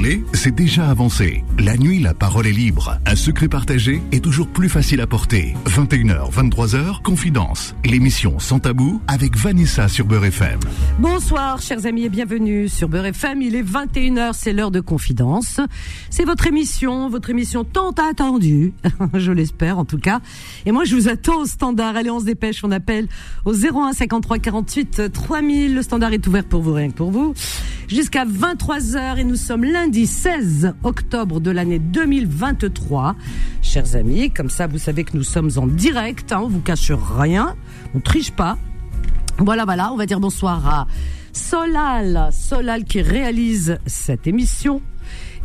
Parler, c'est déjà avancé. La nuit, la parole est libre. Un secret partagé est toujours plus facile à porter. 21h, 23h, Confidence. L'émission Sans Tabou avec Vanessa sur Beurre FM. Bonsoir, chers amis, et bienvenue sur Beurre FM. Il est 21h, c'est l'heure de Confidence. C'est votre émission, votre émission tant attendue. je l'espère, en tout cas. Et moi, je vous attends au standard. Allez, on se dépêche, on appelle au 01 53 48 3000. Le standard est ouvert pour vous, rien que pour vous. Jusqu'à 23h et nous sommes lundi 16 octobre de l'année 2023. Chers amis, comme ça, vous savez que nous sommes en direct. Hein, on vous cache rien. On triche pas. Voilà, voilà. On va dire bonsoir à Solal. Solal qui réalise cette émission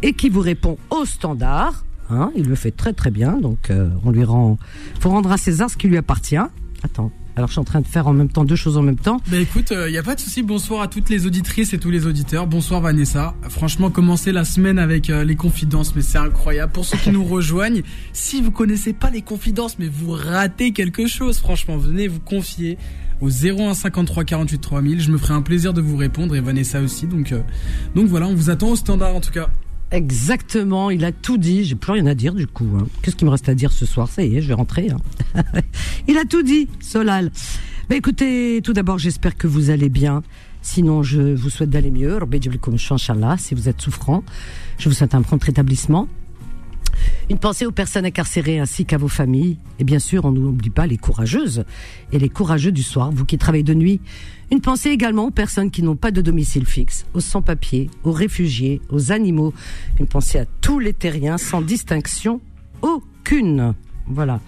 et qui vous répond au standard. Hein, il le fait très très bien, donc euh, on lui rend. Faut rendre à César ce qui lui appartient. Attends. Alors je suis en train de faire en même temps deux choses en même temps. Bah écoute, il euh, y a pas de souci. Bonsoir à toutes les auditrices et tous les auditeurs. Bonsoir Vanessa. Franchement, commencer la semaine avec euh, les confidences, mais c'est incroyable. Pour ceux qui nous rejoignent, si vous connaissez pas les confidences, mais vous ratez quelque chose. Franchement, venez vous confier au 01 53 48 3000. Je me ferai un plaisir de vous répondre et Vanessa aussi. Donc donc voilà, on vous attend au standard en tout cas. Exactement, il a tout dit. J'ai plus rien à dire du coup. Hein. Qu'est-ce qu'il me reste à dire ce soir? Ça y est, je vais rentrer. Hein. il a tout dit, Solal. Bah, écoutez, tout d'abord, j'espère que vous allez bien. Sinon, je vous souhaite d'aller mieux. Si vous êtes souffrant, je vous souhaite un prompt rétablissement. Une pensée aux personnes incarcérées ainsi qu'à vos familles. Et bien sûr, on n'oublie pas les courageuses et les courageux du soir, vous qui travaillez de nuit. Une pensée également aux personnes qui n'ont pas de domicile fixe, aux sans-papiers, aux réfugiés, aux animaux. Une pensée à tous les terriens sans distinction aucune. Voilà.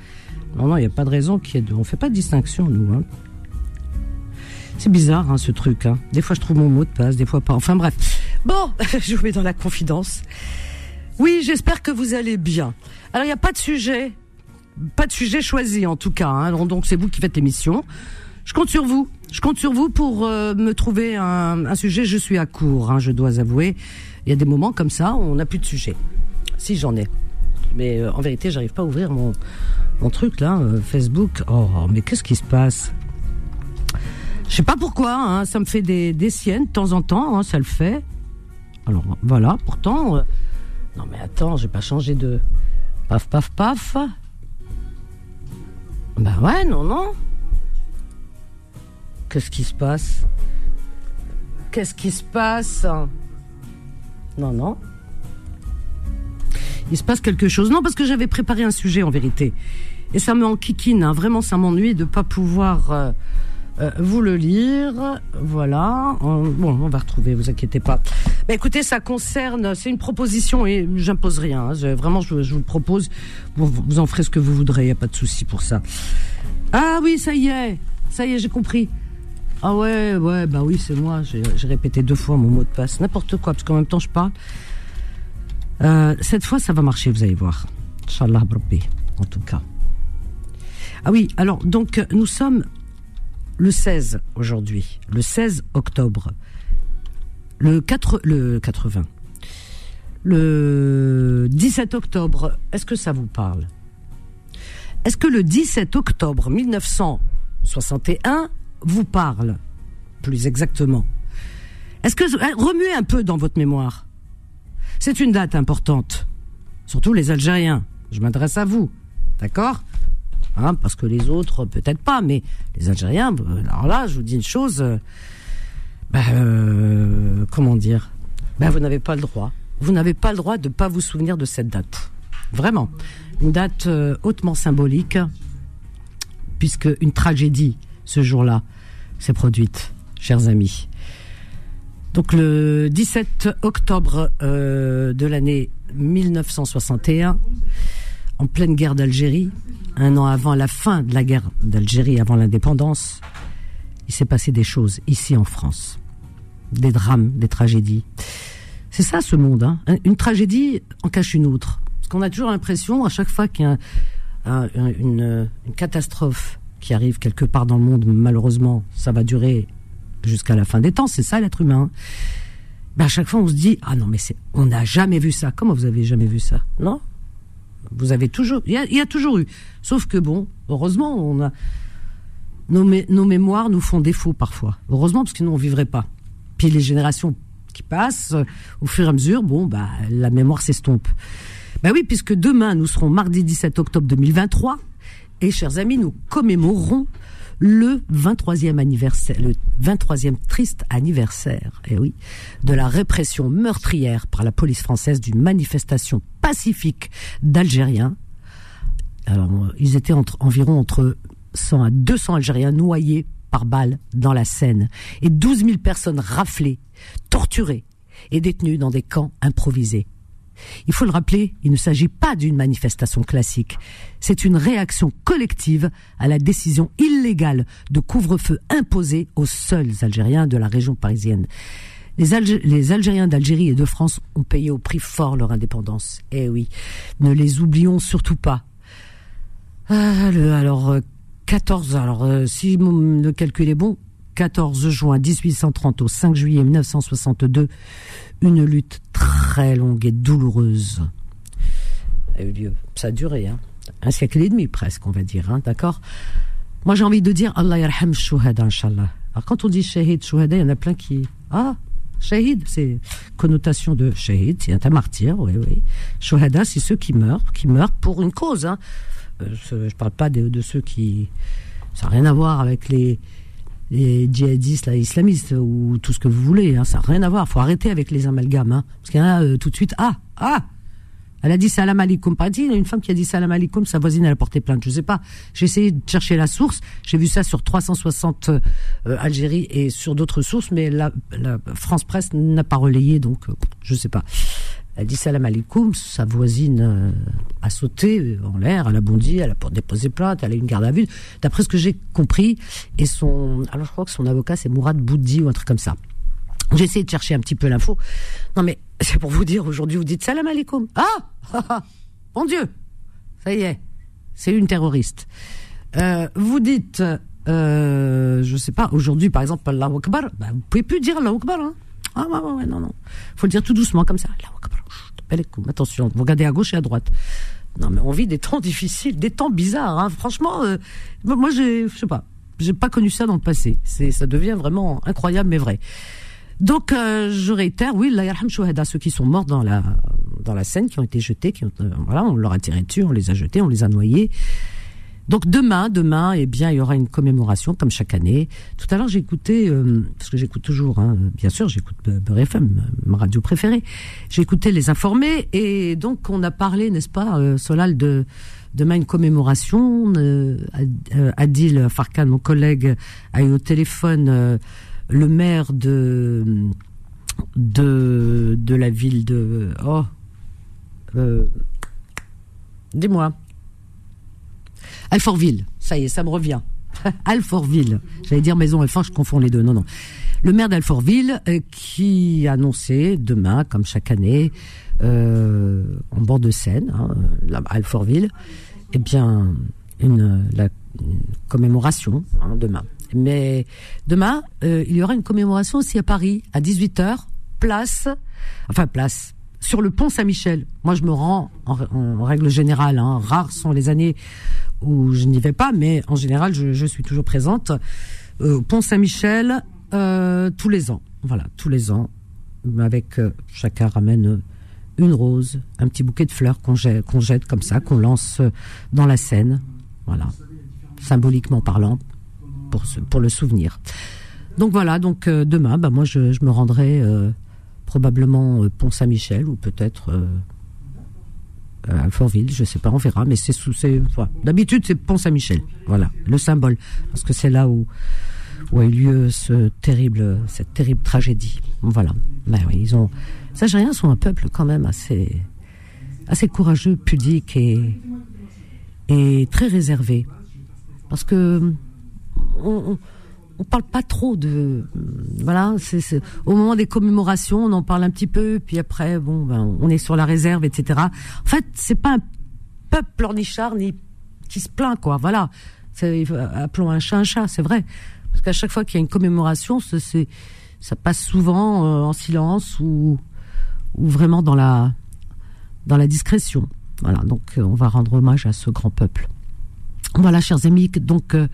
Non, non, il n'y a pas de raison qu'il y ait de... On fait pas de distinction, nous. Hein. C'est bizarre, hein, ce truc. Hein. Des fois, je trouve mon mot de passe, des fois pas. Enfin, bref. Bon, je vous mets dans la confidence. Oui, j'espère que vous allez bien. Alors, il n'y a pas de sujet, pas de sujet choisi en tout cas. Hein. Donc, c'est vous qui faites l'émission. Je compte sur vous. Je compte sur vous pour euh, me trouver un, sujet. Je suis à court, hein, je dois avouer. Il y a des moments comme ça où on n'a plus de sujet. Si j'en ai. Mais euh, en vérité, j'arrive pas à ouvrir mon, truc là, euh, Facebook. Oh, mais qu'est-ce qui se passe? Je sais pas pourquoi. Hein, ça me fait des, siennes de temps en temps. Hein, ça le fait. Alors voilà. Pourtant. Non mais attends, j'ai pas changé de paf paf paf. Bah ouais, non non. Qu'est-ce qui se passe Qu'est-ce qui se passe Non non. Il se passe quelque chose. Non parce que j'avais préparé un sujet en vérité. Et ça me enquiquine, hein. vraiment ça m'ennuie de pas pouvoir euh, euh, vous le lire. Voilà. bon, on va retrouver, vous inquiétez pas. Bah, écoutez, ça concerne, c'est une proposition et j'impose rien. Hein. vraiment, je, vous le propose. Vous, en ferez ce que vous voudrez, il y a pas de souci pour ça. Ah oui, ça y est, ça y est, j'ai compris. Ah ouais, ouais, bah oui, c'est moi. J'ai répété deux fois mon mot de passe, n'importe quoi, parce qu'en même temps je parle. Euh, cette fois, ça va marcher, vous allez voir. Inch'Allah, en tout cas. Ah oui, alors donc nous sommes le 16 aujourd'hui, le 16 octobre, le 4, le 80, le 17 octobre, est-ce que ça vous parle? Est-ce que le 17 octobre 1961 vous parle plus exactement Est-ce que eh, remuez un peu dans votre mémoire C'est une date importante, surtout les Algériens. Je m'adresse à vous, d'accord? Hein, parce que les autres, peut-être pas, mais les Algériens, euh, alors là, je vous dis une chose, euh, bah, euh, comment dire? Bah, Vous n'avez pas le droit. Vous n'avez pas le droit de ne pas vous souvenir de cette date. Vraiment. Une date hautement symbolique, puisque une tragédie, ce jour-là, s'est produite, chers amis. Donc le 17 octobre de l'année 1961, en pleine guerre d'Algérie, un an avant la fin de la guerre d'Algérie, avant l'indépendance, il s'est passé des choses ici en France. Des drames, des tragédies. C'est ça ce monde. Hein. Une tragédie en cache une autre. Parce qu'on a toujours l'impression, à chaque fois qu'il y a une, catastrophe qui arrive quelque part dans le monde, malheureusement, ça va durer jusqu'à la fin des temps. C'est ça l'être humain. Ben à chaque fois, on se dit ah non mais c'est on n'a jamais vu ça. Comment vous avez jamais vu ça? Non? Vous avez toujours, il y, a, toujours eu. Sauf que bon, heureusement, on a nos, nos mémoires nous font défaut parfois. Heureusement, parce que nous on vivrait pas. Puis les générations qui passe, au fur et à mesure, bon, bah, la mémoire s'estompe. Ben oui, puisque demain, nous serons mardi 17 octobre 2023, et chers amis, nous commémorerons le 23e anniversaire, le 23e triste anniversaire, eh de la répression meurtrière par la police française d'une manifestation pacifique d'Algériens. Ils étaient environ entre 100 à 200 Algériens noyés par balles dans la Seine et 12 000 personnes raflées, torturées et détenues dans des camps improvisés. Il faut le rappeler, il ne s'agit pas d'une manifestation classique. C'est une réaction collective à la décision illégale de couvre-feu imposée aux seuls Algériens de la région parisienne. Les, Algériens d'Algérie et de France ont payé au prix fort leur indépendance. Eh oui, ne les oublions surtout pas. Ah, alors, 14, euh, alors euh, si le calcul est bon, 14 juin 1830 au 5 juillet 1962, une lutte très longue et douloureuse a eu lieu. Ça a duré, hein. un siècle et demi presque, on va dire, hein, d'accord? Moi j'ai envie de dire Allah yarham shuhada, inshallah. Alors quand on dit shahid, shuhada, il y en a plein qui... Ah, shahid, c'est connotation de shahid, c'est un martyr, oui, oui. Shuhada, c'est ceux qui meurent, qui meurent pour une cause. Hein. Euh, je ne parle pas de, de ceux qui... Ça n'a rien à voir avec les les djihadistes, là, islamistes, ou tout ce que vous voulez. Hein, ça n'a rien à voir. faut arrêter avec les amalgames. Hein, parce qu'il y en a euh, tout de suite. Ah, ah Elle a dit salam alaikum. Pas dit, il y a une femme qui a dit salam alaikum, sa voisine, elle a porté plainte. Je sais pas. J'ai essayé de chercher la source. J'ai vu ça sur 360 euh, Algérie et sur d'autres sources, mais la, la France Presse n'a pas relayé, donc euh, je sais pas. Elle dit salam alaikum, sa voisine euh, a sauté en l'air, elle a bondi, elle a déposé plainte, elle a eu une garde à vue. D'après ce que j'ai compris, et son, alors je crois que son avocat c'est Mourad Boudi ou un truc comme ça. J'ai essayé de chercher un petit peu l'info. Non mais c'est pour vous dire, aujourd'hui vous dites salam alaikum. Ah Mon Dieu Ça y est, c'est une terroriste. Euh, vous dites, euh, je sais pas, aujourd'hui par exemple, Allah Akbar, ben, vous pouvez plus dire Allah Akbar. Hein ah ouais, ouais, non, non. faut le dire tout doucement comme ça. Allah Akbar. Attention, vous regardez à gauche et à droite. Non, mais on vit des temps difficiles, des temps bizarres. Hein. Franchement, euh, moi, je sais pas, j'ai pas connu ça dans le passé. Ça devient vraiment incroyable, mais vrai. Donc, euh, je réitère, oui, la yarham ceux qui sont morts dans la dans la scène, qui ont été jetés, qui ont, euh, voilà, on leur a tiré dessus, on les a jetés, on les a noyés. Donc demain, demain, eh bien, il y aura une commémoration comme chaque année. Tout à l'heure, j'ai écouté, euh, parce que j'écoute toujours, hein, bien sûr, j'écoute Beurre ma radio préférée. J'ai écouté les informés et donc on a parlé, n'est-ce pas, euh, Solal, de demain une commémoration. Euh, Adil Farkan, mon collègue, a eu au téléphone euh, le maire de de de la ville de oh, dis-moi. Alfortville, ça y est, ça me revient. Alfortville, j'allais dire maison Alfort, je confonds les deux. Non, non. Le maire d'Alfortville euh, qui a annoncé demain, comme chaque année, euh, en bord de Seine, hein, Alfortville, eh bien, une, commémoration hein, demain. Mais demain, euh, il y aura une commémoration aussi à Paris, à 18h, place, enfin place, sur le pont Saint-Michel. Moi, je me rends en, règle générale. Hein, rares sont les années où je n'y vais pas, mais en général, je, suis toujours présente euh, au pont Saint-Michel euh, tous les ans. Voilà, tous les ans, avec euh, chacun ramène une rose, un petit bouquet de fleurs qu'on jette, comme ça, qu'on lance dans la Seine. Voilà, symboliquement parlant, pour, le souvenir. Donc voilà, donc demain, bah moi je me rendrai probablement Pont Saint-Michel ou peut-être euh, Alfortville, je sais pas, on verra, mais c'est d'habitude c'est Pont Saint-Michel, voilà, le symbole, parce que c'est là où, a eu lieu cette terrible tragédie. Voilà, ben ils ont, les Algériens sont un peuple quand même assez, courageux, pudique et, très réservé, parce que parle pas trop de voilà c'est au moment des commémorations on en parle un petit peu puis après bon ben on est sur la réserve etc en fait c'est pas un peuple pleurnichard ni qui se plaint quoi voilà. Appelons un chat un chat c'est vrai. Parce qu'à chaque fois qu'il y a une commémoration c'est ça passe souvent euh, en silence ou ou vraiment dans la dans la discrétion. Voilà donc euh, on va rendre hommage à ce grand peuple. Voilà chers amis donc euh,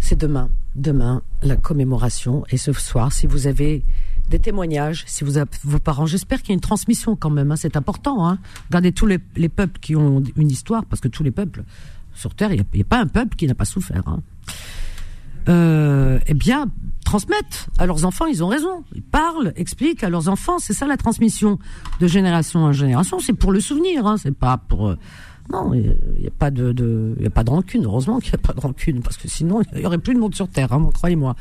c'est demain demain la commémoration et ce soir, si vous avez des témoignages, si vous avez vos parents. J'espère qu'il y a une transmission quand même. Hein, c'est important. Hein. Regardez tous les, les, peuples qui ont une histoire, parce que tous les peuples sur Terre, il n'y a, pas un peuple qui n'a pas souffert. Hein. Euh, eh bien, transmettent à leurs enfants, ils ont raison. Ils parlent, expliquent à leurs enfants. C'est ça la transmission de génération en génération. C'est pour le souvenir. Hein, c'est pas pour. Non, il n'y a pas de, y a pas de rancune. Heureusement qu'il n'y a pas de rancune, parce que sinon il y aurait plus de monde sur Terre. Hein, croyez-moi.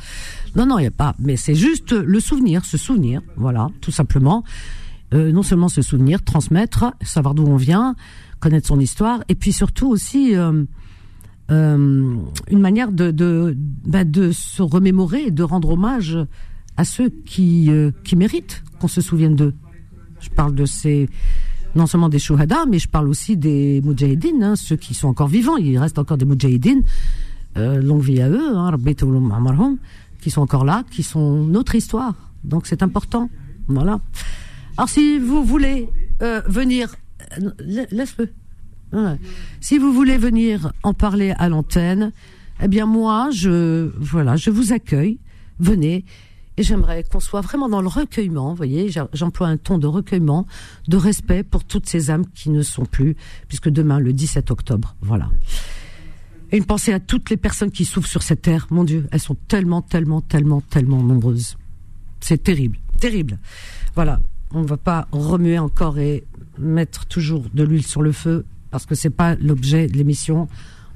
Non, non, il n'y a pas. Mais c'est juste le souvenir, se souvenir, voilà, tout simplement. Euh, non seulement se souvenir, transmettre, savoir d'où on vient, connaître son histoire, et puis surtout aussi euh, euh, une manière de bah, se remémorer de rendre hommage à ceux qui qui méritent qu'on se souvienne d'eux. Je parle de ces non seulement des shuhada, mais je parle aussi des mujahideen, hein, ceux qui sont encore vivants. Il reste encore des mujahideen, euh, longue vie à eux, hein, qui sont encore là, qui sont notre histoire. Donc c'est important. Voilà. Alors si vous voulez euh, venir, euh, laisse-le. Si vous voulez venir en parler à l'antenne, eh bien moi, je voilà, je vous accueille. Venez et j'aimerais qu'on soit vraiment dans le recueillement, vous voyez, j'emploie un ton de recueillement, de respect pour toutes ces âmes qui ne sont plus, puisque demain, le 17 octobre, voilà. Et une pensée à toutes les personnes qui souffrent sur cette terre, mon Dieu, elles sont tellement, tellement, tellement, tellement nombreuses. C'est terrible, terrible. Voilà, on ne va pas remuer encore et mettre toujours de l'huile sur le feu, parce que c'est pas l'objet de l'émission.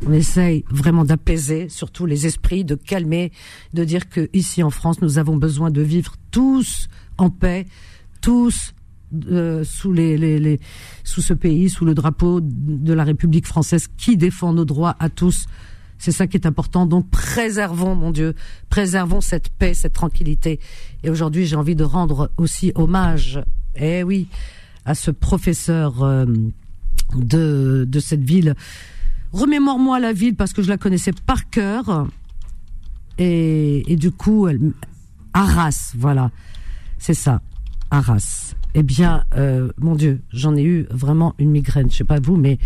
On essaye vraiment d'apaiser surtout les esprits, de calmer, de dire que ici en France, nous avons besoin de vivre tous en paix, tous euh, sous les, les, les, sous ce pays, sous le drapeau de la République française qui défend nos droits à tous. C'est ça qui est important. Donc préservons, mon Dieu, préservons cette paix, cette tranquillité. Et aujourd'hui, j'ai envie de rendre aussi hommage, eh oui, à ce professeur euh, de de cette ville remémore-moi la ville parce que je la connaissais par cœur. Et, du coup, elle, Arras, voilà, c'est ça, Arras. Eh bien, euh, mon Dieu, j'en ai eu vraiment une migraine. Je sais pas vous, mais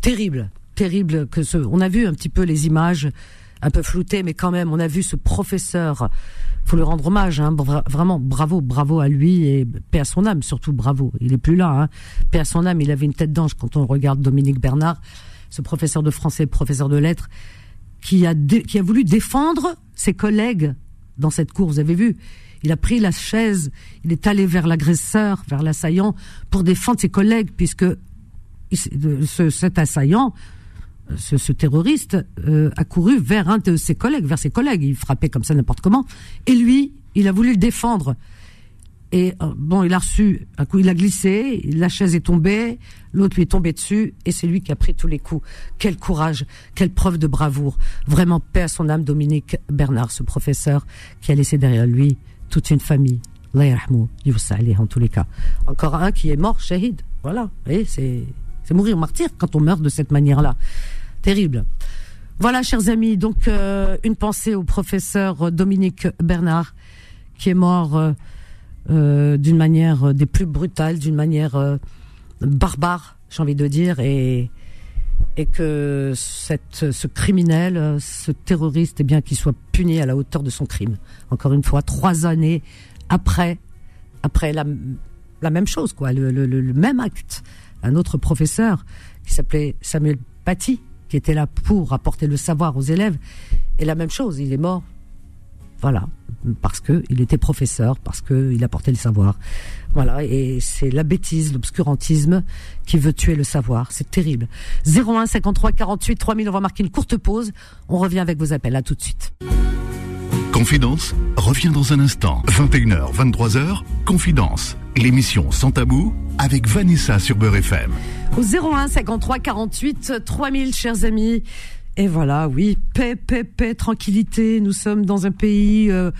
terrible, terrible que ce. On a vu un petit peu les images, un peu floutées, mais quand même, on a vu ce professeur. Faut lui rendre hommage, hein, vraiment, bravo, bravo à lui et paix à son âme, surtout bravo. Il est plus là, hein. paix à son âme. Il avait une tête d'ange quand on regarde Dominique Bernard ce professeur de français, professeur de lettres, qui a, qui a voulu défendre ses collègues dans cette cour. Vous avez vu Il a pris la chaise, il est allé vers l'agresseur, vers l'assaillant, pour défendre ses collègues, puisque ce, cet assaillant, ce, ce terroriste, euh, a couru vers un de ses collègues, vers ses collègues. Il frappait comme ça n'importe comment. Et lui, il a voulu le défendre. Et euh, bon, il a reçu un coup, il a glissé, la chaise est tombée, l'autre lui est tombé dessus, et c'est lui qui a pris tous les coups. Quel courage, quelle preuve de bravoure. Vraiment, paix à son âme, Dominique Bernard, ce professeur qui a laissé derrière lui toute une famille. en tous les cas. Encore un qui est mort, shahid. Voilà. C'est, c'est mourir martyr quand on meurt de cette manière-là. Terrible. Voilà, chers amis, donc euh, une pensée au professeur Dominique Bernard qui est mort. Euh, euh, d'une manière euh, des plus brutales, d'une manière euh, barbare, j'ai envie de dire, et et que ce criminel, ce terroriste, eh bien, qu'il soit puni à la hauteur de son crime. Encore une fois, trois années après, après la, la même chose, quoi, le, le, le même acte. Un autre professeur qui s'appelait Samuel Paty, qui était là pour apporter le savoir aux élèves, et la même chose, il est mort. Voilà, parce que il était professeur, parce que il apportait le savoir. Voilà, et c'est la bêtise, l'obscurantisme qui veut tuer le savoir. C'est terrible. 01 53 48 3000, on va marquer une courte pause. On revient avec vos appels. À tout de suite. Confidence revient dans un instant. 21h, 23h, Confidence. L'émission sans tabou avec Vanessa sur Beurre FM. Au 01 53 48 3000, chers amis. Et voilà, oui, paix, paix, paix, tranquillité. Nous sommes dans un pays euh,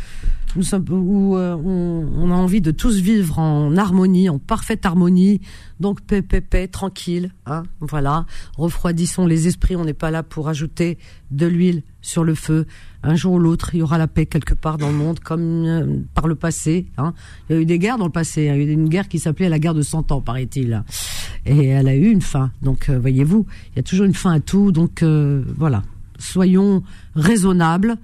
où euh, on, a envie de tous vivre en harmonie, en parfaite harmonie. Donc paix, paix, paix, tranquille. Hein, voilà, refroidissons les esprits. On n'est pas là pour ajouter de l'huile sur le feu. Un jour ou l'autre, il y aura la paix quelque part dans le monde, comme euh, par le passé. Hein. Il y a eu des guerres dans le passé. Hein. Il y a eu une guerre qui s'appelait la guerre de 100 ans, paraît-il. Et elle a eu une fin. Donc, euh, voyez-vous, il y a toujours une fin à tout. Donc, voilà, soyons raisonnables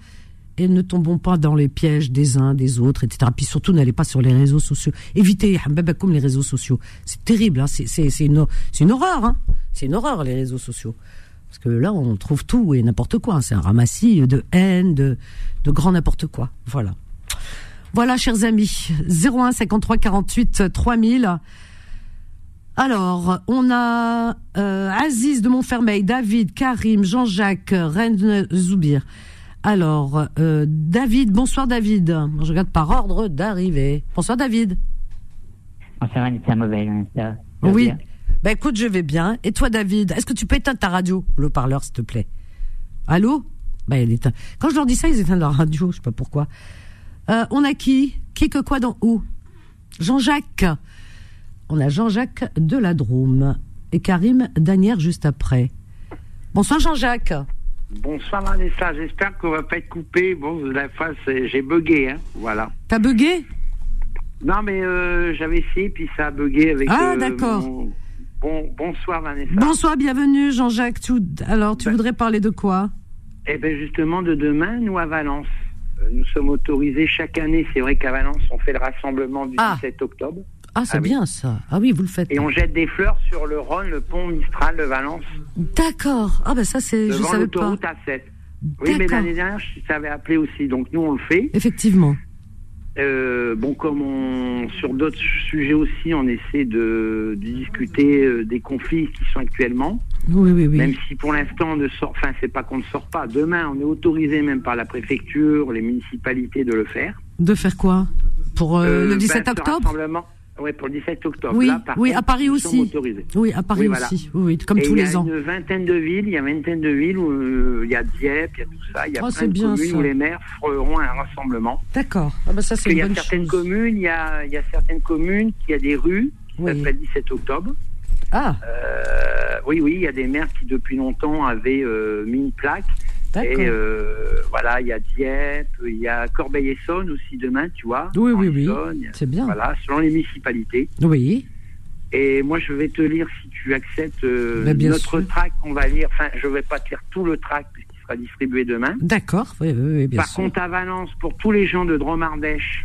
et ne tombons pas dans les pièges des uns, des autres, etc. Puis surtout, n'allez pas sur les réseaux sociaux. Évitez, comme les réseaux sociaux. C'est terrible, hein. c'est une, une horreur. Hein. C'est une horreur, les réseaux sociaux. Parce que là, on trouve tout et n'importe quoi. C'est un ramassis de haine, de, de grand n'importe quoi. Voilà. Voilà, chers amis. 01 53 48 3000. Alors, on a euh, Aziz de Montfermeil, David, Karim, Jean-Jacques, Rennes Zoubir. Alors, euh, David, bonsoir David. Je regarde par ordre d'arrivée. Bonsoir David. Bonsoir Anissa Mauvel. Oui. Ben écoute, je vais bien. Et toi David, est-ce que tu peux éteindre ta radio, le parleur, s'il te plaît? Allô? Ben elle éteint. Quand je leur dis ça, ils éteignent leur radio, je sais pas pourquoi. Euh, on a qui? Qui que quoi dans où? Jean-Jacques on a Jean-Jacques Deladrome et Karim Danière juste après. Bonsoir Jean-Jacques. Bonsoir Vanessa, j'espère qu'on va pas être coupé. Bon, la fois j'ai bugué, hein, voilà. T'as bugué? Non, mais euh, j'avais essayé puis ça a bugué avec. Ah euh, d'accord. Bon, bonsoir Vanessa. Bonsoir, bienvenue Jean-Jacques. Alors, tu ben- voudrais parler de quoi? Eh bien justement de demain, nous à Valence. Euh, nous sommes autorisés chaque année. C'est vrai qu'à Valence, on fait le rassemblement du 17 ah. octobre. Ah, c'est ah bien ça. Ah oui, vous le faites. Et on jette des fleurs sur le Rhône, le pont Mistral de Valence. D'accord. Ah ben ça c'est je savais pas. l'autoroute A7. Oui, mais l'année dernière, je t'avais appelé aussi, donc nous on le fait. Effectivement. Euh, bon, comme on, sur d'autres sujets aussi, on essaie de, discuter euh, des conflits qui sont actuellement. Oui, oui, oui. Même si pour l'instant, on ne sort, enfin, c'est pas qu'on ne sort pas. Demain, on est autorisé même par la préfecture, les municipalités de le faire. De faire quoi? Pour euh, le 17 ben, octobre? Oui, pour le 17 octobre. Oui, oui à Paris aussi. Oui, à Paris aussi. Oui, comme tous les ans. Il y a une vingtaine de villes, il y a une vingtaine de villes où euh, il y a Dieppe, il y a tout ça. Il y a oh, plein de communes où les maires feront un rassemblement. D'accord. Ah bah ça, c'est Il y a certaines communes, il y a, il y a certaines communes qui a des rues qui oui. s'appellent 17 octobre. Ah. Euh, oui, oui, il y a des maires qui depuis longtemps avaient euh, mis une plaque et euh, voilà, il y a Dieppe, il y a Corbeil-Essonne aussi demain, tu vois. Oui, oui, oui. C'est bien. Voilà, selon les municipalités. Oui. Et moi, je vais te lire, si tu acceptes, euh, notre tract qu'on va lire. Enfin, je ne vais pas te lire tout le tract puisqu'il sera distribué demain. D'accord, oui, oui, bien Par contre, à Valence, pour tous les gens de Dromardèche,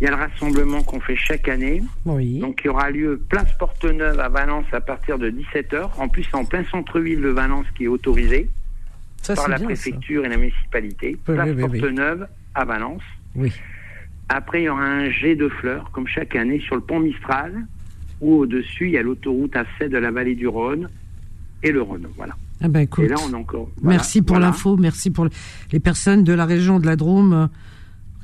il y a le rassemblement qu'on fait chaque année. Oui. Donc, il y aura lieu place Porte-Neuve à Valence à partir de 17h. En plus, c'est en plein centre-ville de Valence qui est autorisé par la préfecture et la municipalité. place Porte-Neuve à Valence. Oui. Après, il y aura un jet de fleurs, comme chaque année, sur le pont Mistral, où au-dessus, il y a l'autoroute A7 de la vallée du Rhône et le Rhône. Voilà. Ah ben écoute, et là, on a encore. merci pour l'info, merci pour les personnes de la région de la Drôme.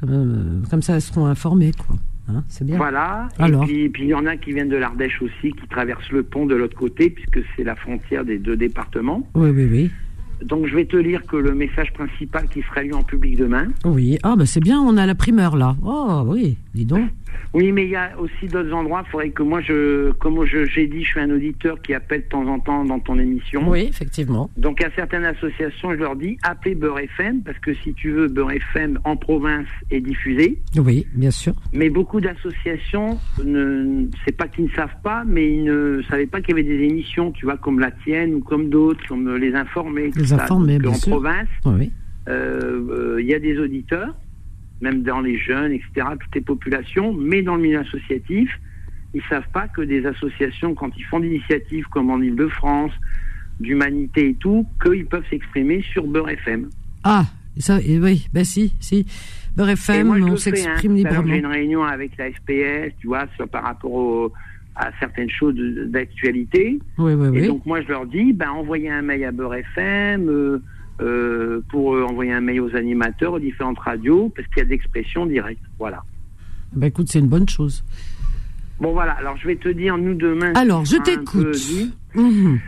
Euh, comme ça, elles seront informées, quoi. Hein, c'est bien. Voilà. Alors. Et puis, il y en a qui viennent de l'Ardèche aussi, qui traversent le pont de l'autre côté, puisque c'est la frontière des deux départements. Oui, oui, oui. Donc je vais te lire que le message principal qui sera lu en public demain. Oui, ah bah c'est bien, on a la primeur là. Oh oui, dis donc. Oui, mais il y a aussi d'autres endroits. Il faudrait que moi, je, comme j'ai dit, je suis un auditeur qui appelle de temps en temps dans ton émission. Oui, effectivement. Donc, à certaines associations, je leur dis appelez Beurre FM, parce que si tu veux, Beurre FM en province est diffusé. Oui, bien sûr. Mais beaucoup d'associations, ne, c'est pas qu'ils ne savent pas, mais ils ne savaient pas qu'il y avait des émissions, tu vois, comme la tienne ou comme d'autres, comme les informés. Les informés, bien en sûr. En province, oui. Euh, euh, il y a des auditeurs même dans les jeunes, etc., toutes les populations, mais dans le milieu associatif, ils savent pas que des associations, quand ils font des initiatives comme en Ile-de-France, d'humanité et tout, qu'ils peuvent s'exprimer sur Beurre FM. Ah, ça, oui, ben si, si. Beurre FM, on s'exprime hein. librement. J'ai une réunion avec la SPS, tu vois, par rapport à certaines choses d'actualité. Oui, oui, et donc moi je leur dis, ben envoyez un mail à Beurre FM, euh, euh, pour euh, envoyer un mail aux animateurs, aux différentes radios, parce qu'il y a des expressions directes. Voilà. Ben écoute, c'est une bonne chose. Bon voilà, alors je vais te dire, nous demain... Alors, je t'écoute. Mhm.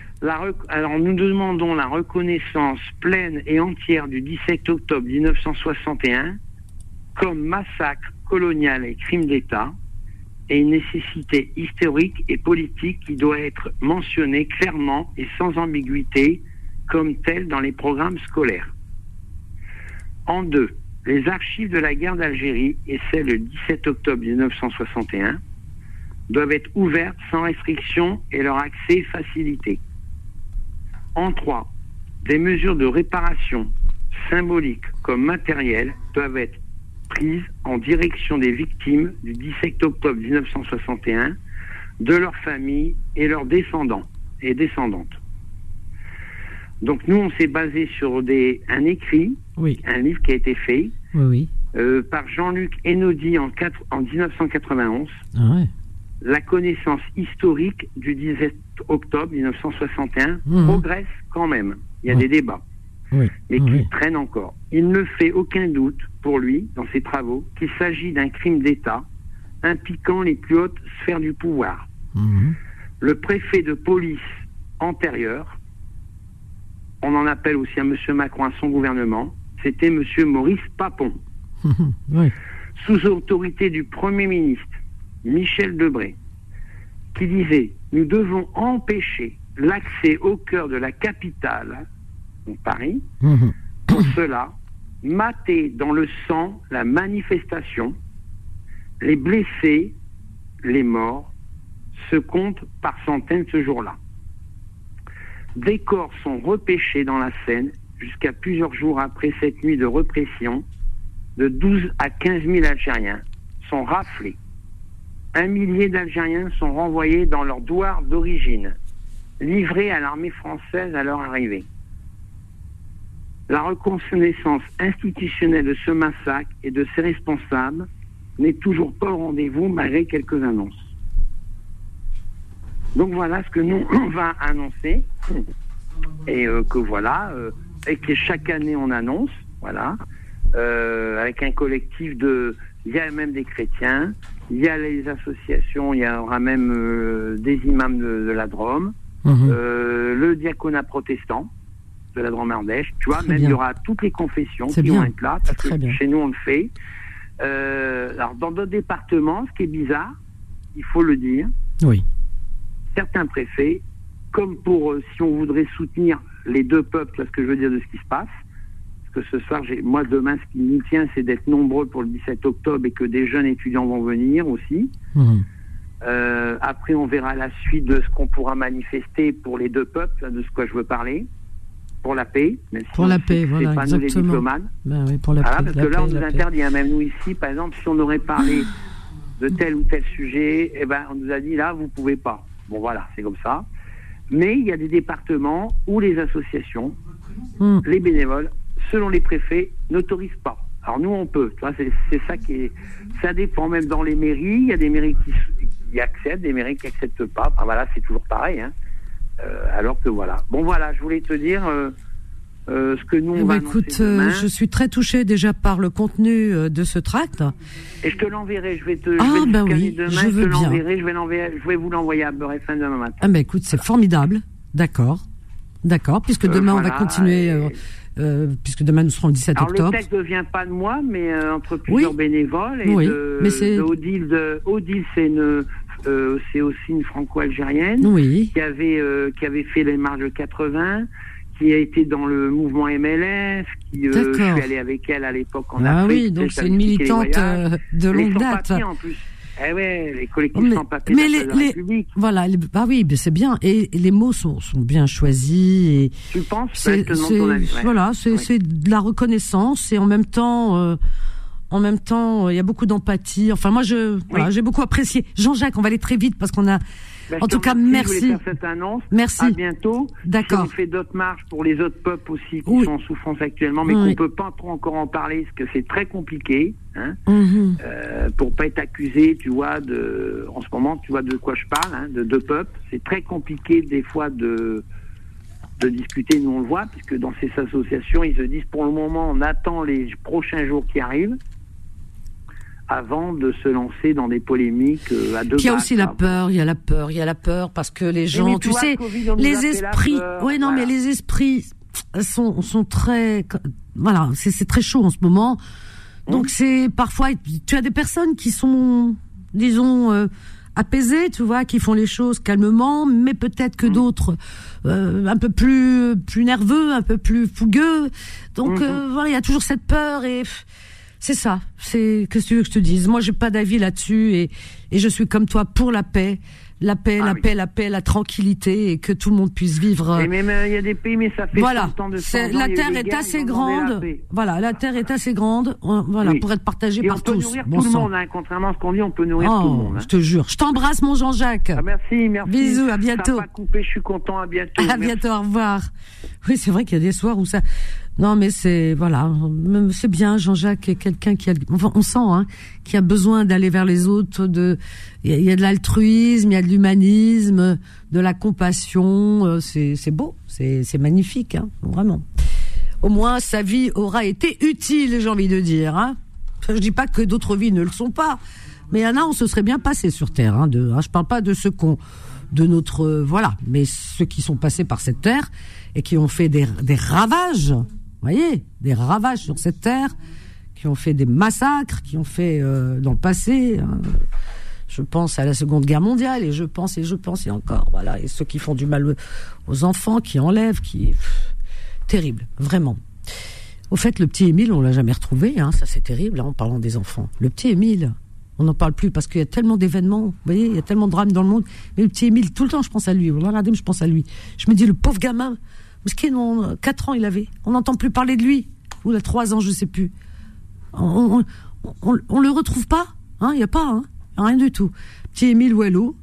Alors nous demandons la reconnaissance pleine et entière du 17 octobre 1961 comme massacre colonial et crime d'État et une nécessité historique et politique qui doit être mentionnée clairement et sans ambiguïté comme telle dans les programmes scolaires. En deux, les archives de la guerre d'Algérie et celles du 17 octobre 1961 doivent être ouvertes sans restriction et leur accès facilité. En trois, des mesures de réparation symboliques comme matérielles, doivent être prises en direction des victimes du 17 octobre 1961, de leurs familles et leurs descendants et descendantes. Donc nous, on s'est basé sur des, un écrit, Oui, un livre qui a été fait oui, euh, par Jean-Luc Enodi en, quatre- en 1991, Ah ouais. la connaissance historique du 17 octobre 1961 Mhm. progresse quand même. Il y a Ouais. des débats, Oui. mais qui traînent encore. Il ne fait aucun doute pour lui, dans ses travaux, qu'il s'agit d'un crime d'État impliquant les plus hautes sphères du pouvoir. Mhm. Le préfet de police antérieur, on en appelle aussi à M. Macron, à son gouvernement, c'était M. Maurice Papon. oui. sous autorité du Premier ministre Michel Debré, qui disait Nous devons empêcher l'accès au cœur de la capitale, donc Paris, Mhm. pour cela, mater dans le sang la manifestation, les blessés, les morts, se comptent par centaines ce jour-là. Des corps sont repêchés dans la Seine jusqu'à plusieurs jours après cette nuit de répression. De 12 à 15 000 Algériens sont raflés. Un millier d'Algériens sont renvoyés dans leur douar d'origine, livrés à l'armée française à leur arrivée. La reconnaissance institutionnelle de ce massacre et de ses responsables n'est toujours pas au rendez-vous malgré quelques annonces. Donc voilà ce que nous on va annoncer et euh, que voilà euh, et que chaque année on annonce voilà euh, avec un collectif de il y a même des chrétiens il y a les associations il y aura même des imams de, de la Drôme Mhm. le diaconat protestant de la Drôme Ardèche, tu vois, même bien. il y aura toutes les confessions qui bien. vont être là, parce que bien. chez nous on le fait. Alors dans d'autres départements, ce qui est bizarre, il faut le dire, Oui. Certains préfets, comme pour euh, si on voudrait soutenir les deux peuples, tu vois ce que je veux dire de ce qui se passe, parce que ce soir, j'ai, moi demain, ce qui m'y tient, c'est d'être nombreux pour le 17 octobre et que des jeunes étudiants vont venir aussi. Mhm. Euh, après, on verra la suite de ce qu'on pourra manifester pour les deux peuples, de ce que je veux parler, pour la paix. Même si Pour la paix, voilà, c'est pas nous les exactement. diplomates. Ben oui, pour la Voilà, paix, parce la que là, on nous interdit, hein, même nous ici, par exemple, si on aurait parlé de tel ou tel sujet, eh ben, on nous a dit là, vous pouvez pas. Bon, voilà, c'est comme ça. Mais il y a des départements où les associations, Mhm. les bénévoles, selon les préfets, n'autorisent pas. Alors nous, on peut. C'est ça qui est. Ça dépend même dans les mairies. Il y a des mairies qui, qui acceptent, des mairies qui acceptent pas. Enfin, voilà, c'est toujours pareil. Hein. Euh, alors que voilà. Bon, voilà, je voulais te dire euh, euh, ce que nous on Eh va ben, écoute, annoncer euh, demain. je suis très touchée déjà par le contenu euh, de ce tract. Et je te l'enverrai. Je vais te. Ah, je vais ben oui, demain. je je veux te bien. l'enverrai. Je. Je vais vous l'envoyer à Beurre FM demain matin. Ah ben écoute, c'est formidable. D'accord. D'accord, puisque Euh, demain on va voilà, continuer, et- euh, puisque demain nous serons le 17 Alors octobre. le texte ne vient pas de moi, mais euh, entre plusieurs Oui. bénévoles et Oui, de, mais c'est- de Odile. De, Odile, c'est une, euh, c'est aussi une franco-algérienne Oui. qui avait qui avait fait les marches de 80, qui a été dans le mouvement MLF, qui euh, je suis allé avec elle à l'époque en Ah Afrique. oui, tu sais, donc c'est une militante euh, de longue date. en plus. Eh ouais, les collectifs Mais- sans papiers mais les- les-. Voilà, les- ah oui, c'est bien. Et, les mots sont, sont bien choisis. Et Tu penses c'est, ouais. voilà, c'est, Oui. c'est de la reconnaissance et en même temps, euh, en même temps, il y a beaucoup d'empathie. Enfin, moi, je, voilà, j'ai beaucoup apprécié. Jean-Jacques, on va aller très vite parce qu'on a. Ben, en tout cas, merci. Faire cette annonce. Merci. À bientôt. D'accord. Si on fait d'autres marches pour les autres peuples aussi qui Oui. sont en souffrance actuellement, mais Oui. qu'on peut pas trop encore en parler parce que c'est très compliqué, hein, Mhm. euh, pour pas être accusé, tu vois, de, en ce moment, tu vois de quoi je parle, hein, de deux peuples. C'est très compliqué des fois de de discuter, nous on le voit, puisque dans ces associations, ils se disent pour le moment, on attend les prochains jours qui arrivent avant de se lancer dans des polémiques euh, à deux Puis il y a aussi la peur, il y a la peur, il y a la peur parce que les gens, mais tu vois, sais, Covid, les esprits, oui non voilà. mais les esprits sont sont très, voilà, c'est très chaud en ce moment. Donc c'est parfois, tu as des personnes qui sont, disons, euh, apaisées, tu vois, qui font les choses calmement, mais peut-être que d'autres euh, un peu plus plus nerveux, un peu plus fougueux. Donc euh, voilà, il y a toujours cette peur et c'est ça. C'est qu'est-ce que tu veux que je te dise? Moi, j'ai pas d'avis là-dessus et Et je suis comme toi pour la paix, la paix, Ah la oui. paix, la paix, la tranquillité et que tout le monde puisse vivre. Et même, euh, il y a des pays, mais ça fait Voilà, 100 ans de C'est- 100 ans, la terre est guerres, assez grande. Voilà, la terre est assez grande. Voilà, Oui. pour être partagée Et par on peut tous. nourrir Bon tout le monde, hein, contrairement à ce qu'on dit, on peut nourrir tout le Oh, monde. hein. je te jure. Je t'embrasse, mon Jean-Jacques. Ah, merci, merci. Bisous, à Ça bientôt. a pas coupé, je suis content, à bientôt. À Merci. bientôt, au revoir. Oui, c'est vrai qu'il y a des soirs où ça. Non, mais c'est voilà, c'est bien. Jean-Jacques est quelqu'un qui a, enfin, on sent, hein, qui a besoin d'aller vers les autres. De, il y a, de l'altruisme, il y a de l'humanisme, de la compassion. euh, C'est c'est beau, c'est c'est magnifique, hein, vraiment. Au moins, sa vie aura été utile, j'ai envie de dire. Hein. Je dis pas que d'autres vies ne le sont pas, mais il y en a, on se serait bien passé sur Terre. Hein, de, hein, je parle pas de ceux qu'on, de notre, euh, voilà, mais ceux qui sont passés par cette Terre et qui ont fait des, des ravages, voyez, des ravages sur cette Terre, qui ont fait des massacres, qui ont fait euh, dans le passé. hein. Je pense à la Seconde Guerre mondiale et je pense et je pense et encore, voilà, et ceux qui font du mal aux enfants, qui enlèvent, qui terrible, vraiment. Au fait, le petit Émile, on l'a jamais retrouvé, hein, ça c'est terrible, hein, en parlant des enfants. Le petit Émile, on n'en parle plus parce qu'il y a tellement d'événements, vous voyez, il y a tellement de drames dans le monde. Mais le petit Émile, tout le temps, je pense à lui. Je pense à lui. Je me dis, le pauvre gamin, qu'il a 4 ans il avait, on n'entend plus parler de lui. Ou il a 3 ans, je sais plus. On, on, on, on le retrouve pas, hein, il y a pas, hein, rien du tout. Petit Émile Ouello,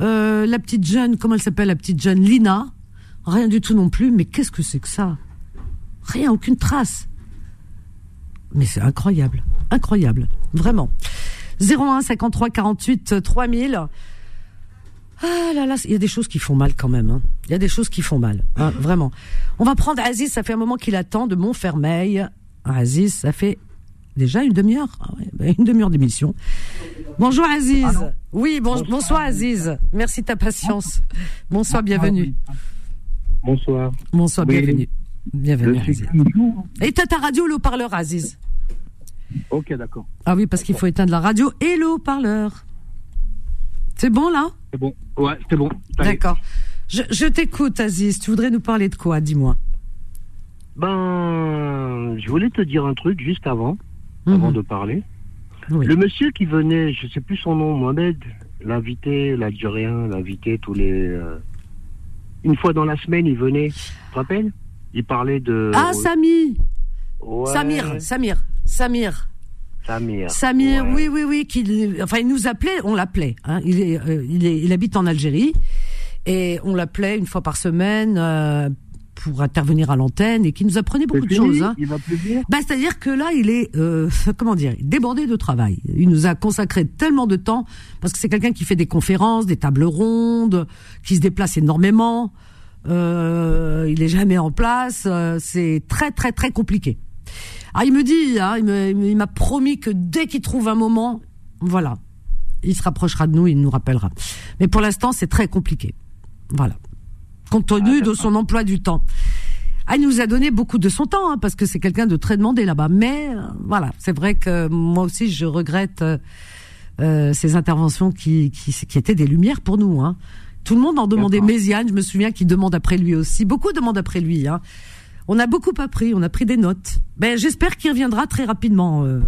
euh, la petite jeune, comment elle s'appelle, la petite jeune? Lina, rien du tout non plus. Mais qu'est-ce que c'est que ça? Rien, aucune trace. Mais c'est incroyable, incroyable, vraiment. 01 53 48 3000. Ah là là, il y a des choses qui font mal quand même. hein. Il y a des choses qui font mal, hein, vraiment. On va prendre Aziz, ça fait un moment qu'il attend de Montfermeil. Aziz, ça fait déjà une demi-heure, Ah ben, une demi-heure d'émission. Bonjour Aziz. Oui, bon- bonsoir Aziz. Merci de ta patience. Bonsoir, bienvenue. Bonsoir. Bonsoir, Oui. bienvenue. Bienvenue Aziz. toujours- Et t'as ta radio le haut-parleur Aziz Ok, d'accord. Ah oui, parce qu'il faut éteindre la radio et le haut-parleur. C'est bon là? C'est bon. Ouais, c'est bon. D'accord. Je, je t'écoute, Aziz. Tu voudrais nous parler de quoi Dis-moi? Ben, je voulais te dire un truc juste avant, avant Mhm. de parler. Oui. Le monsieur qui venait, je sais plus son nom, Mohamed, l'invité, l'Algérien, l'invité tous les. euh, une fois dans la semaine, il venait. Tu te rappelles? Il parlait de. Ah, Samy Ouais, Samir, Samir, Samir. Samir. Samir, Ouais. oui, oui, oui. Qu'il, enfin, il nous appelait, on l'appelait. Hein, il, est, euh, il, est, il habite en Algérie et on l'appelait une fois par semaine euh, pour intervenir à l'antenne et qui nous apprenait beaucoup de choses. Hein. Il va plus Bah, c'est-à-dire que là, il est, euh, comment dire, débordé de travail. Il nous a consacré tellement de temps parce que c'est quelqu'un qui fait des conférences, des tables rondes, qui se déplace énormément. Euh, il est jamais en place. euh, c'est très, très, très compliqué. Ah, il me dit, hein, il m'a promis que dès qu'il trouve un moment, voilà, il se rapprochera de nous, il nous rappellera. Mais pour l'instant, c'est très compliqué. Voilà. Compte tenu de son emploi du temps. Ah, il nous a donné beaucoup de son temps, hein, parce que c'est quelqu'un de très demandé là-bas. Mais euh, voilà, c'est vrai que moi aussi, je regrette euh, euh, ces interventions qui, qui, qui étaient des lumières pour nous. Hein. Tout le monde en demandait. Méziane, je me souviens qu'il demande après lui aussi. Beaucoup demandent après lui. Hein. On a beaucoup appris, on a pris des notes. Ben, j'espère qu'il reviendra très rapidement, euh,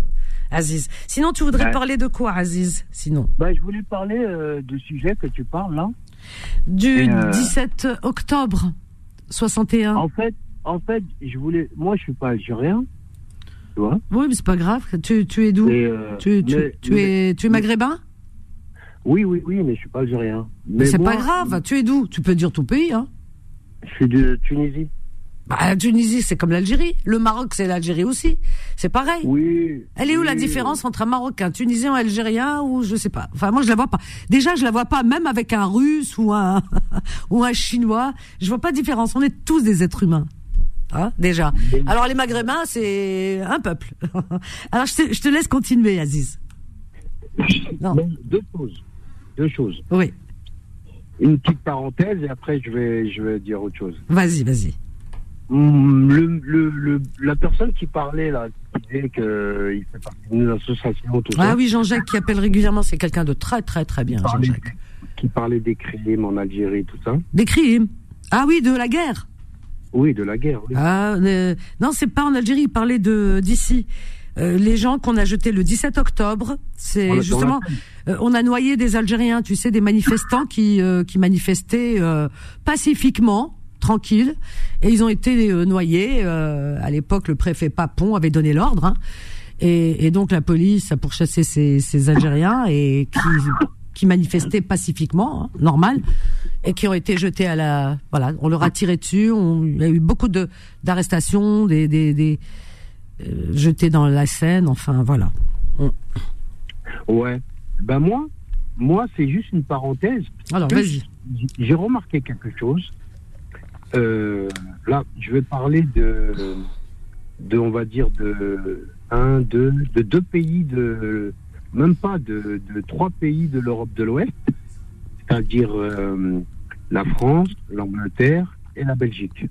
Aziz. Sinon, tu voudrais Ouais. parler de quoi, Aziz Sinon, Ben, je voulais parler euh, du sujet que tu parles là. du Et, euh, 17 octobre 61. En fait, en fait, je voulais. Moi, je suis pas algérien. Tu vois Oui, mais c'est pas grave. Tu, tu es d'où? Tu, tu, mais- tu mais- es, tu es maghrébin? Oui, oui, oui, mais je suis pas algérien. Mais C'est moi, pas grave. Tu es d'où? Tu peux dire ton pays. Hein. Je suis de Tunisie. Bah, la Tunisie, c'est comme l'Algérie. Le Maroc, c'est l'Algérie aussi. C'est pareil. Oui. Elle est où la différence entre un Marocain, Tunisien, Algérien ou je sais pas. Enfin, moi, je la vois pas. Déjà, je la vois pas même avec un Russe ou un ou un Chinois. Je vois pas de différence. On est tous des êtres humains. Hein, déjà. Alors les Maghrébins, c'est un peuple. Alors je te, je te laisse continuer, Aziz. Non. Deux choses. Deux choses. Oui, Une petite parenthèse et après je vais, je vais dire autre chose. vas-y, vas-y. Hum, Le, le, le- la personne qui parlait là, qui disait qu'il fait partie d'une association, tout Ah ça, oui, Jean-Jacques qui appelle régulièrement, c'est quelqu'un de très très très bien, Jean-Jacques. qui parlait des crimes en Algérie, tout ça. Des crimes? Ah oui, de la guerre? Oui, de la guerre. Oui. Ah, euh, non, c'est pas en Algérie, il parlait de d'ici. euh, les gens qu'on a jetés le 17 octobre, c'est justement, euh, on a noyé des Algériens, tu sais, des manifestants qui euh, qui manifestaient euh, pacifiquement, tranquilles, et ils ont été euh, noyés. euh, à l'époque, le préfet Papon avait donné l'ordre, hein, et, et donc la police a pourchassé ces, ces Algériens et qui qui manifestaient pacifiquement, hein, normal, et qui ont été jetés à la, voilà, on leur a tiré dessus. On, il y a eu beaucoup de d'arrestations, des des, des euh, jetés dans la Seine, enfin voilà. Ouais. Ben moi, moi, c'est juste une parenthèse. Alors vas-y. J'ai remarqué quelque chose. Euh, là, je vais parler de, de, on va dire, de un, deux, de deux pays de, même pas de, de trois pays de l'Europe de l'Ouest, c'est-à-dire euh, la France, l'Angleterre et la Belgique.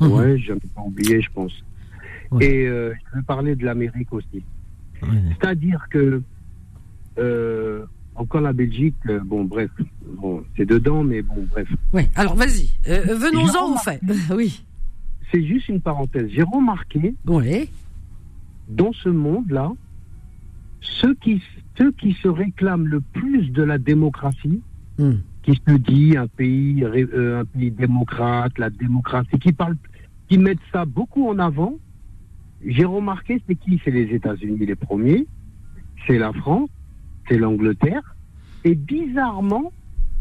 Mhm. Ouais, j'en ai pas oublié, je pense. Ouais. Et euh, je vais parler de l'Amérique aussi. C'est-à-dire que euh, encore la Belgique, euh, bon bref, bon, c'est dedans, mais bon bref. Ouais. Alors vas-y. Euh, Venons-en J'ai au fait. oui. C'est juste une parenthèse. J'ai remarqué Oui. dans ce monde-là, ceux qui, ceux qui se réclament le plus de la démocratie, Hmm. qui se dit un pays, ré- euh, un pays démocrate, la démocratie, qui parlent, qui mettent ça beaucoup en avant. J'ai remarqué, c'est qui? C'est les États-Unis les premiers, c'est la France, c'est l'Angleterre, et bizarrement,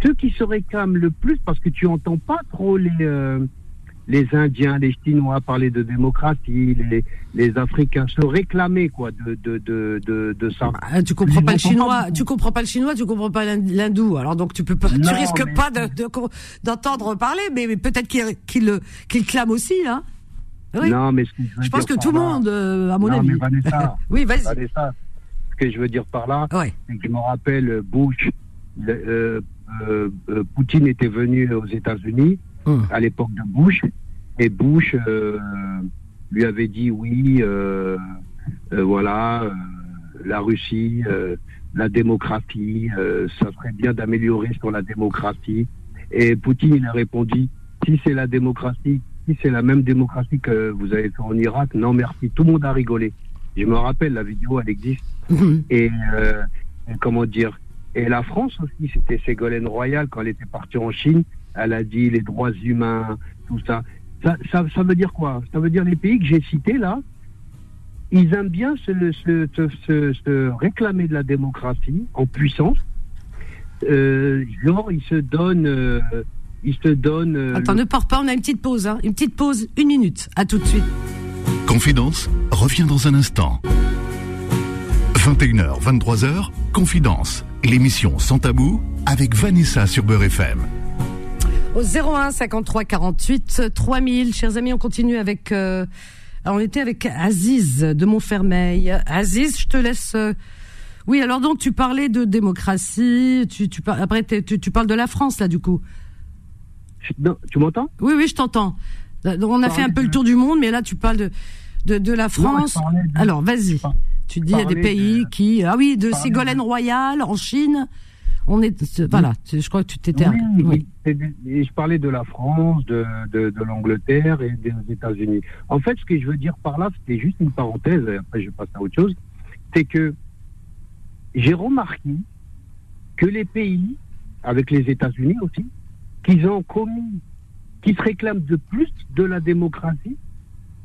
ceux qui se réclament le plus, parce que tu entends pas trop les euh, les Indiens, les Chinois parler de démocratie, les, les Africains se réclamer quoi de de de de, de ça. Ah, tu comprends pas le chinois, pas. tu comprends pas le chinois, tu comprends pas l'hind- l'hindou. Alors donc tu peux pas, tu risques mais- pas de- de- d'entendre parler, mais, mais peut-être qu'il qu'il qu'il clame aussi. Oui. Non, mais je, pense que tout le monde, euh, à mon Non, avis. mais Vanessa, oui, vas-y. Ce que je veux dire par là, Ouais. c'est que je me rappelle Bush, le- euh, euh, euh, Poutine était venu aux États-Unis Hum. à l'époque de Bush, et Bush euh, lui avait dit oui, voilà, la Russie, la démocratie, ça serait bien d'améliorer sur la démocratie. Et Poutine, il a répondu, si c'est la démocratie, si c'est la même démocratie que vous avez fait en Irak, non merci. Tout le monde a rigolé. Je me rappelle, la vidéo, elle existe. Et, euh, et comment dire Et la France aussi, c'était Ségolène Royal quand elle était partie en Chine. Elle a dit les droits humains, tout ça. Ça, ça, ça veut dire quoi? Ça veut dire les pays que j'ai cités là, ils aiment bien se, se, se, se- se réclamer de la démocratie en puissance. Euh, genre, ils se donnent, euh, ils se donnent. euh, Attends, ne pars pas, on a une petite pause, hein. Une petite pause, une minute. À tout de suite. Confidence revient dans un instant. 21h, 23h, Confidence, l'émission sans tabou avec Vanessa sur Beurre FM. Au 01 53 48 3000, chers amis, on continue avec. euh, on était avec Aziz de Montfermeil. Aziz, je te laisse. euh, oui, alors donc tu parlais de démocratie. Tu, tu par- après tu, tu parles de la France là du coup. non, tu m'entends? Oui, oui, je t'entends. Donc, On a fait un peu le tour du monde, mais là tu parles de de, de la France. de- Alors vas-y. Tu dis il y a des pays de- qui ah oui de parlais Ségolène Royal en Chine. On est voilà. Je crois que tu t'étais. Oui, oui. de- et je parlais de la France, de, de, de l'Angleterre et des États-Unis. En fait, ce que je veux dire par là, c'était juste une parenthèse, et après je passe à autre chose, c'est que j'ai remarqué que les pays, avec les États-Unis aussi, qu'ils ont commis, qui se réclament de plus de la démocratie,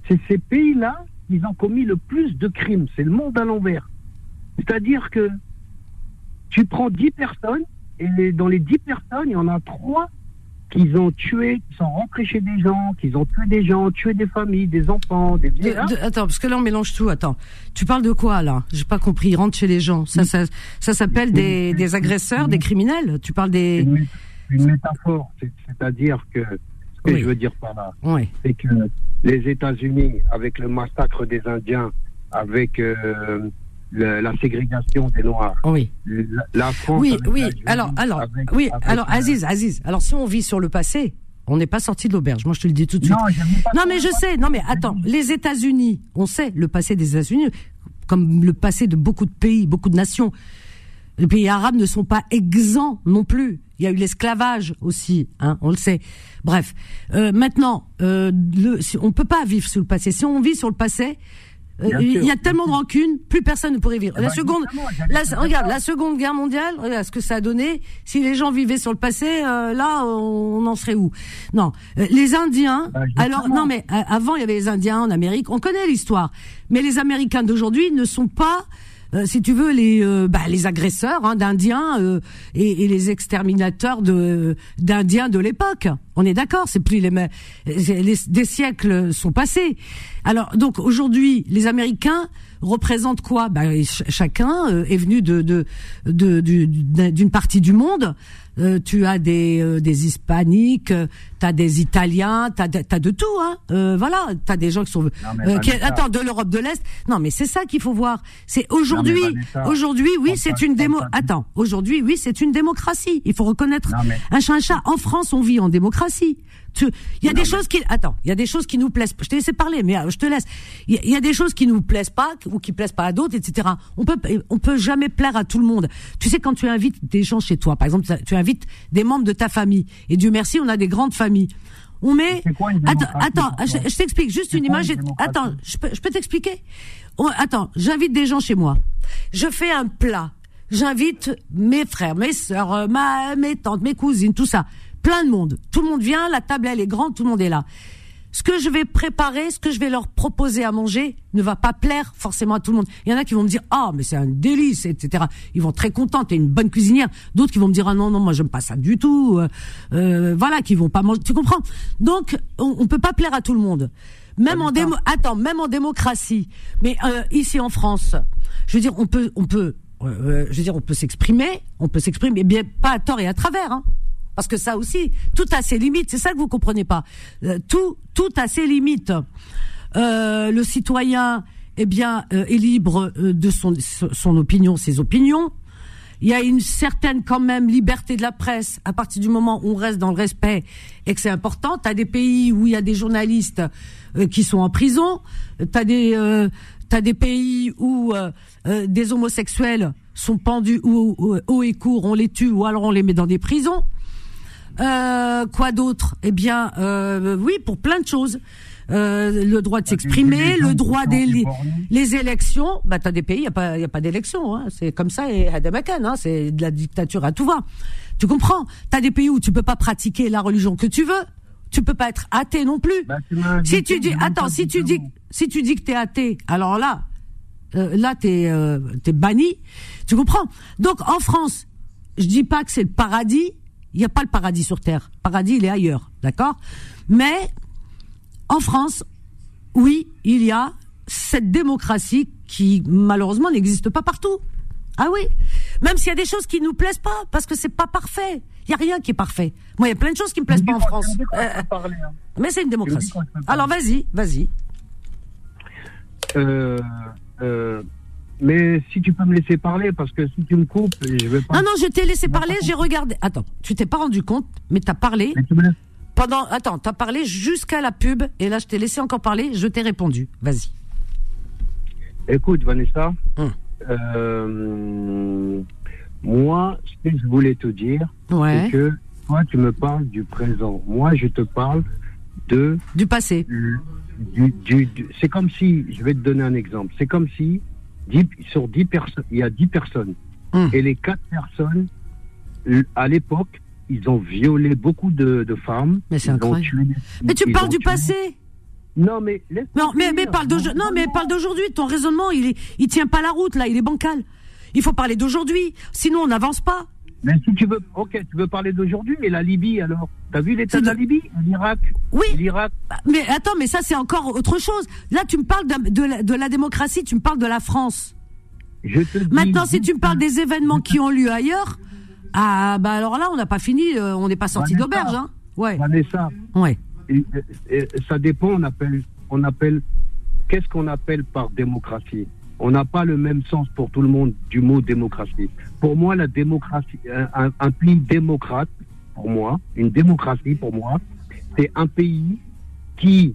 c'est ces pays-là qui ont commis le plus de crimes. C'est le monde à l'envers. C'est-à-dire que tu prends 10 personnes, et dans les 10 personnes, il y en a 3 qui ont tué, qui sont rentrés chez des gens, qui ont tué des gens, tué des familles, des enfants, des De- vieillards. de- attends, parce que là on mélange tout. Attends, tu parles de quoi là? J'ai pas compris. Rentre chez les gens. Ça, ça, ça s'appelle des, des agresseurs, des criminels? Tu parles des. une, une métaphore, c'est- c'est-à-dire que ce que Oui. je veux dire par là, Ouais. c'est que les États-Unis, avec le massacre des Indiens, avec euh, le- la ségrégation des Noirs, Oui. la, la France. Oui, oui. Alors, alors, avec- oui. avec, Alors, Aziz, Aziz. Alors, si on vit sur le passé, on n'est pas sorti de l'auberge. Moi, je te le dis tout de suite. Non, Non, mais je sais. Non, mais attends. Les États-Unis, on sait le passé des États-Unis, comme le passé de beaucoup de pays, beaucoup de nations. Les pays arabes ne sont pas exempts non plus. Il y a eu l'esclavage aussi, hein, on le sait. Bref, euh, maintenant, euh, le, si- on peut pas vivre sur le passé. Si on vit sur le passé, Euh, Il y a tellement de rancune, plus personne ne pourrait vivre. Eh la ben, seconde, la, regarde, la seconde guerre mondiale, regarde ce que ça a donné. Si les gens vivaient sur le passé, euh, là, on en serait où? Non, les Indiens. Justement. alors non, mais euh, avant il y avait les Indiens en Amérique. On connaît l'histoire, mais les Américains d'aujourd'hui ne sont pas. euh, si tu veux les euh, bah, les agresseurs hein, d'Indiens euh, et, et les exterminateurs de d'Indiens de l'époque. On est d'accord, c'est plus les, mêmes- les des siècles sont passés. Alors donc aujourd'hui, les Américains représentent quoi? Ch- Chacun euh, est venu de de de- du- d'un- d'une partie du monde. Euh, tu as des euh, des hispaniques, euh, t'as des Italiens, t'as de- t'as de tout, hein. Euh, voilà, t'as des gens qui sont euh, qui- attends de l'Europe de l'Est. Non, mais c'est ça qu'il faut voir. C'est aujourd'hui, Non, aujourd'hui, oui, c'est une démo. Attends, aujourd'hui, oui, c'est une démocratie. Il faut reconnaître Non, mais- un chat, un chat. En France, on vit en démocratie. Tu- Il y a Non, des mais- choses qui, attends, il y a des choses qui nous plaisent. Je t'ai laissé parler, mais euh, je te laisse. Il y, a- il y a des choses qui nous plaisent pas ou qui plaisent pas à d'autres, etc. On peut, on peut jamais plaire à tout le monde. Tu sais, quand tu invites des gens chez toi, par exemple, tu invites des membres de ta famille, et Dieu merci, on a des grandes familles. On met. Quoi une Attends, démocratie attends, je, je t'explique juste une image. une démocratie Attends, je peux, je peux t'expliquer? Attends, j'invite des gens chez moi. Je fais un plat. J'invite mes frères, mes sœurs, ma, mes tantes, mes cousines, tout ça. Plein de monde. Tout le monde vient, la table elle est grande, tout le monde est là. Ce que je vais préparer, ce que je vais leur proposer à manger ne va pas plaire forcément à tout le monde. Il y en a qui vont me dire ah mais c'est un délice etc. Ils vont être très contents, t'es une bonne cuisinière. D'autres qui vont me dire ah non non moi j'aime pas ça du tout. Euh, euh, voilà qui vont pas manger. Tu comprends? Donc on, on peut pas plaire à tout le monde. Même en démo attends même en démocratie. Mais euh, ici en France, je veux dire on peut on peut euh, je veux dire on peut s'exprimer, on peut s'exprimer mais bien pas à tort et à travers. Hein. Parce que ça aussi, tout a ses limites. C'est ça que vous comprenez pas. Euh, tout, tout a ses limites. Euh, le citoyen, eh bien, euh, est libre euh, de son, son opinion, ses opinions. Il y a une certaine quand même liberté de la presse à partir du moment où on reste dans le respect et que c'est important. T'as des pays où il y a des journalistes euh, qui sont en prison. T'as des euh, t'as des pays où des homosexuels sont pendus ou- haut et court, on les tue ou alors on les met dans des prisons. Euh, quoi d'autre? Eh bien, euh, oui, pour plein de choses. Euh, le droit de s'exprimer, le droit qui des les, élections. Bah, t'as des pays, y a pas, y a pas d'élection. Hein. C'est comme ça et Hadamakan, hein. c'est de la dictature à tout va. Tu comprends? T'as des pays où tu peux pas pratiquer la religion que tu veux. Tu peux pas être athée non plus. Bah, tu si tu dis, attends, si tu dis, si tu dis que t'es athée, alors là, euh, là t'es euh, t'es banni. Tu comprends? Donc en France, je dis pas que c'est le paradis. Il n'y a pas le paradis sur terre. Le paradis, il est ailleurs, d'accord? Mais en France, oui, il y a cette démocratie qui malheureusement n'existe pas partout. Ah oui, même s'il y a des choses qui nous plaisent pas, parce que c'est pas parfait. Il y a rien qui est parfait. Moi, il y a plein de choses qui me plaisent pas en France. Euh, parler, hein. mais c'est une démocratie. Alors vas-y, vas-y. Euh, euh, mais si tu peux me laisser parler, parce que si tu me coupes, je vais pas. Non, non, je t'ai laissé parler, j'ai regardé. Attends, tu t'es pas rendu compte, mais t'as parlé Mais tu me pendant. Attends, t'as parlé jusqu'à la pub, et là, je t'ai laissé encore parler, je t'ai répondu. Vas-y. Écoute, Vanessa, Hum. euh, moi, ce que je voulais te dire, Ouais. c'est que toi, tu me parles du présent. Moi, je te parle de Du passé. du, du- du- c'est comme si, je vais te donner un exemple, c'est comme si sur 10 personnes, il y a 10 personnes, Hum. et les quatre personnes, l- à l'époque, ils ont violé beaucoup de, de femmes. Mais c'est incroyable. tué Mais tu parles du tué- passé. Non, mais Non, mais, parle d'aujourd'hui. Non, mais parle d'aujourd'hui. Ton raisonnement, il est, il tient pas la route là. Il est bancal. Il faut parler d'aujourd'hui. Sinon, on n'avance pas. Mais si tu veux, ok, tu veux parler d'aujourd'hui, mais la Libye alors T'as vu l'état de la Libye L'Irak Oui. L'Irak Mais attends, mais ça c'est encore autre chose. Là, tu me parles de, la, de la démocratie. Tu me parles de la France. Je te dis Maintenant, si tu me parles des événements qui ont lieu ailleurs, ah bah alors là, on n'a pas fini. euh, on n'est pas sorti d'auberge, hein. Ouais, Vanessa, ouais. et- et- ça dépend, on appelle, on appelle, qu'est-ce qu'on appelle par démocratie? On n'a pas le même sens pour tout le monde du mot démocratie. Pour moi, la démocratie, un, un- pays démocrate, pour moi, une démocratie, pour moi, c'est un pays qui,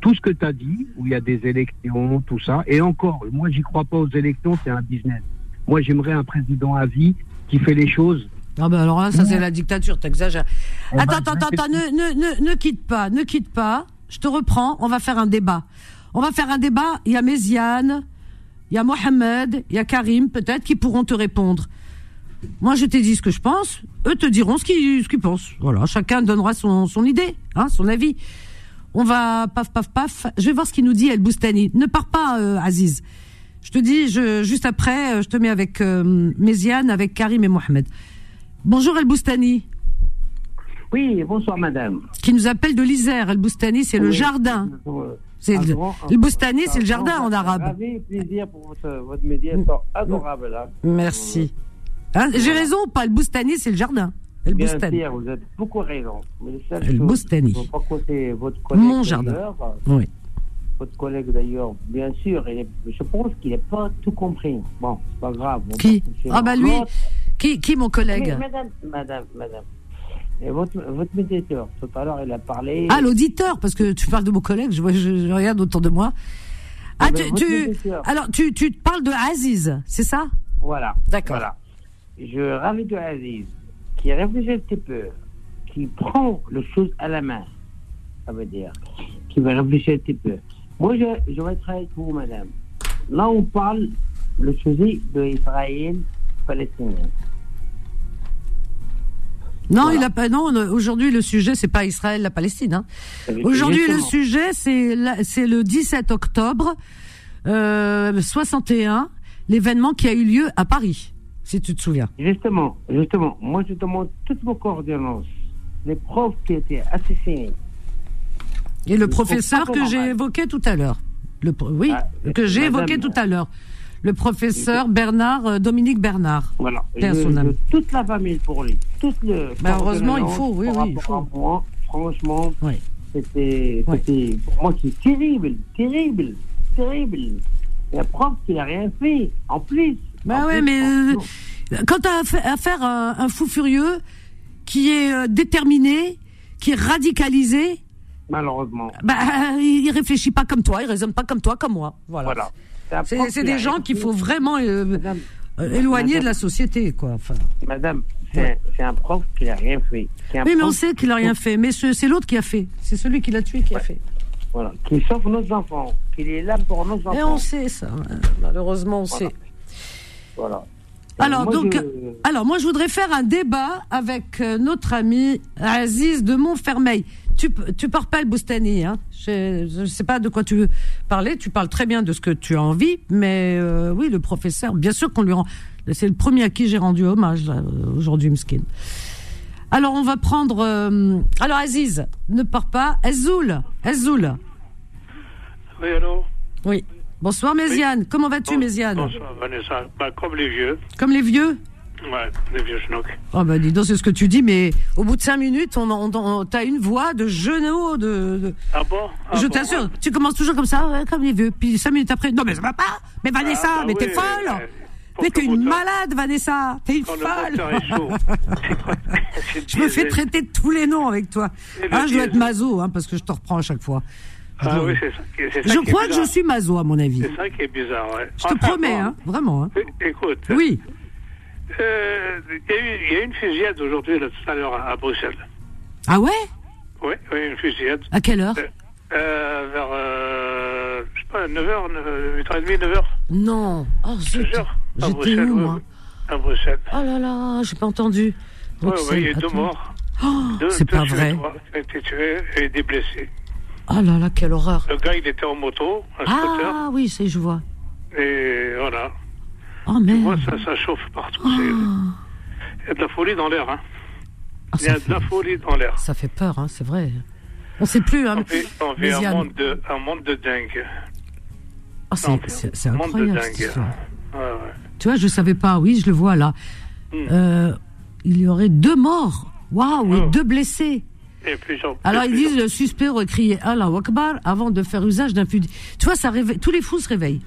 tout ce que tu as dit, où il y a des élections, tout ça, et encore, moi, j'y crois pas aux élections, c'est un business. Moi, j'aimerais un président à vie qui fait les choses Ah bah alors là, ça c'est la dictature. T'exagères. Eh ben, Attends, attends, vais attends, ne, ne, ne, ne quitte pas, ne quitte pas. Je te reprends. On va faire un débat. On va faire un débat. Il y a Méziane, il y a Mohamed, il y a Karim, peut-être, qui pourront te répondre. Moi, je t'ai dit ce que je pense. Eux te diront ce qu'ils ce qu'ils pensent. Voilà, chacun donnera son, son idée, hein, son avis. On va paf paf paf. Je vais voir ce qu'il nous dit El Boustani. Ne pars pas, euh, Aziz. Je te dis, je, juste après, euh, je te mets avec euh, Méziane, avec Karim et Mohamed. Bonjour El Boustani, Oui, bonsoir madame. qui nous appelle de l'Isère. El Boustani, c'est le jardin. C'est un le, grand- le Boustani, c'est le un jardin en arabe. Ravi, plaisir pour votre, votre médiateur adorable là. Merci. Hein, J'ai raison pas Le Boustani, c'est le jardin. El Bien Boustani. sûr, vous avez beaucoup raison. Mais El chose, Boustani. votre collègue. Mon jardin. Oui. Votre collègue d'ailleurs, bien sûr, est- je pense qu'il n'a pas tout compris. Bon, c'est pas grave. Qui Ah bah lui, qui, qui mon Mais collègue madame, madame, madame. Et votre, votre médiateur, tout à l'heure, il a parlé. Ah, l'auditeur, parce que tu parles de mon collègue, je, vois, je, je regarde autour de moi. Ah, ben, tu, médiateur. alors tu, tu parles de Aziz, c'est ça? Voilà. D'accord. Voilà. Je ravis de Aziz, qui réfléchit un petit peu, qui prend les choses à la main, ça veut dire, qui va réfléchir un petit peu. Moi, je, je vais être avec vous, madame. Là, on parle le sujet de Israël palestinien. Non, Voilà. il a pas. Non, on- aujourd'hui le sujet c'est pas Israël, la Palestine. hein. Aujourd'hui le sujet c'est c'est le 17 octobre euh, 61, l'événement qui a eu lieu à Paris, si tu te souviens. Justement, justement, moi, je demande toutes vos coordonnées. Les profs qui étaient assassinés. Et le professeur que j'ai évoqué tout à l'heure. Le oui, Ah, que j'ai évoqué tout à l'heure. Le professeur Bernard euh, Dominique Bernard. Voilà. Je- son je- toute la famille pour lui. Toute le. Heureusement, il faut, oui, oui, il faut. moi, franchement, Oui. c'était, Oui. pour moi, c'est terrible, terrible, terrible. Et un prof qui n'a rien fait, en plus. Bah En ouais, plus, mais euh, quand tu as affaire à un fou furieux qui est euh, déterminé, qui est radicalisé, Malheureusement. bah, il, il réfléchit pas comme toi, il raisonne pas comme toi, comme moi. Voilà. Voilà. C'est des gens qu'il faut vraiment euh, Madame, euh, éloigner madame, de la société, quoi. Enfin. Madame, c'est, un prof qui n'a rien fait. Oui, mais on sait qu'il a rien fait, mais ce- c'est l'autre qui a fait. C'est celui qui l'a tué qui a fait. Voilà, qui sauve nos enfants, qu'il est là pour nos enfants. Et on sait ça. hein. Malheureusement, on Voilà. sait. Voilà. Et Alors, moi, donc, je- euh, alors, moi, je voudrais faire un débat avec euh, notre ami Aziz de Montfermeil. Tu, tu parles pas le Boustani, hein Je ne sais pas de quoi tu veux parler. Tu parles très bien de ce que tu as envie, mais euh, oui, le professeur, bien sûr qu'on lui rend. C'est le premier à qui j'ai rendu hommage aujourd'hui, Mskin. Alors, on va prendre. euh, alors, Aziz, ne pars pas. Azoul, Azoul. Oui, allô? Oui. Bonsoir, Méziane. Comment vas-tu, Bon- Méziane? Bonsoir, Vanessa. Bah, comme les vieux. Comme les vieux? Ouais, les vieux schnocks. Oh bah dis donc, c'est ce que tu dis, mais au bout de cinq minutes, on, on, on- t'as une voix de genou, de, de- Ah bon? Ah je bon, t'assure, tu commences toujours comme ça, ouais, comme les vieux. Puis cinq minutes après, non mais ça va pas, mais Vanessa, Ah, bah mais t'es folle, ouais. Mais t'es une malade, Vanessa, t'es une Quand folle. Je me fais traiter de tous les noms avec toi. Et le Hein, je dois être mazo, hein, parce que je te reprends à chaque fois. Ah oui, ça. ça Je crois que je suis mazo, à mon avis. C'est ça qui est bizarre, ouais. Je te Enfin, promets, bon, hein, vraiment. Hein. Écoute. Oui. Euh, Il y, a eu- il y a une fusillade aujourd'hui, là, tout à l'heure, à Bruxelles. Ah ouais? Oui, oui, une fusillade. À quelle heure? Euh, vers, euh, je sais pas, 9h, 8h30, 9h. Non. Oh, J'étais Bruxelles, où, moi. À Bruxelles. Oh là là, j'ai pas entendu. Oui, oui, il y a eu deux morts. Oh, c'est pas tués, vrai. trois qui ont été tués et des blessés. Oh là là, quelle horreur. Le gars, il était en moto, un scooter, Ah oui, c'est je vois. et voilà. Oh Tu vois, merde. ça, ça chauffe partout. Ah, Il y a de la folie dans l'air, hein. Ah, Il y a de la folie dans l'air. ça fait peur, hein, c'est vrai. On sait plus, hein. On vit, on vit un, Méziane. monde de, un monde de dingue. Ah, c'est- incroyable dingue. cette histoire. Ouais, ouais. Tu vois, je savais pas. Oui, je le vois là. Hmm. Euh, il y aurait deux morts. Waouh, et Oh. deux blessés. Et plusieurs. Alors et ils plusieurs- disent le suspect aurait crié Allah Akbar avant de faire usage d'un fusil. Tu vois, ça réveille. Tous les fous se réveillent.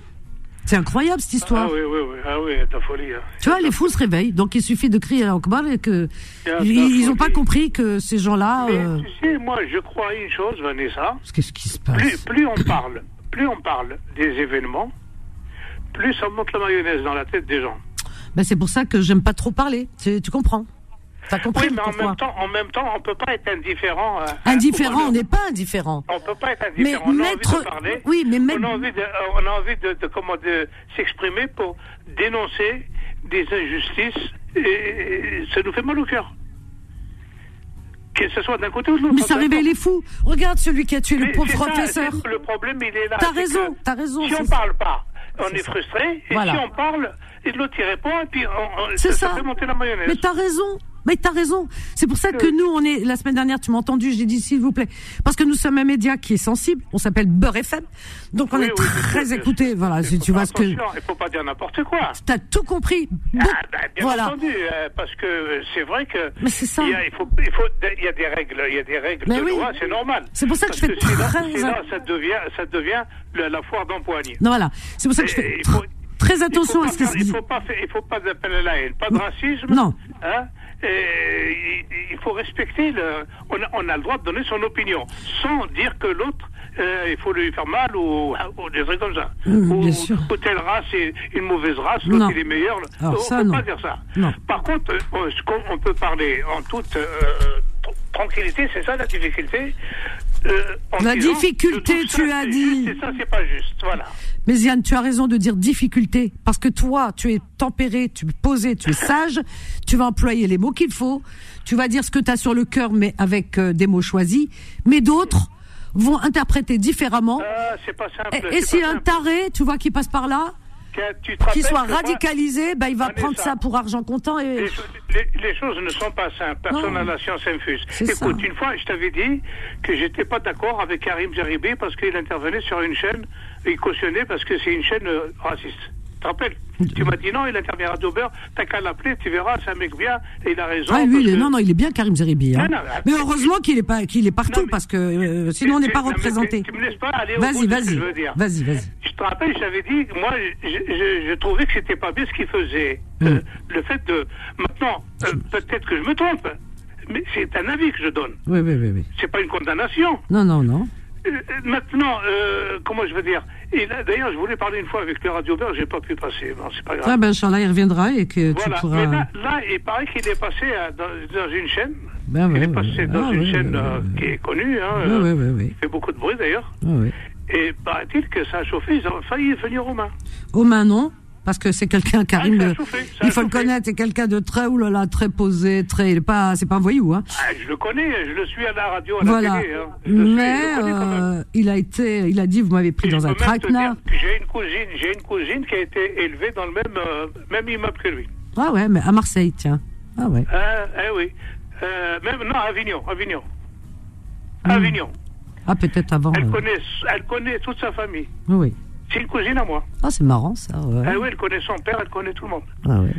C'est incroyable cette histoire. Ah oui, oui, oui. Ah oui, de la folie. hein. Tu vois, les fous se réveillent. Donc il suffit de crier Allah Akbar et que Il y a de ils, la ils ont pas compris que ces gens-là. Euh, tu sais, moi, je crois une chose, Vanessa. Qu'est-ce qui se passe Plus, plus on parle, plus on parle des événements, plus ça monte la mayonnaise dans la tête des gens. Ben, c'est pour ça que j'aime pas trop parler. Tu comprends T'as compris Oui, mais en même temps, en même temps, on peut pas être indifférent. à- Indifférent, on n'est pas indifférent. On peut pas être Mais indifférent. on a envie de parler. oui, mais mettre- on a envie de, euh, on a envie de, de comment de s'exprimer pour dénoncer des injustices et ça nous fait mal au cœur. Que ce soit d'un côté ou de l'autre. Mais ça réveille les fous. Regarde celui qui a tué le pauvre ça, professeur. Le problème, il est là. T'as raison, t'as raison, Si on c'est parle pas, on est frustré. Et Voilà. si on parle, et l'autre il répond, et puis on, on- ça, ça. fait monter la mayonnaise. Mais t'as raison. Mais t'as raison. C'est pour ça que nous, on est, la semaine dernière, tu m'as entendu, j'ai dit s'il vous plaît. Parce que nous sommes un média qui est sensible. On s'appelle Beurre FM. Donc on Oui, est oui, très écouté. Voilà, si tu vois ce que. Il faut pas dire n'importe quoi. T'as tout compris. Ah, ben, bien voilà. entendu, euh, parce que c'est vrai que Mais c'est ça. il y a, il faut, il faut, il y a des règles, il y a des règles Mais de oui. loi, c'est normal. C'est pour ça que Parce je fais sinon, très- sinon, ça devient, ça devient la, la foire d'empoigne. Non, voilà. C'est pour ça que je fais il faut- très attention il à faut ce pas que faire-. Il faut pas faire, il faut pas d'appeler à la haine, pas de racisme. Non. Hein et il, il faut respecter le. On a, on a le droit de donner son opinion, sans dire que l'autre, euh, il faut lui faire mal ou, ou des trucs comme ça. Mmh, ou, bien sûr. ou telle race est une mauvaise race, l'autre il est meilleur. Alors, on ça, peut non. pas dire ça. Non. Par contre, euh, on- peut parler en toute euh, tr- tranquillité, c'est ça la difficulté. Euh, La disant, difficulté, tu as dit. juste, Et ça, c'est pas juste. Voilà. Mais Yann, tu as raison de dire difficulté, parce que toi, tu es tempéré, tu es posé, tu es sage, tu vas employer les mots qu'il faut, tu vas dire ce que tu as sur le cœur, mais avec euh, des mots choisis, mais d'autres vont interpréter différemment. Ah, c'est pas simple. Et, et si pas un simple. taré, tu vois, qui passe par là, Que tu te qui rappelles soit radicalisé, bah, il va prendre ça pour argent comptant et... Les, cho- les- les choses ne sont pas simples. Personne n'a la science infuse. Écoute, ça. une fois, je t'avais dit que j'étais pas d'accord avec Karim Zeribi parce qu'il intervenait sur une chaîne, il cautionnait parce que c'est une chaîne euh, raciste. Tu te rappelles Tu m'as dit non, il intervient à Beurre, t'as qu'à l'appeler, tu verras, c'est un mec bien, et il a raison. Ah, que- non, non, il est bien Karim Zeribi. Hein. Non, non, mais heureusement qu'il est pas, qu'il est partout, Non, parce que euh, sinon on n'est pas représenté. Tu, me laisses pas aller au Vas-y, bout de ce que vas-y, je veux dire. vas-y, vas-y. Je te rappelle, j'avais dit, moi, je, je, je trouvais que c'était pas bien ce qu'il faisait. Mm. Euh, le fait de. Maintenant, euh, peut-être que je me trompe, mais c'est un avis que je donne. Oui, oui, oui, oui. C'est pas une condamnation. Non, non, non. Euh, maintenant, euh, comment je veux dire Et d'ailleurs, je voulais parler une fois avec le Radio Beurre, j'ai pas pu passer. Bon, c'est pas grave. Ah ben, Inch'Allah, il reviendra et que voilà. tu pourras... Mais là, là, il paraît qu'il est passé à- dans, dans une chaîne. Ben, il ouais, est passé ouais. dans Ah, une ouais, chaîne euh, qui est connue. Hein, Oui, euh, qui fait beaucoup de bruit d'ailleurs. Ah. Et paraît-il que ça a chauffé, ils ont failli venir aux mains. Aux mains, non parce que c'est quelqu'un, Karim, Ah, chauffé, il faut le connaître, c'est quelqu'un de très, oulala, très posé, très, il est pas, c'est pas un voyou, hein. Ah, je le connais, je le suis à la radio, à la Voilà. télé. Hein. Suis, Mais, euh, il a été, il a dit, vous m'avez pris Et dans un traquenard. J'ai une cousine, j'ai une cousine qui a été élevée dans le même, euh, même immeuble que lui. Ah ouais, mais à Marseille, tiens. Ah ouais. Ah, eh oui. Euh, même, non, Avignon, Avignon. Hmm. Avignon. Ah, peut-être avant. Elle connaît, elle connaît toute sa famille. Oui, oui. C'est une cousine à moi. Ah, c'est marrant, ça, ouais. Ah oui, elle connaît son père, elle connaît tout le monde. Ah ouais.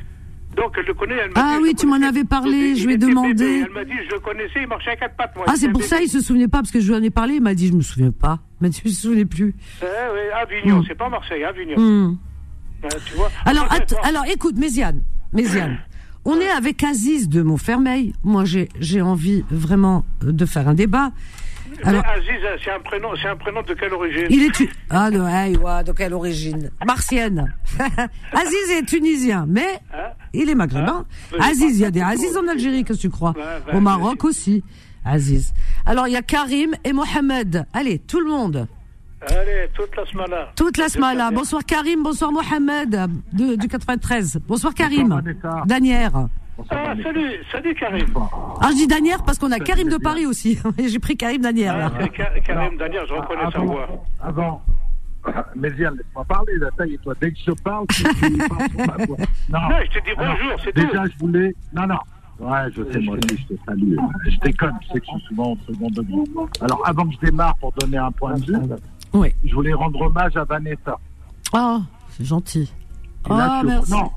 Donc elle le connaît. Elle m'a Ah dit, je oui, tu m'en avais parlé, Il je lui ai demandé. Elle m'a dit, je le connaissais, il marchait à quatre pattes. Moi. Ah, c'est pour ça, bébé. il se souvenait pas, parce que je lui en ai parlé, il m'a dit, je me souviens pas. Mais tu me souvenais plus. Eh oui, Avignon, Hmm. c'est pas Marseille, Avignon. Euh, tu vois. Alors, alors, écoute, Méziane, Méziane, on est avec Aziz de Montfermeil. Moi, j'ai, j'ai envie vraiment euh, de faire un débat. Alors, Mais Aziz, euh, c'est un prénom, c'est un prénom de quelle origine il est tu... ah de, hey, ouais, de quelle origine? Martienne. Aziz est tunisien, mais Hein? il est maghrébin. Hein? Aziz, il y a des Aziz en Algérie, qu'est-ce que tu crois? Au Maroc aussi, Aziz. Alors, il y a Karim et Mohamed. Allez, tout le monde. Allez, toute la semaine Toute la semaine là. Bonsoir Karim, bonsoir Mohamed de, du 93. Bonsoir Karim. Bonsoir. Danière. Ah, salut, salut Karim. Ah, je dis Danière parce qu'on a Karim de Paris aussi. J'ai pris Karim Danière Ah, là. c'est Ka- Karim Daniel, je reconnais sa voix. Avant. Méziane, laisse-moi parler, y est, toi. Dès que je parle, tu, tu parles sur ma voix. Non, Non, je te dis bonjour, c'est tout. Déjà, je voulais. Non, non. Ouais, je sais, moi aussi, je te salue. Je déconne, je sais que je suis souvent au second degré. Alors, avant que je démarre pour donner un point de vue, Oui. je voulais rendre hommage à Vanessa. Oh, c'est gentil. Et là, Ah, je- merci. Non.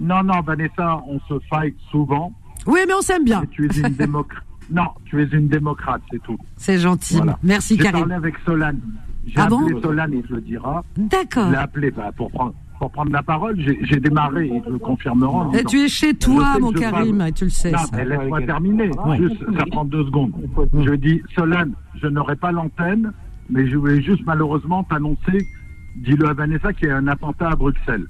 Non, non, Vanessa, on se fight souvent. Oui, mais on s'aime bien. Et tu es une démocrate. Non, tu es une démocrate, c'est tout. C'est gentil. Voilà. Merci J'ai Karim. parlé avec Solane. J'ai Ah appelé bon Solane, il te le dira. D'accord. Je appelé bah, pour, prendre, pour prendre la parole. J'ai j'ai démarré, il te le confirmera. en Et tu es chez Je toi, mon je Karim, parle. et tu le sais. Non, ça. mais laisse-moi terminer. Juste, ça prend deux secondes. Je dis, Solane, je n'aurai pas l'antenne, mais je voulais juste malheureusement t'annoncer, dis-le à Vanessa, qu'il y a un attentat à Bruxelles.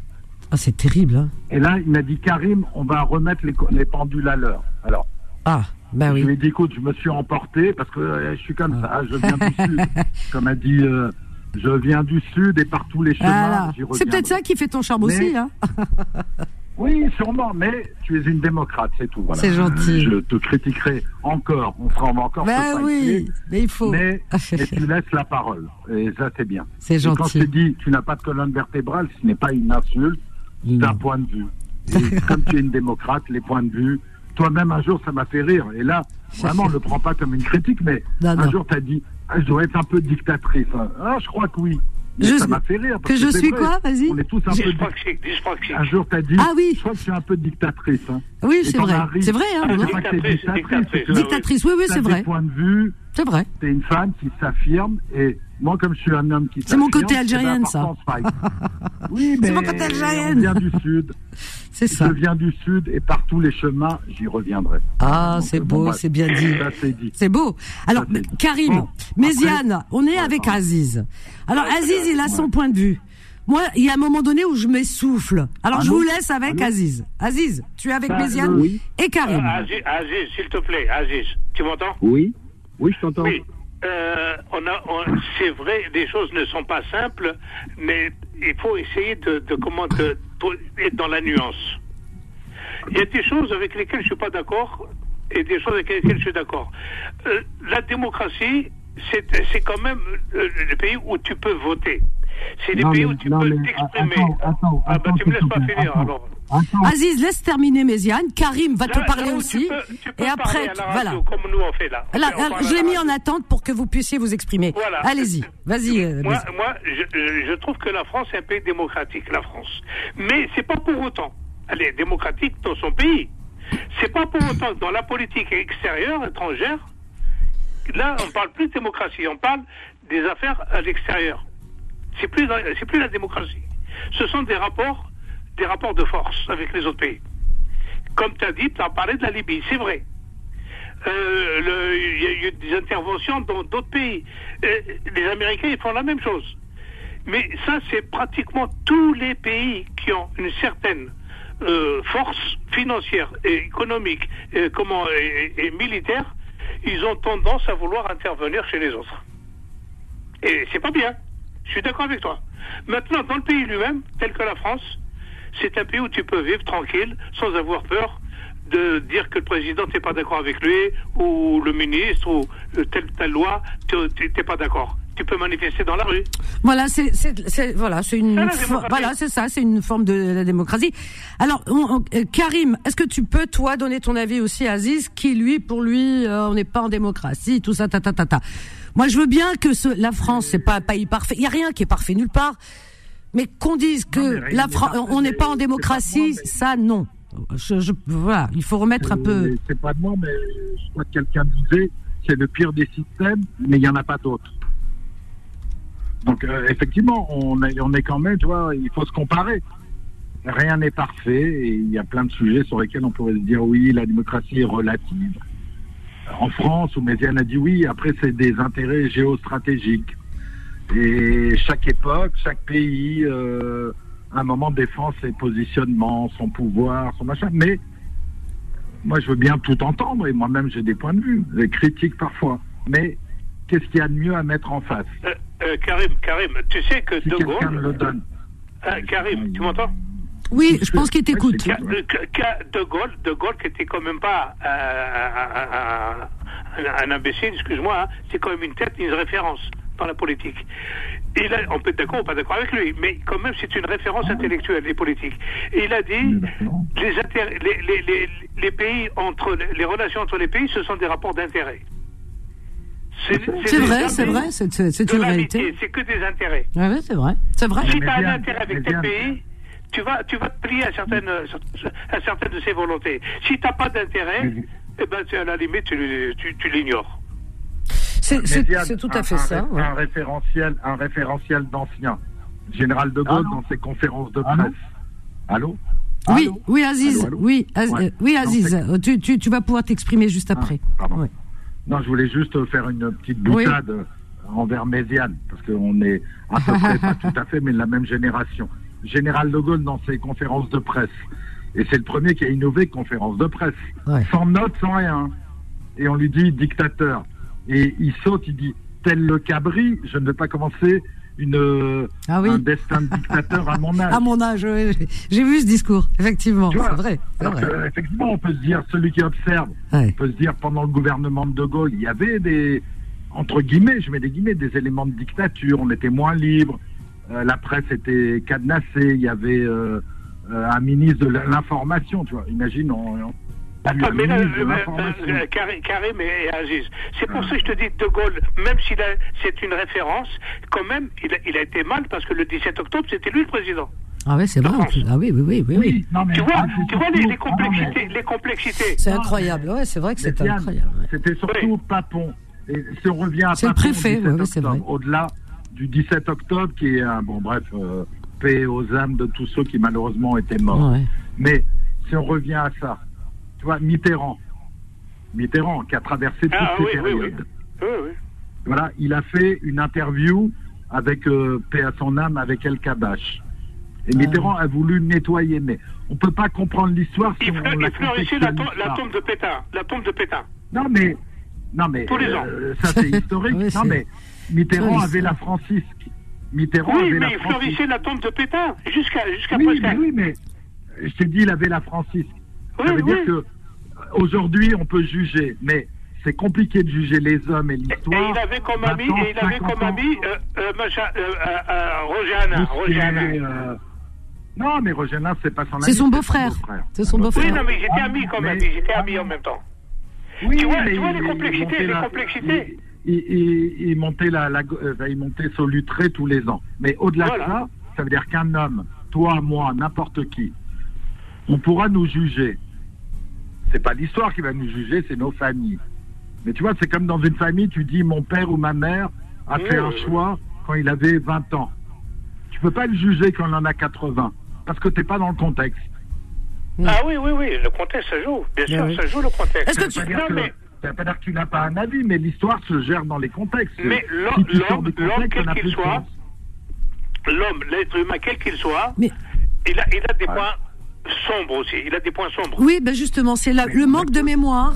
Ah, c'est terrible. Hein. Et là, il m'a dit Karim, on va remettre les, pendules à l'heure. Alors, Ah, ben je oui. lui ai dit écoute, je me suis emporté parce que euh, je suis comme ça, je viens du sud. Comme a dit, euh, je viens du sud et par tous les chemins, Voilà. j'y C'est peut-être ça qui fait ton charme Mais- aussi. Hein. Oui, sûrement, mais tu es une démocrate, c'est tout. Voilà. C'est gentil. Je te critiquerai encore. On va encore. Ben oui, mais il faut. Mais, mais tu laisses la parole. Et ça, c'est bien. C'est Et Quand je gentil. te dis tu n'as pas de colonne vertébrale, ce n'est pas une insulte, c'est Non. un point de vue. Et comme tu es une démocrate, les points de vue, toi-même un jour, ça m'a fait rire. Et là, vraiment, ne le prends pas comme une critique, mais Non, un non. jour, tu as dit, ah, je dois être un peu dictatrice. Ah, je crois que oui. Mais Je- ça m'a fait rire. parce que je c'est suis vrai. quoi Vas-y. On est tous un peu. Dyspraxique, dyspraxique. Un jour, tu as dit, Ah oui. je crois que je suis un peu dictatrice. hein. Oui, c'est vrai. C'est vrai, hein. Ah, Dictatrice, dictatrice, dictatrice. Dictatrice, oui, oui, t'as c'est des vrai. points de vue, C'est vrai. t'es une femme qui s'affirme et moi comme je suis un homme qui C'est mon s'affirme, côté c'est algérienne, important de fight. oui, C'est mais mon côté algérienne. on vient du sud. C'est ça. Je viens du sud et par tous les chemins, j'y reviendrai. Ah, c'est beau, bon, c'est bien dit. Ça c'est dit. C'est beau. Alors, Ça, c'est- Karim, Bon, Méziane, on est avec. Aziz. Alors, Ouais, Aziz, il a ouais. son point de vue. Moi, il y a un moment donné où je m'essouffle. Alors, je Allô vous laisse avec Allô Aziz. Aziz, tu es avec Bah, Méziane oui. et Karim. Euh, Aziz, Aziz, s'il te plaît, Aziz, tu m'entends? Oui, oui, je t'entends. Oui. Euh, on a, on- c'est vrai, les choses ne sont pas simples, mais il faut essayer de, de comment de, être dans la nuance. Il y a des choses avec lesquelles je suis pas d'accord et des choses avec lesquelles je suis d'accord. Euh, la démocratie, c'est, c'est quand même euh, le pays où tu peux voter. C'est les Non, pays mais- où tu non, peux mais t'exprimer. attends, attends, ah bah tu me laisses pas finir alors. Attends, Aziz, laisse terminer Méziane. Karim va te parler aussi. Tu peux, tu peux et après, voilà. comme nous on fait là. On je l'ai la mis en attente pour que vous puissiez vous exprimer. Voilà. Allez-y, vas-y. euh, Moi, je, je- je trouve que la France est un pays démocratique, la France. Mais c'est pas pour autant. Elle est démocratique dans son pays. C'est pas pour autant que dans la politique extérieure, étrangère, là, on parle plus de démocratie, on parle des affaires à l'extérieur. C'est plus, c'est plus la démocratie. Ce sont des rapports, des rapports de force avec les autres pays. Comme tu as dit, tu as parlé de la Libye, c'est vrai. Euh, Il y a eu des interventions dans d'autres pays. Euh, les Américains, ils font la même chose. Mais ça, c'est pratiquement tous les pays qui ont une certaine euh, force financière et économique et, comment, et militaire, ils ont tendance à vouloir intervenir chez les autres. Et c'est pas bien. Je suis d'accord avec toi. Maintenant, dans le pays lui-même, tel que la France, c'est un pays où tu peux vivre tranquille, sans avoir peur de dire que le président n'est pas d'accord avec lui, ou le ministre, ou euh, telle telle loi, tu n'es pas d'accord. Tu peux manifester dans la rue. Voilà, c'est voilà, c'est une voilà, c'est ça, c'est une forme de la démocratie. Alors, on- on- euh, Karim, est-ce que tu peux toi donner ton avis aussi à Aziz, qui lui, pour lui, euh, on n'est pas en démocratie, tout ça, ta ta ta ta. Moi, je veux bien que ce, la France, c'est pas un pays parfait. Il y a rien qui est parfait nulle part. Mais qu'on dise que la n'est France, on n'est pas en pas démocratie, moi, mais- ça non. Je, je- voilà, il faut remettre un peu. Euh, C'est pas de moi, mais je crois que quelqu'un disait c'est le pire des systèmes, mais il n'y en a pas d'autres. Donc euh, effectivement, on est, on est quand même, tu vois, il faut se comparer. Rien n'est parfait et il y a plein de sujets sur lesquels on pourrait se dire oui, la démocratie est relative. En France, où Méziane a dit oui, après c'est des intérêts géostratégiques. Et chaque époque, chaque pays, euh, à un moment défend ses positionnements, son pouvoir, son machin. Mais moi, je veux bien tout entendre et moi-même, j'ai des points de vue, des critiques parfois. Mais qu'est-ce qu'il y a de mieux à mettre en face? Euh, euh, Karim, Karim, tu sais que Si De quelqu'un me le Gaulle. donne. Euh, Karim, tu m'entends? Oui, je pense qu'il t'écoute. Euh, De Gaulle, De Gaulle qui était quand même pas euh, un, un- un imbécile, excuse-moi, hein, c'est quand même une tête, une référence dans la politique. Et là, on peut être d'accord ou pas d'accord avec lui, mais quand même c'est une référence intellectuelle et politique. Et il a dit les, intérêts- les, les, les, les pays entre les relations entre les pays, ce sont des rapports d'intérêt. C'est vrai, c'est vrai, c'est une réalité. C'est que des intérêts. C'est vrai, c'est vrai. Si tu as un intérêt avec tel pays, tu vas, tu vas te plier à certaines, à certaines de ses volontés. Si tu n'as pas d'intérêt, eh ben, à la limite, tu, tu, tu l'ignores. C'est tout à fait un, ça. ouais. Un référentiel, un référentiel d'ancien. Général de Gaulle, Allô dans ses conférences de Allô presse. Allô? Oui, Allô? oui, Aziz, oui, Az- Ouais. euh, oui, Aziz, euh, tu, tu, tu vas pouvoir t'exprimer juste après. Ah, pardon. Ouais. Non, je voulais juste faire une petite Oui. boutade envers Méziane, parce qu'on est à peu près, pas tout à fait, mais de la même génération. général de Gaulle dans ses conférences de presse. Et c'est le premier qui a innové conférence de presse. Ouais. Sans notes, sans rien. Et on lui dit dictateur. Et il saute, il dit tel le cabri, je ne vais pas commencer une, Ah oui. un destin de dictateur à mon âge. À mon âge, ouais, j'ai- vu ce discours, effectivement, c'est vrai. que, effectivement, on peut se dire, celui qui observe, Ouais. on peut se dire, pendant le gouvernement de De Gaulle, il y avait des, entre guillemets, je mets des guillemets, des éléments de dictature, on était moins libre, euh, la presse était cadenassée, il y avait euh, euh, un ministre de l'information, tu vois, imagine, on, on a eu Ah, mais là, euh, euh, Karim Karim et et Aziz. C'est pour Ah. ça que je te dis, De Gaulle, même s'il a, c'est une référence, quand même, il a, il a été mal parce que le 17 octobre, c'était lui le président. Ah ouais, c'est vrai. Ah oui, oui, oui, oui. oui. Oui, non, mais Tu vois, ah, c'est tu vois les, surtout- les non, mais- complexités, les complexités. C'est incroyable. Ouais, c'est vrai que Diane, incroyable. ouais. C'était surtout Papon. Et si on revient à C'est le Papon, préfet, 17 ouais. Au-delà du 17 octobre, qui est un, bon, bref, euh, paix aux âmes de tous ceux qui malheureusement étaient morts. Ouais. Mais si on revient à ça, tu vois, Mitterrand, Mitterrand qui a traversé toutes Ah, ces oui, oui, oui. périodes. Oui, oui. Voilà, il a fait une interview avec euh, paix à son âme avec El Kabash. Et Ah. Mitterrand a voulu nettoyer, mais on peut pas comprendre l'histoire si Il, on, la il fleurissait la, la tombe de Pétain. La tombe de Pétain. Non, mais, non, mais Tous les ans. euh, ça c'est historique. Oui, non, mais Mitterrand Oui, avait la Francisque. Mitterrand Oui, avait mais la il Francisque. fleurissait la tombe de Pétain jusqu'à jusqu'à Oui, mais oui, mais je t'ai dit, il avait la Francisque. Oui, ça veut oui. dire que euh, aujourd'hui, on peut juger, mais c'est compliqué de juger les hommes et Et l'histoire. il avait comme 20 ami, et il avait 50 comme ami euh, euh, euh, Non, mais Hanin, c'est pas son ami. C'est son beau-frère. C'est son Oui, beau-frère. non, mais Ah, amis quand même, mais- ils étaient amis en même temps. Oui, Tu vois- mais tu vois il- les complexités, les la- complexités. Il, il- il- il montait la, la, euh, il montait Solutré tous les ans. Mais au-delà Voilà. de ça, ça veut dire qu'un homme, toi, moi, n'importe qui, on pourra nous juger. C'est pas l'histoire qui va nous juger, c'est nos familles. Mais tu vois, c'est comme dans une famille, tu dis mon père ou ma mère a fait Mmh. un choix quand il avait 20 ans. Tu peux pas le juger quand il en a 80 parce que t'es pas dans le contexte. Ah oui, oui, oui, le contexte, ça joue. Bien sûr, oui. ça joue le contexte. Est-ce que tu- Non, que- mais, ça veut pas dire que tu n'as pas un avis, mais l'histoire se gère dans les contextes. mais l'homme, Si quel qu'il soit, l'homme, l'être humain, quel qu'il soit, Mais- il, a, il a des Ouais. points sombres aussi. Il a des points sombres. Oui, ben justement, c'est le manque de mémoire.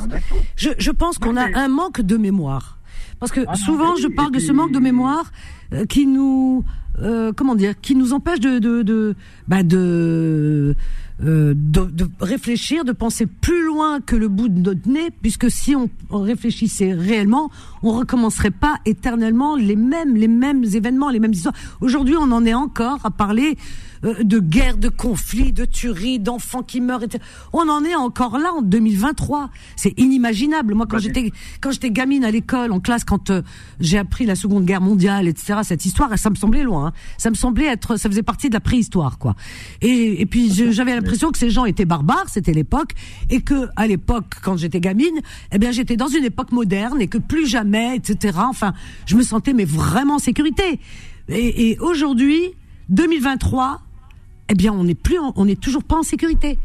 Je, je pense qu'on a un manque de mémoire. Parce que Ah non, souvent, je parle de ce manque de mémoire euh, qui nous, euh, comment dire, qui nous empêche de, de, de, bah de, euh, de, de réfléchir, de penser plus loin que le bout de notre nez, puisque si on, on réfléchissait réellement, on recommencerait pas éternellement les mêmes, les mêmes événements, les mêmes histoires. Aujourd'hui, on en est encore à parler de guerre, de conflits, de tueries, d'enfants qui meurent. etc. On en est encore là en 2023. C'est inimaginable. Moi, quand j'étais quand j'étais gamine à l'école, en classe, quand euh, j'ai appris la Seconde Guerre mondiale, etc. Cette histoire, ça me semblait loin. hein. Ça me semblait être, ça faisait partie de la préhistoire, quoi. Et, et puis j'avais l'impression que ces gens étaient barbares. C'était l'époque, et que à l'époque, quand j'étais gamine, eh bien, j'étais dans une époque moderne et que plus jamais, etc. Enfin, je me sentais mais vraiment en sécurité. Et, et aujourd'hui, 2023, eh bien, on n'est plus, en- on n'est toujours pas en sécurité.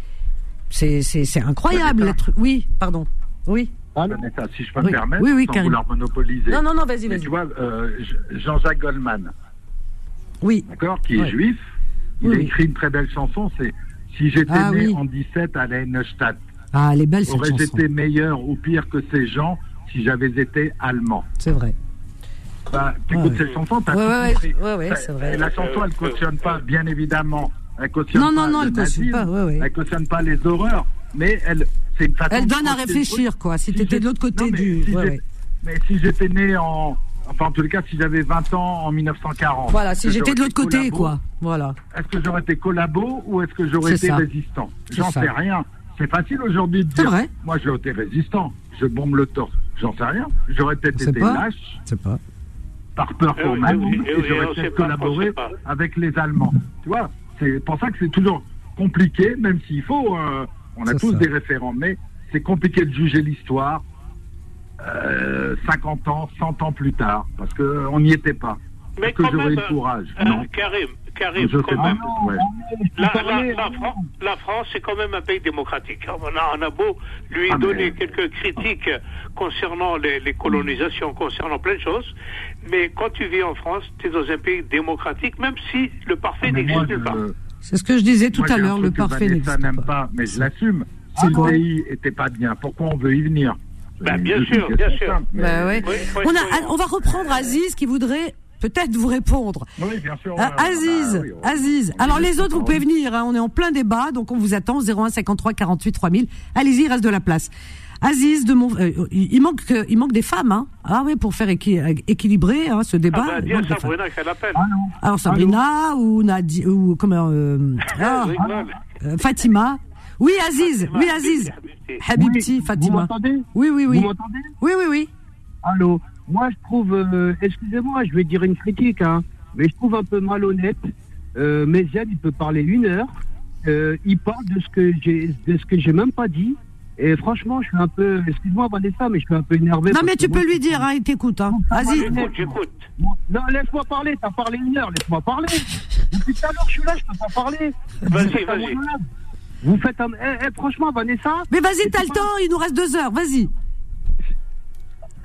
C'est, incroyable. Ouais, l'être- Oui, pardon. Oui. Vanessa, si je peux Oui. me permettre, Oui, oui, sans vouloir monopoliser. Non, non, non, vas-y, Mais vas-y. tu vois, euh, Jean-Jacques Goldman, Oui. d'accord, qui est Ouais. juif, il Oui, a oui. écrit une très belle chanson, c'est Si j'étais Ah, né oui. en 17 à la Neustadt, Ah, elle est belle cette aurais-je chanson. été meilleur ou pire que ces gens si j'avais été allemand? C'est vrai. bah, T'écoutes Ouais. cette chanson, t'as Ouais, tout ouais, compris. ouais, ouais, c'est vrai. La chanson, elle cautionne pas, bien évidemment. Elle cautionne Non, pas non, non, le elle cautionne pas, ouais, ouais. Elle cautionne pas les horreurs, mais elle, c'est une façon Elle de donne à réfléchir, quoi. Si Si t'étais de l'autre côté non, du. si ouais, j'ai- ouais. Mais si j'étais né en. Enfin, en tout cas, si j'avais 20 ans en 1940. Voilà, si j'étais de j'aurais l'autre côté, quoi. Voilà. Est-ce que j'aurais été collabo ou est-ce que j'aurais été ça. résistant J'en sais rien. C'est facile aujourd'hui de C'est dire. vrai. Moi, j'ai été résistant. Je bombe le torse. J'en sais rien. J'aurais peut-être été pas. lâche C'est pas. par peur Eh pour ma eh vie eh et j'aurais peut-être collaboré avec les Allemands. Tu vois, c'est pour ça que c'est toujours compliqué, même s'il faut. euh, on a tous ça. des référents, mais c'est compliqué de juger l'histoire euh, 50 ans, 100 ans plus tard, parce qu'on n'y était pas. Mais Est-ce que quand j'aurais le courage? euh, Non. Karim, Sais quand pas. même. Ouais. La, la- la Fran- la France, c'est quand même un pays démocratique. On a, on a beau lui Ah, mais- donner quelques critiques concernant les, les colonisations, concernant plein de choses, mais quand tu vis en France, tu es dans un pays démocratique, même si le parfait moi, n'existe nulle part. je- C'est ce que je disais tout Moi, à l'heure, le parfait n'existe n'aime pas. pas, mais je l'assume. Ah, Si le pays était pas bien, pourquoi on veut y venir? Ben, bien sûr, bien sûr. simple, mais- Bah ouais. Oui, On, a, on va reprendre Aziz qui voudrait peut-être vous répondre. Oui, bien sûr. Euh, Aziz, bah oui, Aziz. Alors les autres, vous pouvez venir. hein, on est en plein débat, donc on vous attend. 01 53 48 3000. Allez-y, reste de la place. Aziz, de mon, euh, il manque, euh, il manque des femmes. Hein. Ah oui, pour faire équi- équilibrer hein, ce débat. Ah ben, il manque. Sabrina qu'elle appelle. Alors Sabrina ou Nadi ou comment euh, ah, rigole. euh, Fatima. Oui, Aziz. Oui, Aziz. Habibti. Oui, Vous Fatima. m'entendez? Oui, oui, oui. Vous m'entendez? Oui, oui, oui. Allô? Moi, je trouve, euh, excusez-moi, je vais dire une critique, hein, mais je trouve un peu malhonnête. Euh, Méziane, il peut parler une heure. Euh, il parle de ce que j'ai, de ce que j'ai même pas dit. Et franchement, je suis un peu, excuse-moi Vanessa, mais je suis un peu énervé. Non, mais tu moi, peux lui dire, hein, il t'écoute. Hein. Vas-y. J'écoute, j'écoute. moi- Non, laisse-moi parler. T'as parlé une heure, laisse-moi parler. Depuis tout à l'heure, je suis là, je peux pas parler. Vas-y, vas-y. Vous faites un, eh, eh, franchement, Vanessa. Mais vas-y, t'as le pas- temps, il nous reste deux heures, vas-y.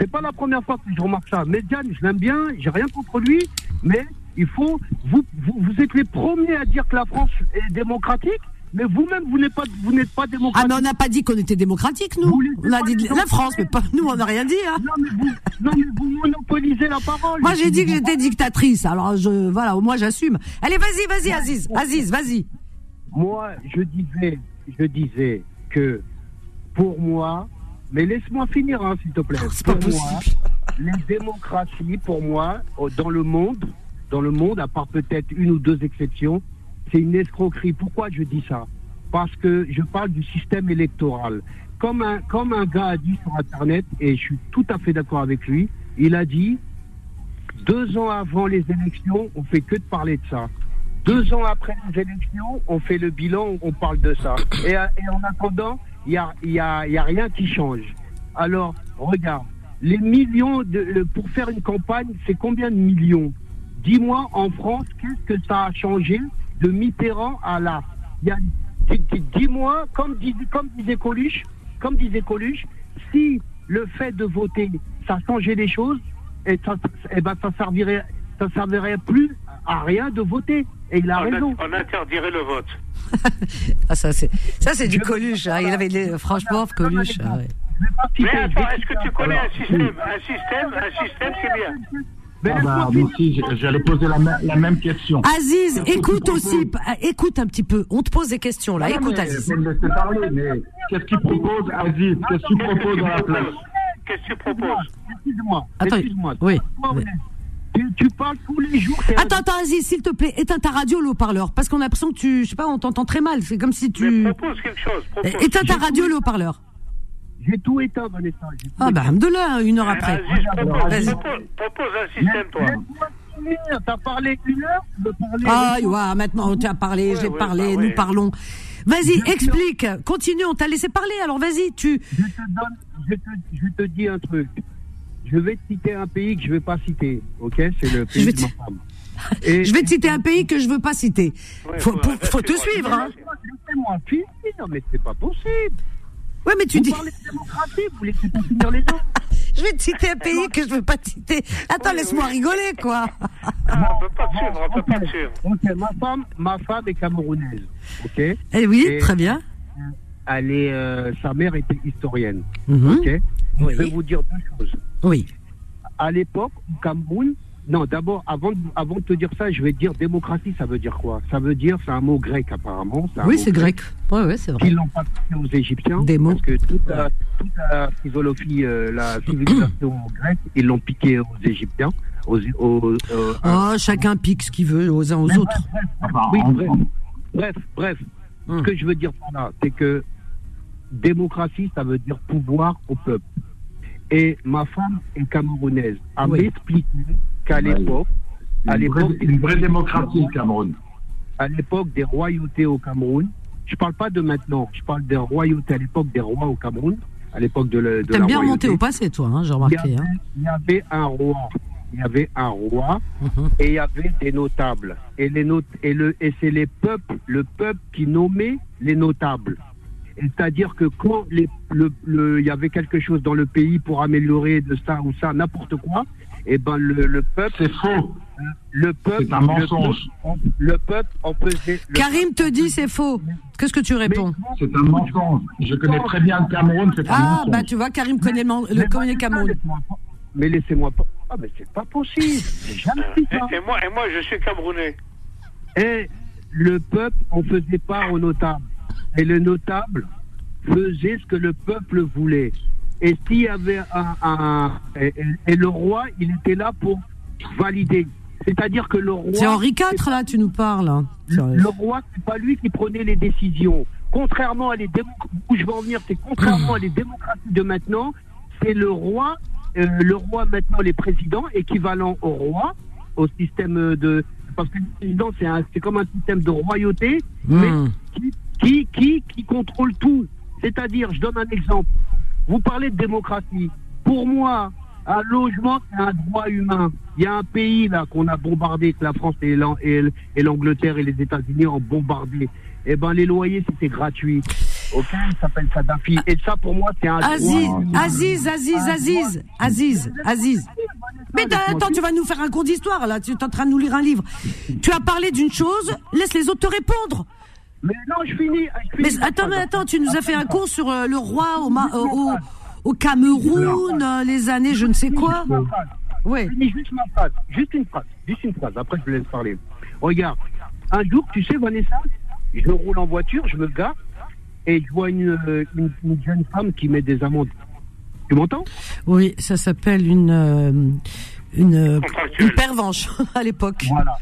C'est pas la première fois que je remarque ça. Mediane, je l'aime bien, j'ai rien contre lui, mais il faut. Vous, vous, vous êtes les premiers à dire que la France est démocratique, mais vous-même, vous n'êtes pas, vous n'êtes pas Ah, démocratique. mais on n'a pas dit qu'on était démocratique, nous. On a dit la France, mais pas nous, on n'a rien dit. Hein. Non, mais vous, non, mais vous monopolisez la parole. Moi, j'ai dit que j'étais dictatrice, alors je, voilà, au moins j'assume. Allez, vas-y, vas-y, Aziz, Aziz, vas-y. Moi, je disais, je disais que pour moi, mais laisse-moi finir, hein, s'il te plaît. Oh, c'est pas Pour moi, possible. les démocraties, pour moi, au- dans le monde, dans le monde, à part peut-être une ou deux exceptions, c'est une escroquerie. Pourquoi je dis ça? Parce que je parle du système électoral. Comme un, comme un gars a dit sur Internet, et je suis tout à fait d'accord avec lui, il a dit deux ans avant les élections, on fait que de parler de ça. Deux ans après les élections, on fait le bilan, on parle de ça. Et en attendant, il n'y a, y a, y a rien qui change. Alors, regarde, les millions, pour faire une campagne, c'est combien de millions? Dis-moi, en France, qu'est-ce que ça a changé de Mitterrand à là? Dis-moi, comme, dis- comme disait Coluche, comme disait Coluche, si le fait de voter, ça changeait les choses, et ça, eh ben, ça servirait, ça servirait plus à rien de voter. Et il a On, raison. a- on interdirait le vote. Ah, ça, c'est, ça, c'est du Coluche, hein. Il avait, les- franchement, Coluche. ah ouais. Mais attends, est-ce que tu connais alors. un système Un système, un système, c'est bien. Mais Ah bah, moi aussi, j'allais poser la, même- la même question. Aziz, écoute aussi, euh, écoute un petit peu. On te pose des questions, là. Ah, Écoute, mais Aziz. me laisser parler, mais qu'est-ce qu'il propose, Aziz? Qu'est-ce qu'il propose à la place? Qu'est-ce que tu proposes? Excuse-moi, Attends, excuse-moi. oui. Tu, tu parles tous les jours. Attends, attends, Aziz, s'il te plaît, éteins ta radio, le haut-parleur, parce qu'on a l'impression que tu, je sais pas, on t'entend très mal. C'est comme si Mais tu. propose quelque chose. Propose. Éteins ta radio, le haut-parleur. J'ai tout éteint, Vanessa. tout Ah, bah, de là, une heure après. Aziz, propose, Vas-y. propose, propose un système, toi. T'as parlé une heure, parler. Ah, ouais, maintenant, tu as parlé, Ouais, j'ai ouais, parlé, bah nous ouais. parlons. Vas-y, explique, continue, on t'a laissé parler, alors vas-y, tu. Je te donne, je te, je te dis un truc. Je vais te citer un pays que je vais pas citer, ok? C'est le pays vais de te- ma femme. Et- Je vais te citer un pays que je veux pas citer. Ouais, Faut, ouais, faut te suivre, hein. Laissez-moi finir, mais c'est pas possible. Ouais, mais tu Vous dis. parlez de démocratie, vous laissez pas finir les gens. Je vais te citer un pays que je veux pas te citer. Attends, laisse-moi rigoler, quoi. Ah, on peut pas te suivre, on peut pas te suivre. Ok, ma femme, ma femme est camerounaise, ok? Eh oui, Et- très bien. Elle est, euh, sa mère était historienne, Mhm. ok? Je vais vous dire deux choses. Oui. À l'époque, au Cameroun, non, d'abord, avant de, avant de te dire ça, je vais te dire démocratie, ça veut dire quoi? Ça veut dire, c'est un mot grec apparemment. un Oui, c'est grec. Ouais, ouais, c'est vrai. Qu'ils l'ont pas piqué aux Égyptiens. Des mots. Parce que toute la, toute la philosophie, euh, la civilisation grecque, ils l'ont piqué aux Égyptiens. Aux, aux, euh, Oh, chacun pique ce qu'il veut aux uns aux autres. oui, bref, bref, bref. Hum. Ce que je veux dire par là, c'est que démocratie, ça veut dire pouvoir au peuple. Et ma femme est camerounaise. A Oui. m'expliqué qu'à l'époque, à Une vraie, l'époque, une vraie démocratie, le Cameroun. à l'époque des royautés au Cameroun, je parle pas de maintenant, je parle des royautés à l'époque des rois au Cameroun, à l'époque de, le- de la bien royauté. remonter au passé, toi, hein, j'ai il y, remarqué. avait, Hein. il y avait un roi, il y avait un roi Mhm. et il y avait des notables. Et, les not et, le, et c'est les peuples, le peuple qui nommait les notables. Et C'est-à-dire que quand les, le, le- il y avait quelque chose dans le pays pour améliorer de ça ou ça, n'importe quoi, eh ben le, le peuple. C'est faux. Le peuple. C'est un le mensonge. Le peuple en faisait. le Karim te dit c'est faux. Qu'est-ce que tu réponds? C'est un mensonge. Je connais très bien le Cameroun, c'est un Ah, mensonge. bah tu vois, Karim connaît le, connaît Cameroun. Mais laissez-moi pas. Ah, mais c'est pas possible. J'ai jamais ça. Et, et moi, et moi, je suis camerounais. Et le peuple en faisait part aux notables. Et le notable faisait ce que le peuple voulait. Et s'il y avait un. un- et, le roi, il était là pour valider. C'est-à-dire que le roi. C'est Henri IV, là, tu nous parles. hein. Le, le roi, c'est pas lui qui prenait les décisions. Contrairement à les où je veux en venir, c'est contrairement à les démocraties de maintenant, c'est le roi, euh, le roi maintenant, les présidents, équivalent au roi, au système de, parce que le président c'est comme un système de royauté, mais Hmm. qui, qui, qui, qui contrôle tout. C'est-à-dire, je donne un exemple. Vous parlez de démocratie. Pour moi, un logement, c'est un droit humain. Il y a un pays là qu'on a bombardé, que la France et l'Angleterre et les États-Unis ont bombardé. Eh ben, les loyers, c'était gratuit. Ok, il s'appelle Kadhafi. Et ça, pour moi, c'est un Aziz, droit. Aziz, Aziz, Aziz, Aziz, Aziz. Mais attends, tu vas nous faire un cours d'histoire, là. Tu es en train de nous lire un livre. Tu as parlé d'une chose, laisse les autres te répondre. Mais non, je finis. je Mais finis. attends, mais attends, tu nous as fait un cours sur euh, le roi au, Ma- euh, au, au Cameroun, euh, les années je ne sais quoi. Finis juste ma phrase. Juste une phrase. Juste une phrase. Après, je vous laisse parler. Regarde. Un jour, tu sais, Vanessa, je roule en voiture, je me gare, et je vois une, euh, une, une jeune femme qui met des amendes. Tu m'entends? Oui, ça s'appelle une une, euh, une pervenche à l'époque. Voilà.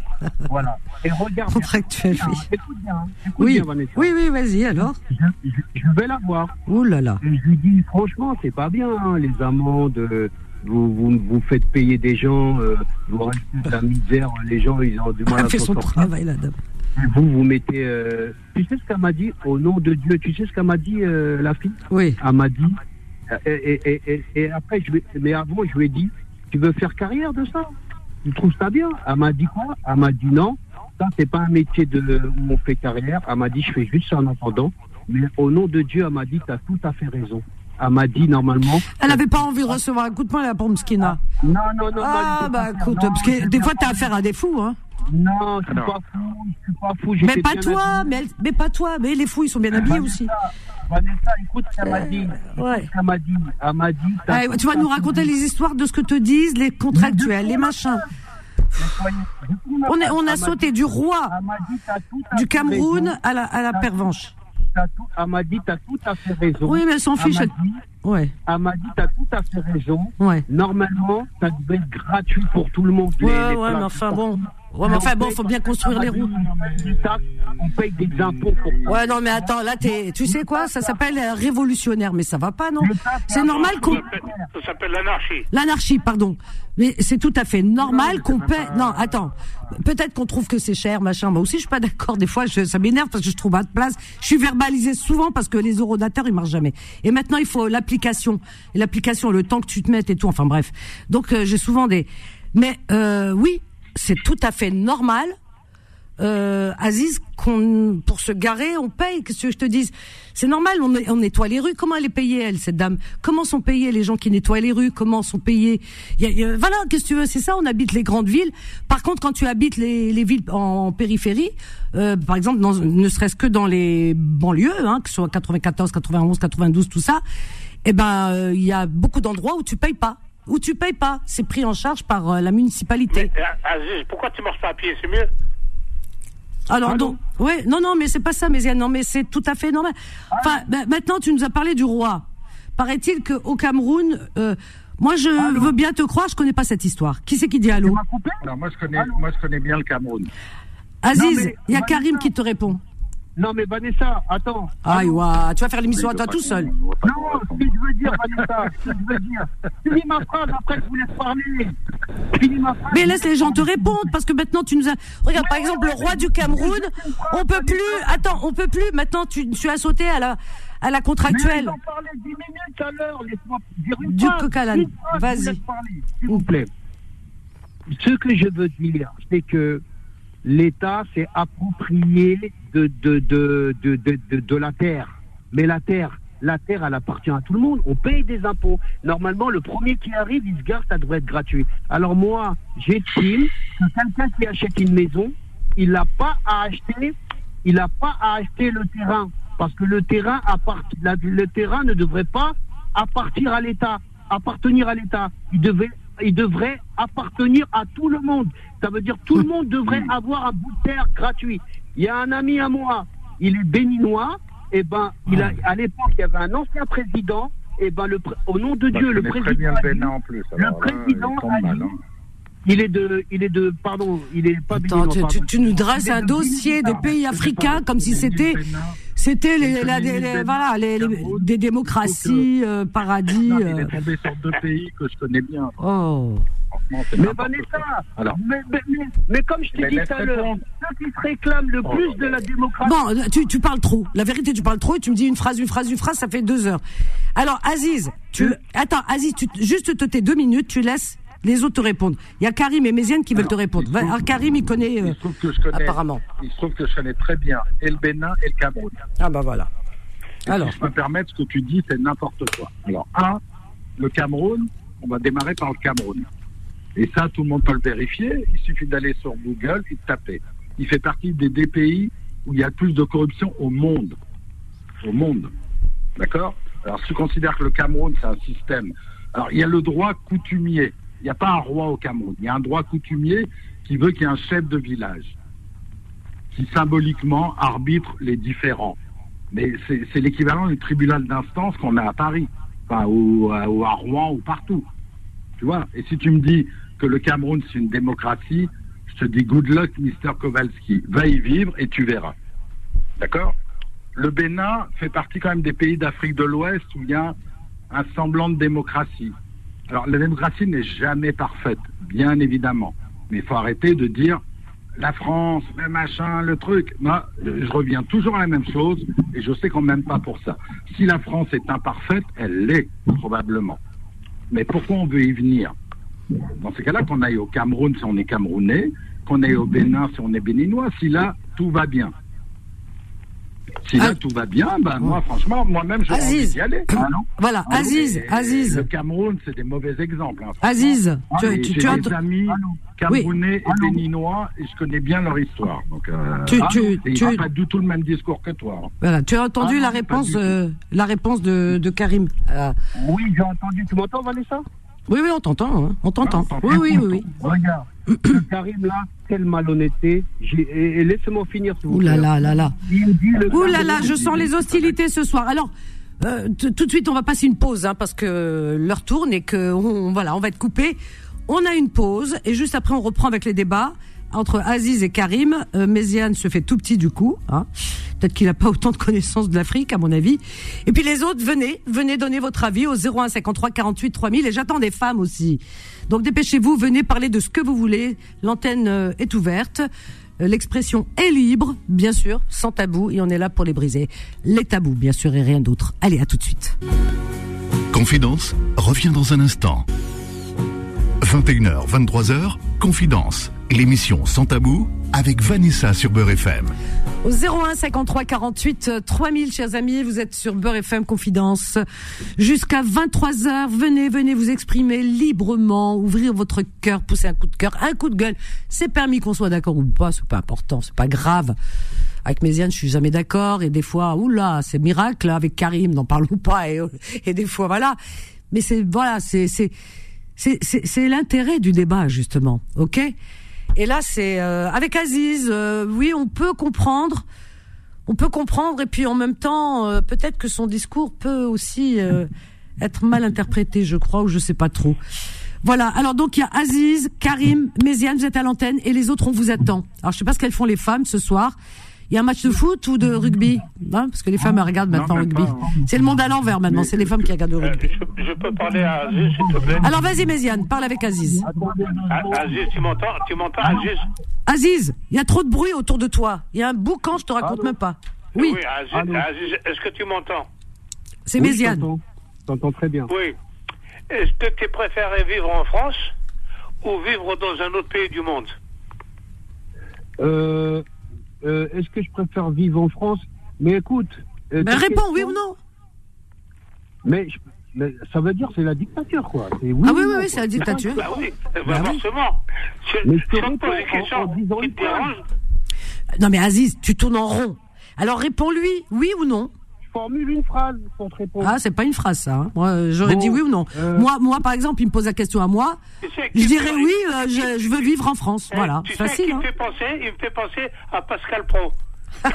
voilà. Et regarde. Bien, oui. Écoute bien. Écoute Oui, bien, Vanessa. oui, oui, vas-y alors. Je, je- je vais la voir. Ouh là là. Et je lui dis, franchement, c'est pas bien, hein, les amendes. euh, Vous, vous, vous faites payer des gens, euh, vous restez de la misère, les gens, ils ont du mal à fait son sortir. travail, la dame. Et vous, vous mettez. euh, Tu sais ce qu'elle m'a dit Au nom de Dieu, tu sais ce qu'elle m'a dit, la fille? Oui. Elle m'a dit. Et, et, et, et après, je mais avant, je lui ai dit Tu veux faire carrière de ça Tu trouves ça bien Elle m'a dit quoi Elle m'a dit non, ça, c'est pas un métier de, où on fait carrière. Elle m'a dit Je fais juste ça en attendant. Mais au nom de Dieu, elle m'a dit Tu as tout à fait raison. Elle m'a dit normalement. Elle n'avait pas envie de recevoir un coup de poing, la pauvre Mskina. Non, non, non. Ah, bah écoute, parce que des fois, pas- t'as affaire à des fous, hein. Non, je suis pas fou, je suis pas fou. Mais pas toi, mais, elle- mais pas toi, mais les fous, ils sont bien habillés aussi. Vanessa, écoute ce qu'elle m'a dit. Écoute ouais. ce qu'elle m'a dit. Elle m'a dit. t'as Ouais, tout tu vas nous raconter les histoires de ce que te disent les contractuels, les machins. On, est, on a sauté du roi du Cameroun à la, à la pervenche. T'as tout- Elle m'a dit, t'as tout à fait raison. Oui, mais elle s'en fiche. Elle m'a elle- dit, Ouais, elle m'a dit, t'as tout à fait raison. ouais. Normalement, ça devait être gratuit pour tout le monde. Ouais, les ouais, mais enfin bon. Ouais, mais enfin bon, faut bien construire les routes. On paye des impôts pour. Ouais, non, mais attends, là, t'es, tu sais quoi, ça s'appelle euh, révolutionnaire, mais ça va pas, non? C'est normal qu'on, Ça s'appelle- l'anarchie. l'anarchie, pardon. Mais c'est tout à fait normal qu'on paie, non, attends. Peut-être qu'on trouve que c'est cher, machin. Moi aussi, je suis pas d'accord. Des fois, je- ça m'énerve parce que je trouve pas de place. Je suis verbalisée souvent parce que les eurodateurs, ils marchent jamais. Et maintenant, il faut l'application. L'application, le temps que tu te mettes et tout. Enfin, bref. Donc, euh, j'ai souvent des, mais, euh, oui, c'est tout à fait normal euh, Aziz, qu'on, pour se garer, on paye. Qu'est-ce que je te dise? C'est normal, on, nettoie les rues. Comment elle est payée, elle, cette dame? Comment sont payés les gens qui nettoient les rues? Comment sont payés? Y a- y a- Voilà, qu'est-ce que tu veux? C'est ça, on habite les grandes villes. Par contre, quand tu habites les, les villes en périphérie, euh, par exemple, ne serait-ce que dans les banlieues, hein, que ce soit 94, 91, 92, tout ça, eh ben, euh, il y a beaucoup d'endroits où tu payes pas. Où tu payes pas, c'est pris en charge par euh, la municipalité. Mais, euh, Aziz, pourquoi tu marches pas à pied? C'est mieux? Alors donc, ouais, non, non, mais c'est pas ça, non, mais c'est tout à fait normal. Enfin, bah, maintenant, tu nous as parlé du roi. Paraît-il qu'au Cameroun, euh, moi, je veux bien te croire, je connais pas cette histoire. Qui c'est qui dit allô? Alors, moi, je connais, moi, je connais bien le Cameroun. Aziz, il y a Karim qui te répond. Non, mais Vanessa, attends. Aïe, ouah, tu vas faire l'émission à toi tout seul. Non, ce que je veux dire, Vanessa, ce que je veux dire. Finis ma phrase, après je vous laisse parler. Finis ma phrase. Mais laisse les gens te répondre parce que maintenant tu nous as. Regarde, par exemple, le roi du Cameroun, on peut plus. Attends, on peut plus. Maintenant, tu, tu as sauté à la à la Mais contractuelle. j'en parlais 10 minutes à l'heure, laisse-moi dire une Du phrase, coq Vas-y. S'il vous plaît. Ce que je veux dire, c'est que l'État s'est approprié de, la terre. Mais la terre, la terre, elle appartient à tout le monde. On paye des impôts. Normalement, le premier qui arrive, il se gare, ça devrait être gratuit. Alors moi, j'estime que quelqu'un qui achète une maison, il n'a pas à acheter, le terrain. Parce que le terrain, le terrain ne devrait pas appartenir à l'État, appartenir à l'État. Il devait, il devrait appartenir à tout le monde. Ça veut dire tout le monde devrait avoir un bout de terre gratuit. Il y a un ami à moi, il est béninois. Et ben, il a, à l'époque, il y avait un ancien président. Et ben, le, au nom de Bah, Dieu, le président. très bien a le dit- Bénin en plus. le alors là, président il hein. il est de, il est de, pardon, il est pas Attends, béninois, tu, pardon. tu- tu nous dresses un de dossier des Bénin. pays africains comme si c'était c'était les, la- les- les- voilà les, les- des démocraties euh, paradis. Non, il euh. est tombé sur deux pays que je connais bien. Oh. Mais Vanessa. Alors, mais, mais- mais- mais comme je t'ai Mais dit laisse tout à l'heure, ceux qui se réclament le Oh plus là de là. la démocratie. Bon, tu, tu parles trop. La vérité, tu parles trop et tu me dis une phrase, une phrase, une phrase, ça fait deux heures. Alors, Aziz, tu, attends, Aziz, tu, juste te tais deux minutes, tu laisses les autres te répondre. Il y a Karim et Méziane qui veulent te répondre. Va- alors, Karim, il connaît, euh, il se trouve que je connais, apparemment. il se trouve que je connais très bien et le Bénin et le Cameroun. Ah bah voilà. Et Alors. Si je peux me permettre, ce que tu dis, c'est n'importe quoi. Alors, un, le Cameroun, on va démarrer par le Cameroun. Et ça, tout le monde peut le vérifier. Il suffit d'aller sur Google et de taper. Il fait partie des, des pays où il y a le plus de corruption au monde. Au monde. D'accord? Alors, si tu considères que le Cameroun, c'est un système. Alors, il y a le droit coutumier. Il n'y a pas un roi au Cameroun. Il y a un droit coutumier qui veut qu'il y ait un chef de village qui symboliquement arbitre les différents. Mais c'est l'équivalent du tribunal d'instance qu'on a à Paris, à- ou à Rouen ou partout. Tu vois? Et si tu me dis que le Cameroun, c'est une démocratie, je te dis good luck, Mr. Kowalski. Va y vivre et tu verras. D'accord? Le Bénin fait partie quand même des pays d'Afrique de l'Ouest où il y a un semblant de démocratie. Alors, la démocratie n'est jamais parfaite, bien évidemment. Mais il faut arrêter de dire la France, le machin, le truc. Moi, je reviens toujours à la même chose et je sais qu'on m'aime pas pour ça. Si la France est imparfaite, elle l'est, probablement. Mais pourquoi on veut y venir? Dans ces cas-là, qu'on aille au Cameroun si on est Camerounais, qu'on aille au Bénin si on est Béninois, si là, tout va bien. Si là, Ah. tout va bien, ben moi, franchement, moi-même, envie Aziz. d'y aller. Ah, non Voilà, Aziz, Et- Aziz. Le Cameroun, c'est des mauvais exemples. hein. Aziz, tu, Et tu, as des amis camerounais et béninois et je connais bien leur histoire. Donc, euh, Tu- ah, tu- tu- pas du tout le même discours que toi. hein. voilà, tu as entendu Ah la réponse, euh, la réponse de, de Karim. Euh, Oui, j'ai entendu. Tu m'entends, Vanessa? Oui, oui, on t'entend, hein, on t'entend. Ah, Oui, oui, oui, oui. Regarde, Karim là, quelle malhonnêteté. Et, et laissez-moi finir, vous Ouh là là là Ouh là là, je sens les hostilités ce soir. Alors, euh, tout de suite, on va passer une pause hein, parce que l'heure tourne et que on, voilà, on va être coupé. On a une pause et juste après, on reprend avec les débats entre Aziz et Karim. Euh, Méziane se fait tout petit du coup. Hein. Peut-être qu'il n'a pas autant de connaissances de l'Afrique, à mon avis. Et puis les autres, venez, venez donner votre avis au 01 53 48 3000. Et j'attends des femmes aussi. Donc dépêchez-vous, venez parler de ce que vous voulez. L'antenne euh, est ouverte. Euh, L'expression est libre, bien sûr, sans tabou, et on est là pour les briser. Les tabous, bien sûr, et rien d'autre. Allez, à tout de suite. Confidence revient dans un instant. 21h, 23h, Confidence, l'émission sans tabou avec Vanessa sur Beurre FM. Au 01 53 48 euh, 3000, chers amis, vous êtes sur Beurre FM Confidence. Jusqu'à 23 heures, venez, venez vous exprimer librement, ouvrir votre cœur, pousser un coup de cœur, un coup de gueule. C'est permis qu'on soit d'accord ou pas, c'est pas important, c'est pas grave. Avec Méziane, je suis jamais d'accord, et des fois, oula, c'est miracle, là, avec Karim, n'en parlons pas, et, et des fois, voilà. Mais c'est, voilà, c'est, c'est, c'est l'intérêt du débat, justement, ok? Et là, c'est euh, avec Aziz. euh, oui, on peut comprendre, on peut comprendre, et puis en même temps, euh, peut-être que son discours peut aussi euh, être mal interprété, je crois, ou je sais pas trop. Voilà. Alors donc il y a Aziz, Karim, Méziane, vous êtes à l'antenne, et les autres on vous attend. Alors je sais pas ce qu'elles font les femmes ce soir. Il y a un match de foot ou de rugby hein, Parce que les femmes elles regardent maintenant le rugby. C'est le monde à l'envers maintenant. C'est les femmes qui regardent le Euh, rugby. je, je peux parler à Aziz, s'il te plaît Alors vas-y Méziane, parle avec Aziz. Ah, Aziz, tu m'entends Tu m'entends, Aziz Aziz, il y a trop de bruit autour de toi. Il y a un boucan, je te raconte même pas. Oui, Aziz, Allô Aziz, est-ce que tu m'entends c'est Oui, Méziane. t'entends très bien. Oui. Est-ce que tu préférais vivre en France ou vivre dans un autre pays du monde Euh, euh, Est-ce que je préfère vivre en France Mais écoute. euh, Ben ta réponds, question- oui ou non Mais, je- mais ça veut dire c'est la dictature, quoi. C'est oui Ah ou oui, oui, oui, c'est la dictature. Bah oui, bah Bah oui. forcément. Mais je te réponds questions en disant qui une te dérangent, Non mais Aziz, tu tournes en rond. Alors réponds-lui, oui ou non formule une phrase pour te répondre. Ah, c'est pas une phrase ça. hein. Moi, euh, j'aurais Bon, dit oui ou non. euh, Moi, moi, par exemple, il me pose la question à moi. tu sais Je dirais oui, euh, je, je veux vivre en France. Eh, Voilà, Tu c'est sais à qui facile. il Hein. me fait penser Il me fait penser à Pascal Pro.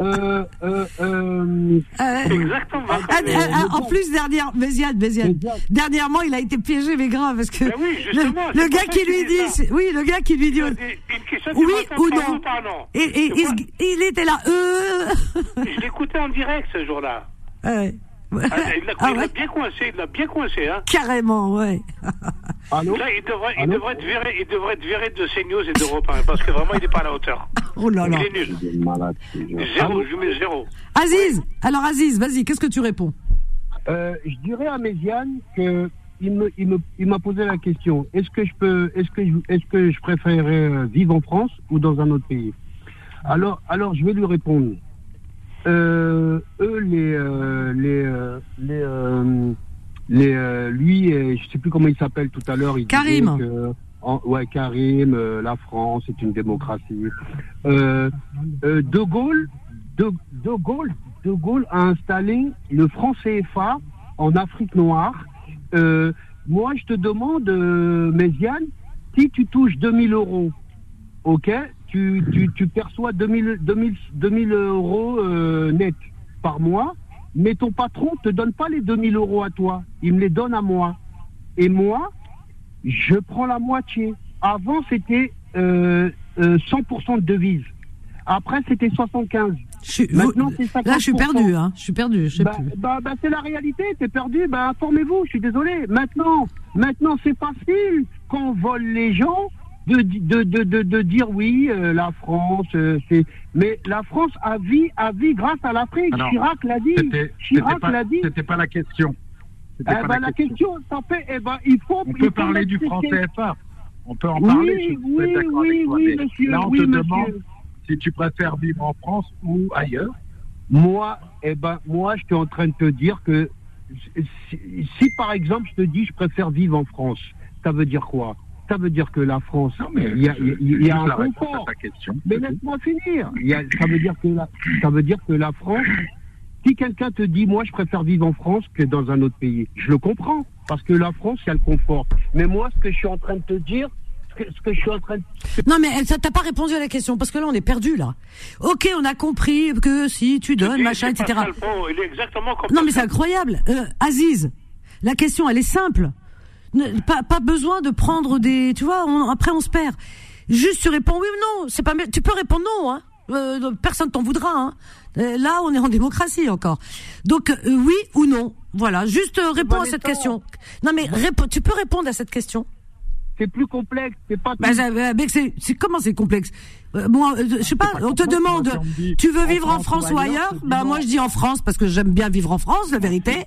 Euh, euh, euh, Euh, Exactement. ah, ah, ah, en plus, dernière, Méziane, Méziane. dernièrement, il a été piégé, mais grave, parce que Ben oui, le, gars qui lui dit, oui, le gars qui lui dit, Une question oui ou non. et, et- il, était là, euh, Je l'écoutais en direct ce jour-là. ouais. Ah, il l'a Ah ouais, bien coincé, il l'a bien coincé. Hein. carrément, ouais. allô Là, il devrait, il, devrait être viré, il devrait être viré de CNews et d'Europe 1 parce que vraiment, il n'est pas à la hauteur. Oh là là. Il est nul. Je suis malade. Zéro, je lui mets zéro. Aziz, alors Aziz, vas-y, qu'est-ce que tu réponds? Euh, je dirais à Méziane que il me, il me, il m'a posé la question. Est-ce que je peux, est-ce que je, est-ce que je préférerais vivre en France ou dans un autre pays? Alors, alors je vais lui répondre. Euh, eux, les, euh, les, euh, les, les, lui, je sais plus comment il s'appelle tout à l'heure. il Karim. que- en- ouais, Karim, euh, la France est une démocratie. Euh, euh, de Gaulle, de, de Gaulle, de Gaulle a installé le franc CFA en Afrique noire. Euh, moi, je te demande, euh, Méziane, si tu touches 2000 euros, ok, tu, tu, tu perçois 2000, 2000, 2000 euros euh, net par mois, mais ton patron te donne pas les 2000 euros à toi, il me les donne à moi. Et moi, je prends la moitié. Avant, c'était euh, euh, 100% de devise. Après, c'était 75. je suis, Maintenant, c'est 50%. Là, je suis perdu, hein. Je suis perdu, je sais Bah, plus. bah, bah, c'est la réalité, t'es perdu, bah, informez-vous, je suis désolé. Maintenant, maintenant c'est facile qu'on vole les gens de, de, de, de, de dire oui, euh, la France, euh, c'est. Mais la France a vie, a vie grâce à l'Afrique. Ah. Chirac l'a dit. Chirac l'a dit. c'était pas la question. Eh pas ben, la question, ça fait, eh ben, il faut. On il peut faut parler du franc. CFA. On peut en Oui, parler. je suis oui, d'accord oui, avec toi. oui, monsieur, là, on oui, te monsieur. demande si tu préfères vivre en France ou ailleurs. Moi, eh ben, moi, je suis en train de te dire que si, si, par exemple, je te dis je préfère vivre en France, ça veut dire quoi? Ça veut dire que la France, Non, mais il y a, y a- y un confort. Mais laisse-moi finir. Il y a- ça veut dire que la, ça veut dire que la France. Si quelqu'un te dit, moi, je préfère vivre en France que dans un autre pays, je le comprends, parce que la France, il y a le confort. Mais moi, ce que je suis en train de te dire, ce que, ce que je suis en train de Non, mais elle- ça t'a pas répondu à la question, parce que là, on est perdu, là. Ok, on a compris que si tu donnes, machin, etc. Pro, il est exactement comme Non, mais c'est incroyable. Euh, Aziz, la question, elle est simple. Ne- pas, pas besoin de prendre des... Tu vois, on- après, on se perd. Juste, tu réponds oui ou non. C'est pas, tu peux répondre non, hein. Euh, personne t'en voudra, hein. Euh, là, on est en démocratie encore. Donc, euh, oui ou non. Voilà, juste euh, réponds à cette question. Non, mais répo- tu peux répondre à cette question. C'est plus complexe, c'est pas. Bah, mec, c'est, c'est comment c'est complexe? Euh, euh, je sais pas. pas On te demande, dit tu veux vivre en France France ou ailleurs, ailleurs? Bah moi, je dis en France parce que j'aime bien vivre en France, la vérité.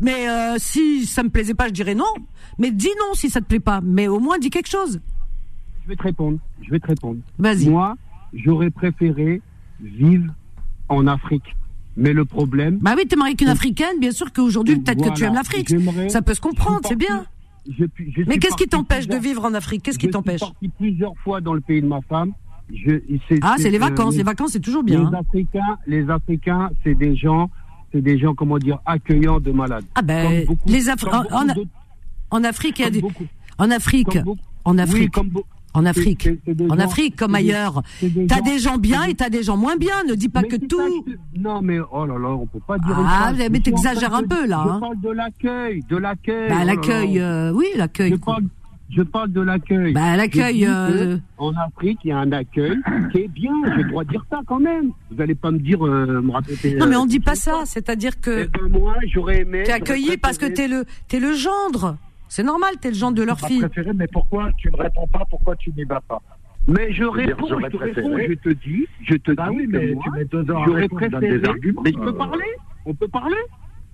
Mais euh, si ça me plaisait pas, je dirais non. Mais dis non si ça te plaît pas. Mais au moins dis quelque chose. Je vais te répondre. Je vais te répondre. Vas-y. Moi, j'aurais préféré vivre en Afrique. Mais le problème. Bah oui, t'es marié qu'une africaine, bien sûr qu'aujourd'hui peut-être que tu aimes l'Afrique. Ça peut se comprendre, je c'est bien. je- je Mais qu'est-ce qui t'empêche de vivre en Afrique? Qu'est-ce qui Je t'empêche? suis parti plusieurs fois dans le pays de ma femme. Je- Ah, c'est les euh, vacances. les- Les vacances, c'est toujours bien. Les hein. Africains, les Africains, c'est des gens, c'est des gens, comment dire, accueillants de malades. Ah ben, les Afri- comme en, Afrique, il y a en Afrique, en Afrique, en Afrique, en gens- Afrique comme ailleurs. T'as des gens bien et t'as des gens moins bien. Ne dis pas que tout. Non, mais oh là là, on peut pas dire. Ah, mais t'exagères un peu, là, Je hein. parle de l'accueil, de l'accueil. Bah, oh l'accueil, euh, oui, l'accueil. Je parle, je parle de l'accueil. Bah, l'accueil, euh, En Afrique, il y a un accueil qui est bien. J'ai le droit de dire ça quand même. Vous allez pas me dire, euh, me répéter. Non, mais on euh, dit pas ça. C'est-à-dire Eh que ben, moi, j'aurais aimé. t'es accueilli parce que t'es le, t'es le gendre. C'est normal, t'es le gendre de leur Tu fille. préféré, mais pourquoi tu ne réponds pas Pourquoi tu n'y vas pas Mais je réponds, je te réponds, je te dis, je te Bah dis oui, que mais moi, tu mets deux heures à j'aurais donne préféré. des arguments. Mais je peux euh, parler On peut parler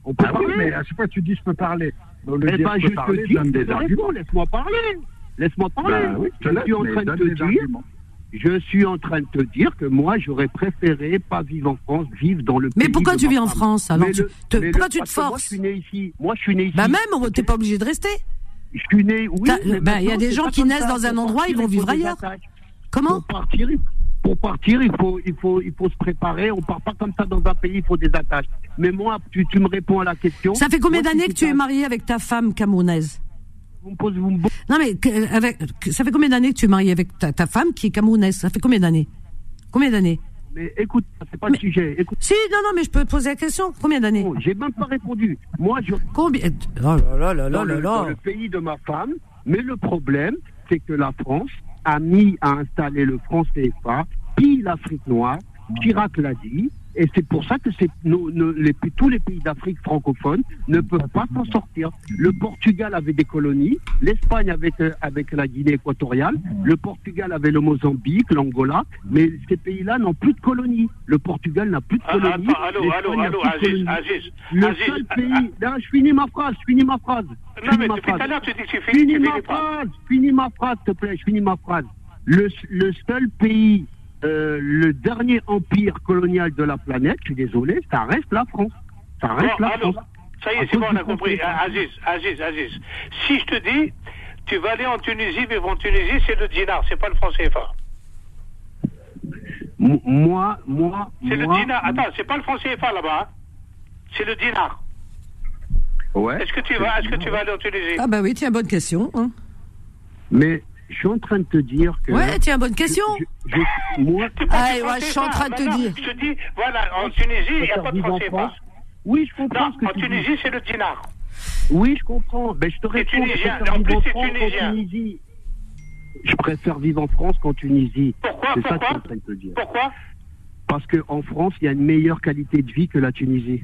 On peut Ah oui, parler mais à chaque fois tu dis je peux parler. De Eh ben, je je parler, te dis, des arguments. laisse-moi parler. Laisse-moi parler. Bah oui, je te laisse, suis en train de te dire, arguments. Je suis en train de te dire que moi, j'aurais préféré pas vivre en France, vivre dans le Mais pays pourquoi de tu ma vis en femme. France alors Mais tu- le- te- mais le- Pourquoi tu te parce que Moi, je forces suis né ici. Moi, je suis né ici. Bah même, t'es pas obligé de rester. Je suis né, oui. Mais bah, il y a des gens qui naissent ça. dans un endroit, ils vont vivre ailleurs. Comment Pour partir, il- pour partir, il faut, il faut, il faut se préparer. On part pas comme ça dans un pays, il faut des attaches. Mais moi, tu, tu me réponds à la question. Ça fait combien d'années que tu es marié avec ta femme camerounaise? Vous me posez, vous me Non mais que- avec, que- ça fait combien d'années que tu es marié avec ta, ta femme qui est camerounaise? Ça fait combien d'années? Combien d'années? Mais écoute, c'est pas le sujet. Écoute, Si, non, non, mais je peux te poser la question. Combien d'années? Non, j'ai même pas répondu. Moi, je Combien Oh là là là là le, là dans le pays de ma femme. Mais le problème, c'est que la France a mis à installer le franc CFA, puis l'Afrique noire. Chirac l'a dit. Et c'est pour ça que c'est nos- nos- les- tous les pays d'Afrique francophones ne peuvent pas s'en sortir. Le Portugal avait des colonies, l'Espagne avec, euh, avec la Guinée équatoriale, le Portugal avait le Mozambique, l'Angola, mais ces pays-là n'ont plus de colonies. Le Portugal n'a plus de Ah, colonies. attends, allô, allô, allô, Aziz. Aziz, Le Aziz, seul ah, pays. Non, je finis ma phrase, je finis ma phrase. Non, finis mais depuis tout phrase. à l'heure, tu dis que tu finis, Finis tu ma phrase, finis ma phrase, s'il te plaît, je finis ma phrase. Le, le seul pays, euh, le dernier empire colonial de la planète, je suis désolé, ça reste la France. Ça reste Bon, la France. ça y est, c'est bon, on a compris. Aziz, Aziz, Aziz. Si je te dis, tu vas aller en Tunisie, vivre en Tunisie, c'est le dinar, c'est pas le franc CFA. M- Moi, moi, C'est le dinar. Attends, c'est pas le franc CFA là-bas. hein. C'est le dinar. Ouais. Est-ce que tu vas, est-ce que tu vas aller en Tunisie? Ah bah oui, tiens, bonne question. hein. Mais je suis en train de te dire que. Ouais, tiens, bonne question. je- je- moi, Ah, ouais, je suis en train de te dire. Je te dis, voilà, en Tunisie, il n'y a pas de CFA. France. Oui, je comprends Non, ce que en tu. Tunisie, c'est le dinar. Oui, je comprends. Ben, je te réponds. tunisien. Je préfère En plus, vivre c'est tunisien. Tunisie. Je préfère vivre en France qu'en Tunisie. Pourquoi C'est ça que je suis Pourquoi en train de te dire. Pourquoi Parce qu'en France, il y a une meilleure qualité de vie que la Tunisie.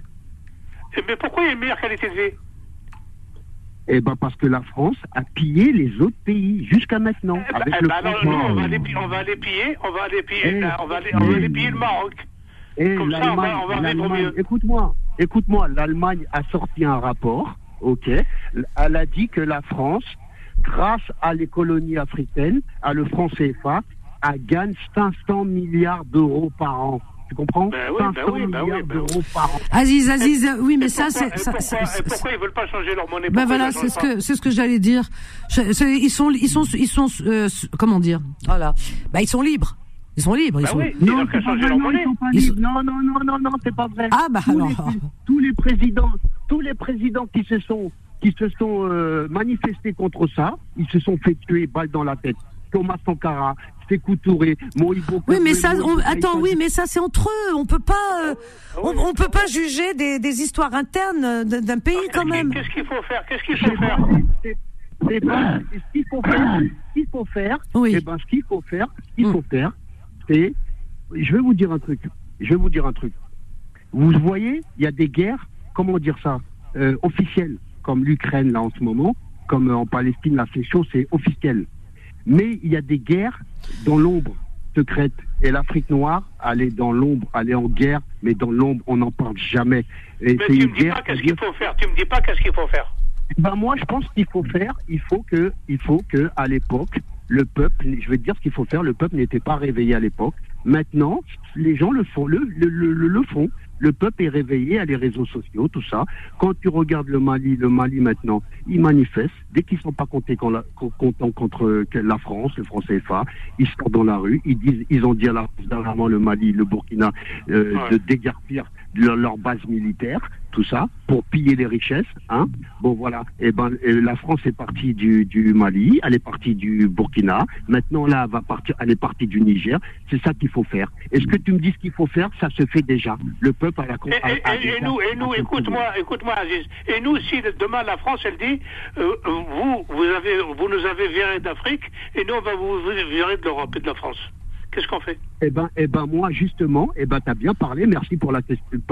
Eh, Mais pourquoi il y a une meilleure qualité de vie Eh ben parce que la France a pillé les autres pays jusqu'à maintenant. Eh ben, avec eh le ben nous, on va, pi- on va aller piller, on va aller piller, Eh, on va aller, on va aller piller le Maroc. Et Comme ça, on va- l'Allemagne- on va vivre mieux. Écoute-moi, écoute-moi, l'Allemagne a sorti un rapport, ok. Elle a dit que la France, grâce à les colonies africaines, à le franc CFA, a gagne 500 milliards d'euros par an. Tu comprends Ben oui, 500 ben oui, ben oui, ben oui. d'euros par an. Aziz, Aziz, oui, mais ça, Pourquoi- c'est. et ça- pourquoi, pourquoi ils veulent pas changer leur monnaie Ben Pourquoi voilà, c'est la ce que c'est ce que j'allais dire. Je- ils sont ils sont ils sont euh, comment dire? Voilà. Bah ils sont libres. Ils sont libres. Ils Bah sont... oui, ils Non, leur monnaie. sont Non, non, non, non, non, c'est pas vrai. Ah, bah, tous, alors. les, tous les présidents, tous les présidents qui se sont, qui se sont euh, manifestés contre ça, ils se sont fait tuer balle dans la tête. Thomas Sankara, Sékou Touré, Moïbo. Oui, mais ça, on- attends, oui, mais ça c'est entre eux. On peut pas, euh, Ah on, on peut pas juger des, des histoires internes euh, d'un pays quand même. Qu'est-ce qu'il faut faire? Qu'est-ce qu'il faut faire? pas- c'est ce qu'il faut faire. Ce qu'il faut faire, Oui. eh ben, ce qu'il faut faire, ce qu'il Mm. faut faire, c'est, je vais vous dire un truc. Je vais vous dire un truc. Vous voyez, il y a des guerres, comment dire ça, euh, officielles, comme l'Ukraine là en ce moment, comme en Palestine, la session c'est officiel. Mais il y a des guerres dans l'ombre secrète. Et l'Afrique noire, elle est dans l'ombre, elle est en guerre, mais dans l'ombre, on n'en parle jamais. Et Mais tu une me dis pas qu'est-ce qu'il faut faire. Tu me dis pas qu'est-ce qu'il faut faire. ben moi, je pense qu'il faut faire, il faut que, il faut que, à l'époque, le peuple, je vais te dire ce qu'il faut faire, le peuple n'était pas réveillé à l'époque. Maintenant, les gens le font, le, le, le, le- le font. Le peuple est réveillé à les réseaux sociaux, tout ça. Quand tu regardes le Mali, le Mali maintenant, ils manifestent. Dès qu'ils sont pas contents, con- con- contents contre la France, le franc CFA, ils sortent dans la rue. Ils disent, ils ont dit à la, dernièrement le Mali, le Burkina, euh, Ouais. de déguerpir leur, leur base militaire, tout ça, pour piller les richesses. Hein. Bon voilà. Et ben et la France est partie du, du Mali, elle est partie du Burkina. Maintenant là, elle va partir, elle est partie du Niger. C'est ça qu'il faut faire. Est-ce que tu me dis ce qu'il faut faire? Ça se fait déjà. Le peuple a la. A- et- a et- et déjà- nous, et nous, a- écoute-moi, écoute-moi, Aziz. Et nous, si demain la France, elle dit, euh, vous, vous avez, vous nous avez viré d'Afrique, et nous, on va vous virer de l'Europe et de la France. Qu'est-ce qu'on fait? Eh ben, eh ben moi justement, eh ben t'as bien parlé. Merci pour la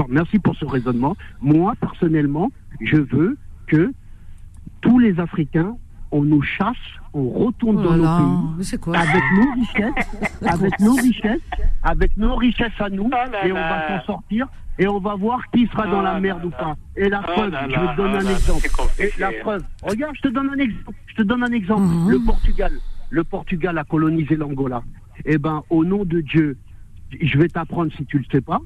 Merci pour ce raisonnement. Moi personnellement, je veux que tous les Africains, on nous chasse, on retourne Oh dans là nos là, pays. mais c'est quoi? avec nos richesses, avec nos richesses, avec nos richesses à nous, Oh là et on va s'en sortir, et on va voir qui sera dans Oh la merde là. ou pas. Et la Oh preuve, là je te donner oh un exemple. Et la preuve, regarde, je te donne un exemple. Je te donne un exemple. Mhm. Le Portugal, le Portugal a colonisé l'Angola. Eh ben, au nom de Dieu, je vais t'apprendre si tu le sais pas.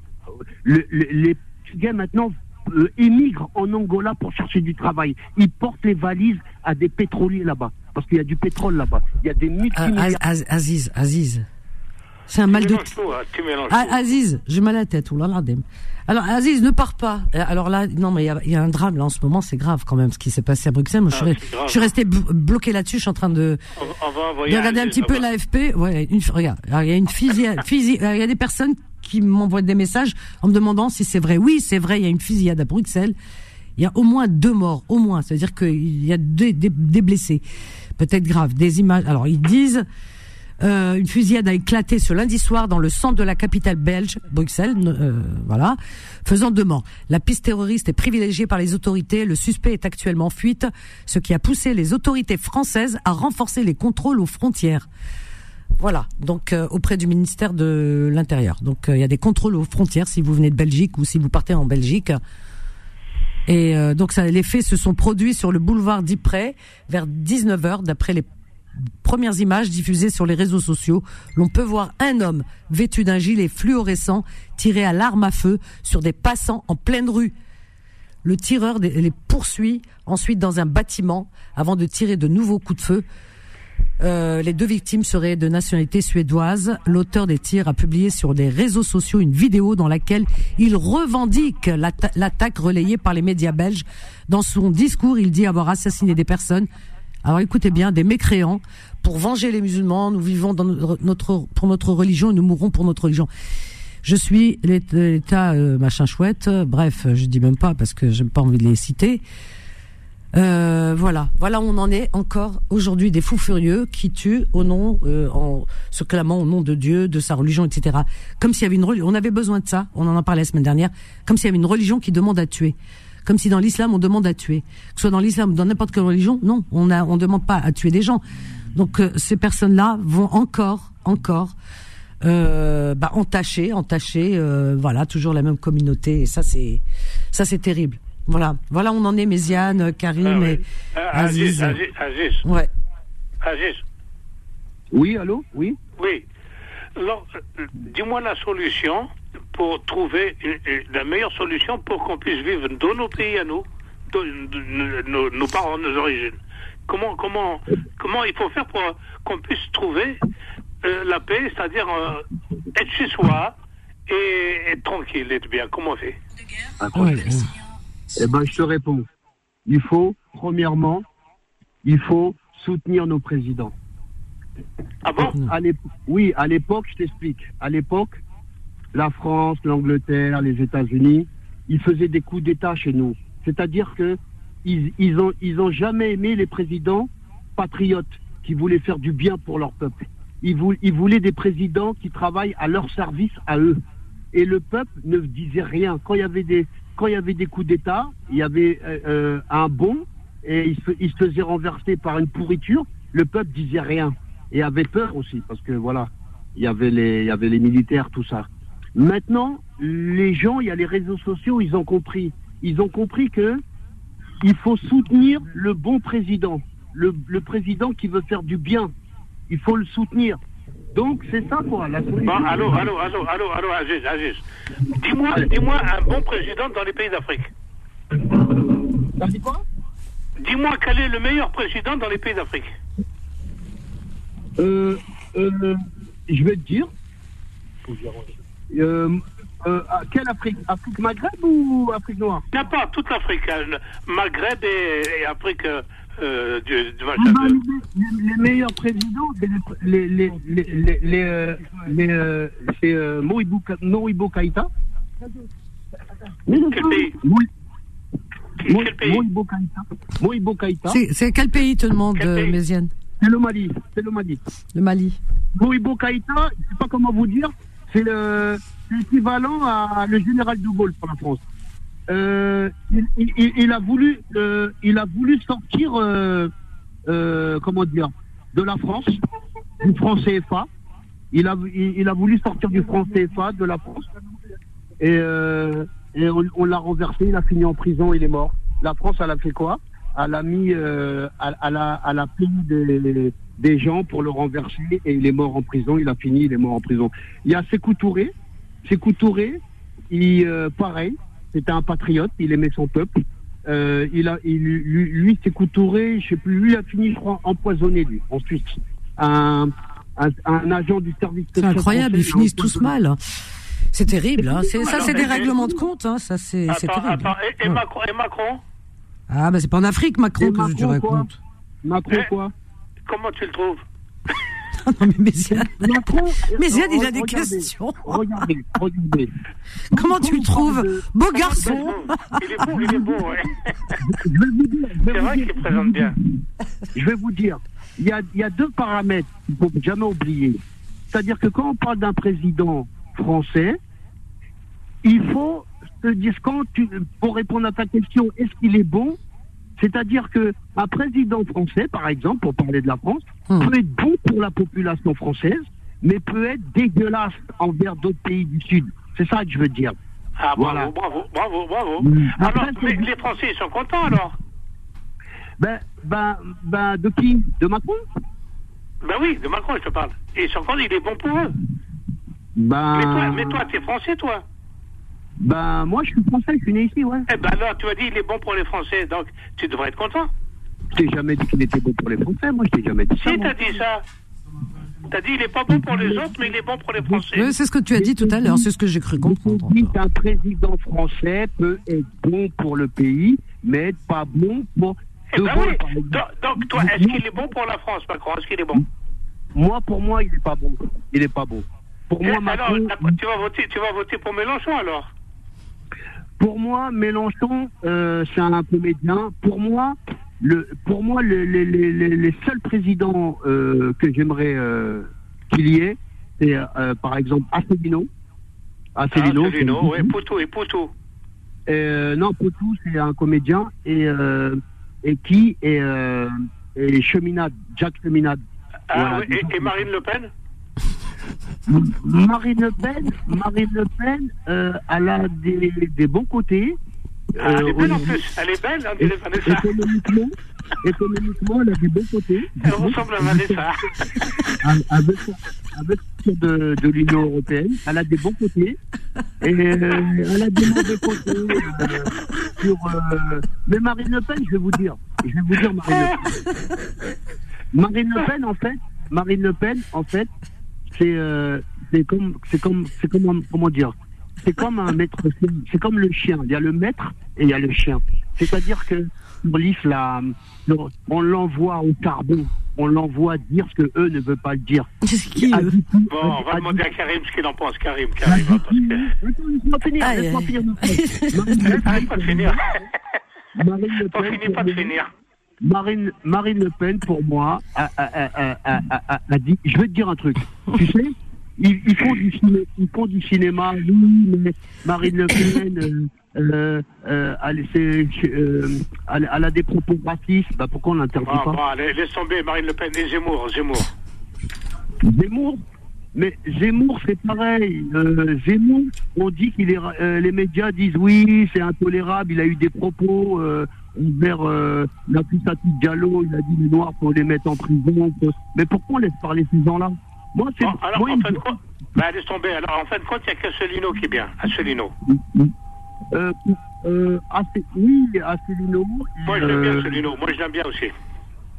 Le- le- les Portugais maintenant euh, émigrent en Angola pour chercher du travail. Ils portent les valises à des pétroliers là-bas, parce qu'il y a du pétrole là-bas. Il y a des Ah, multimilliardaires. Az- Az- Aziz, Aziz. C'est un mal de tout, hein, Ah. Aziz, j'ai mal à la tête, oulala. Alors, Aziz, ne pars pas. Alors là, non, mais il y y, a un drame là en ce moment, c'est grave quand même ce qui s'est passé à Bruxelles. Moi, je, Ah, suis, je suis resté blo- bloqué là-dessus. Je suis en train de, On, on va envoyer de regarder un petit peu l'AFP. Ouais, une, regarde, il y a une fusillade, fusil- euh, il y a des personnes qui m'envoient des messages en me demandant si c'est vrai. Oui, c'est vrai, il y a une fusillade à Bruxelles. Il y a au moins deux morts, au moins. C'est-à-dire qu'il y a des, des, des blessés, peut-être graves. Des images. Alors ils disent. Euh, une fusillade a éclaté ce lundi soir dans le centre de la capitale belge, Bruxelles, euh, voilà, faisant deux morts. La piste terroriste est privilégiée par les autorités. Le suspect est actuellement en fuite, ce qui a poussé les autorités françaises à renforcer les contrôles aux frontières. Voilà, donc euh, auprès du ministère de l'Intérieur. Donc euh, il y a des contrôles aux frontières si vous venez de Belgique ou si vous partez en Belgique. Et euh, donc ça, les faits se sont produits sur le boulevard d'Ypres vers 19h d'après les premières images diffusées sur les réseaux sociaux, l'on peut voir un homme vêtu d'un gilet fluorescent tiré à l'arme à feu sur des passants en pleine rue. Le tireur les poursuit ensuite dans un bâtiment avant de tirer de nouveaux coups de feu. Euh, les deux victimes seraient de nationalité suédoise. L'auteur des tirs a publié sur les réseaux sociaux une vidéo dans laquelle il revendique l'atta- l'attaque relayée par les médias belges. Dans son discours, il dit avoir assassiné des personnes. Alors écoutez bien, des mécréants pour venger les musulmans. Nous vivons dans notre, pour notre religion et nous mourrons pour notre religion. Je suis l'État l'État, euh, machin chouette. Bref, je dis même pas parce que j'ai pas envie de les citer. Euh, voilà, voilà où on en est encore aujourd'hui des fous furieux qui tuent au nom, euh, en se clamant au nom de Dieu, de sa religion, etc. Comme s'il y avait une religion, on avait besoin de ça, on en a parlé la semaine dernière, comme s'il y avait une religion qui demande à tuer. Comme si dans l'islam on demande à tuer. Que ce soit dans l'islam ou dans n'importe quelle religion, non, on a, on demande pas à tuer des gens. Donc euh, ces personnes-là vont encore, encore, euh, bah, entacher, entacher, euh, voilà, toujours la même communauté. Et ça c'est, ça c'est terrible. Voilà, voilà, on en est, Méziane, Karim Ah, oui. et Ah, Aziz, Aziz. Aziz, Aziz, Ouais. Aziz, Oui, allô? Oui? Oui. Alors, euh, dis-moi la solution pour trouver une- une- la meilleure solution pour qu'on puisse vivre dans nos pays à nous, de- nos, nos parents, nos origines. Comment, comment, comment il faut faire pour qu'on puisse trouver euh, la paix, c'est-à-dire euh, être chez soi et être tranquille, être bien. Comment on fait? Ouais. Eh ben, je te réponds. Il faut, premièrement, il faut soutenir nos présidents. Ah bon? À oui, à l'époque, je t'explique. À l'époque, la France, l'Angleterre, les États-Unis, ils faisaient des coups d'État chez nous. C'est-à-dire que ils, jamais aimé les présidents patriotes qui voulaient faire du bien pour leur peuple. Ils, vou- ils voulaient des présidents qui travaillent à leur service, à eux. Et le peuple ne disait rien. Quand il y avait des, coups d'État, il y avait euh, euh, un bon et il se, il se faisait renverser par une pourriture. Le peuple disait rien et avait peur aussi parce que voilà, il y avait les militaires, tout ça. Maintenant, les gens, il y a les réseaux sociaux, ils ont compris. Ils ont compris que il faut soutenir le bon président, le, le président qui veut faire du bien. Il faut le soutenir. Donc c'est ça quoi, la solution. Bon, allô, allô, allô, allô, allô, Aziz, Aziz. Dis-moi, dis-moi un bon président dans les pays d'Afrique. T'as dit quoi? Dis-moi quel est le meilleur président dans les pays d'Afrique. euh, euh, Je vais te dire. Euh, euh, quelle Afrique? Afrique Maghreb ou Afrique noire? N'importe, toute l'Afrique, hein, Maghreb et, et Afrique euh, euh, du, du Ah machin de- les, les meilleurs présidents, c'est les, les, les, les, les, euh, les, c'est euh, Moribo, Moribo Keïta. Quel pays? Moi- Moi- Quel pays? Moribo. Moribo. C'est quel pays te demande, Méziane? C'est le Mali. C'est le Mali. Le Mali. Moribo Keïta, je sais pas comment vous dire, c'est le- c'est l'équivalent à le général de Gaulle pour la France. Euh, il, a voulu, il a voulu sortir, euh, euh, comment dire, de la France, du franc CFA. Il a, il, a voulu sortir du franc CFA, de la France. Et, on, l'a renversé, il a fini en prison, il est mort. La France, elle a fait quoi? Elle a mis, euh, elle, elle a, elle a payé des, des gens pour le renverser et il est mort en prison. Il a fini, il est mort en prison. Il y a Sékou Touré. Sékou Touré, il, euh, pareil, c'était un patriote, il aimait son peuple. Euh, il a, il, lui, lui Sékou Touré, je sais plus, lui a fini, je crois, empoisonné, lui, ensuite. Un, un, un agent du service C'est incroyable, ils finissent tous mal. C'est terrible, hein. C'est- ça c'est des mais- règlements de compte, hein. ça c'est terrible. attends, et, et Ouais. Macron, et Macron? Ah bah c'est pas en Afrique Macron Et que je te Macron, quoi? raconte. Macron, quoi? Comment tu le trouves non mais Méziane, il a des regardez, questions. Regardez, regardez. Comment tu le trouves Beau garçon. Il est beau, il est beau, ouais. Je vais vous dire, je vais C'est vrai qu'il présente bien. Je vais vous dire, il y a, il y a deux paramètres qu'il faut jamais oublier. C'est-à-dire que quand on parle d'un président français, il faut se dire quand tu, pour répondre à ta question, est-ce qu'il est bon C'est-à-dire que un président français, par exemple, pour parler de la France, Hmm. peut être bon pour la population française, mais peut être dégueulasse envers d'autres pays du Sud. C'est ça que je veux dire. Ah, bravo, Voilà. bravo, bravo, bravo. Mm. Alors, Après, mais c'est- les Français, ils sont contents alors Ben, ben, ben, de qui? De Macron? Ben oui, de Macron, je te parle. Et ils sont contents, il est bon pour eux. Ben, Mais toi, mais toi, t'es français, toi ben, moi, je suis français, je suis né ici, ouais. Eh ben alors, tu as dit, il est bon pour les Français, donc tu devrais être content. Je t'ai jamais dit qu'il était bon pour les Français, moi, je t'ai jamais dit ça. Si t'as dit ça, t'as dit, il est pas bon pour les autres, mais il est bon pour les Français. Oui, c'est ce que tu as dit tout à l'heure, c'est ce que j'ai cru comprendre. dis qu'un président français peut être bon pour le pays, mais être pas bon pour. Eh ben oui. Donc, donc, toi, est-ce qu'il est bon pour la France, Macron? Est-ce qu'il est bon? Moi, pour moi, il est pas bon. Il est pas bon. Pour Eh, moi, alors, Macron, tu vas voter, tu vas voter pour Mélenchon alors? Pour moi, Mélenchon, euh, c'est un comédien. Pour moi, le, pour moi, le- le- le- le- les seuls présidents euh, que j'aimerais euh, qu'il y ait, c'est euh, par exemple Asselineau. Asselineau. Ah, Asselineau, oui, Poutou et Poutou. Euh, non, Poutou, c'est un comédien. Et, euh, et qui est, euh, et Cheminade, Jack Cheminade. Ah Voilà. oui, et, et Marine Le Pen? Marine Le Pen, Marine Le Pen, euh, elle a des, des bons côtés. Ah, Elle Euh, est belle au en plus, elle est belle, on é- dirait Vanessa. économiquement, économiquement, elle a des bons côtés. Elle ressemble à Vanessa. Avec, avec de, de l'Union européenne, elle a des bons côtés. Et euh, elle a des mauvais côtés. euh, sur, euh, mais Marine Le Pen, je vais vous dire, je vais vous dire Marine Le Pen. Marine Le Pen, en fait, Marine Le Pen, en fait, c'est euh, c'est comme c'est comme c'est comme un- comment dire c'est comme un maître c'est comme le chien il y a le maître et il y a le chien c'est-à-dire que Brice là on l'envoie au charbon on l'envoie dire ce que eux ne veulent pas le dire qui coup- Bon, on va à demander à Karim ce qu'il en pense, Karim, Karim. hein, parce que... Laisse-moi finir laisse-moi finir Pen, finir. On finit pas de finir. Marine, Marine Le Pen, pour moi, a, dit. Je vais te dire un truc. Tu sais, ils, ils font du ciné, ils font du cinéma. Oui, mais Marine Le Pen, euh, euh, euh, euh, des propos racistes. Bah, pourquoi on l'interdit pas laisse tomber Marine Le Pen et Zemmour, Zemmour. Zemmour, mais Zemmour, c'est pareil. Euh, Zemmour, on dit qu'il est. les médias disent oui, c'est intolérable. Il a eu des propos euh, envers euh, la Poussati Diallo. Il a dit les Noirs faut les mettre en prison. faut- Mais pourquoi on laisse parler ces gens-là Moi, c'est. Bon, alors, moi, en il- fin de compte, bah, laisse tomber. Alors, en fin de compte, il n'y a qu'Asselineau qui est bien. Asselineau. Euh, euh, Assé- oui, Asselineau. Moi, je l'aime bien, euh, Asselineau. Moi, je l'aime bien aussi.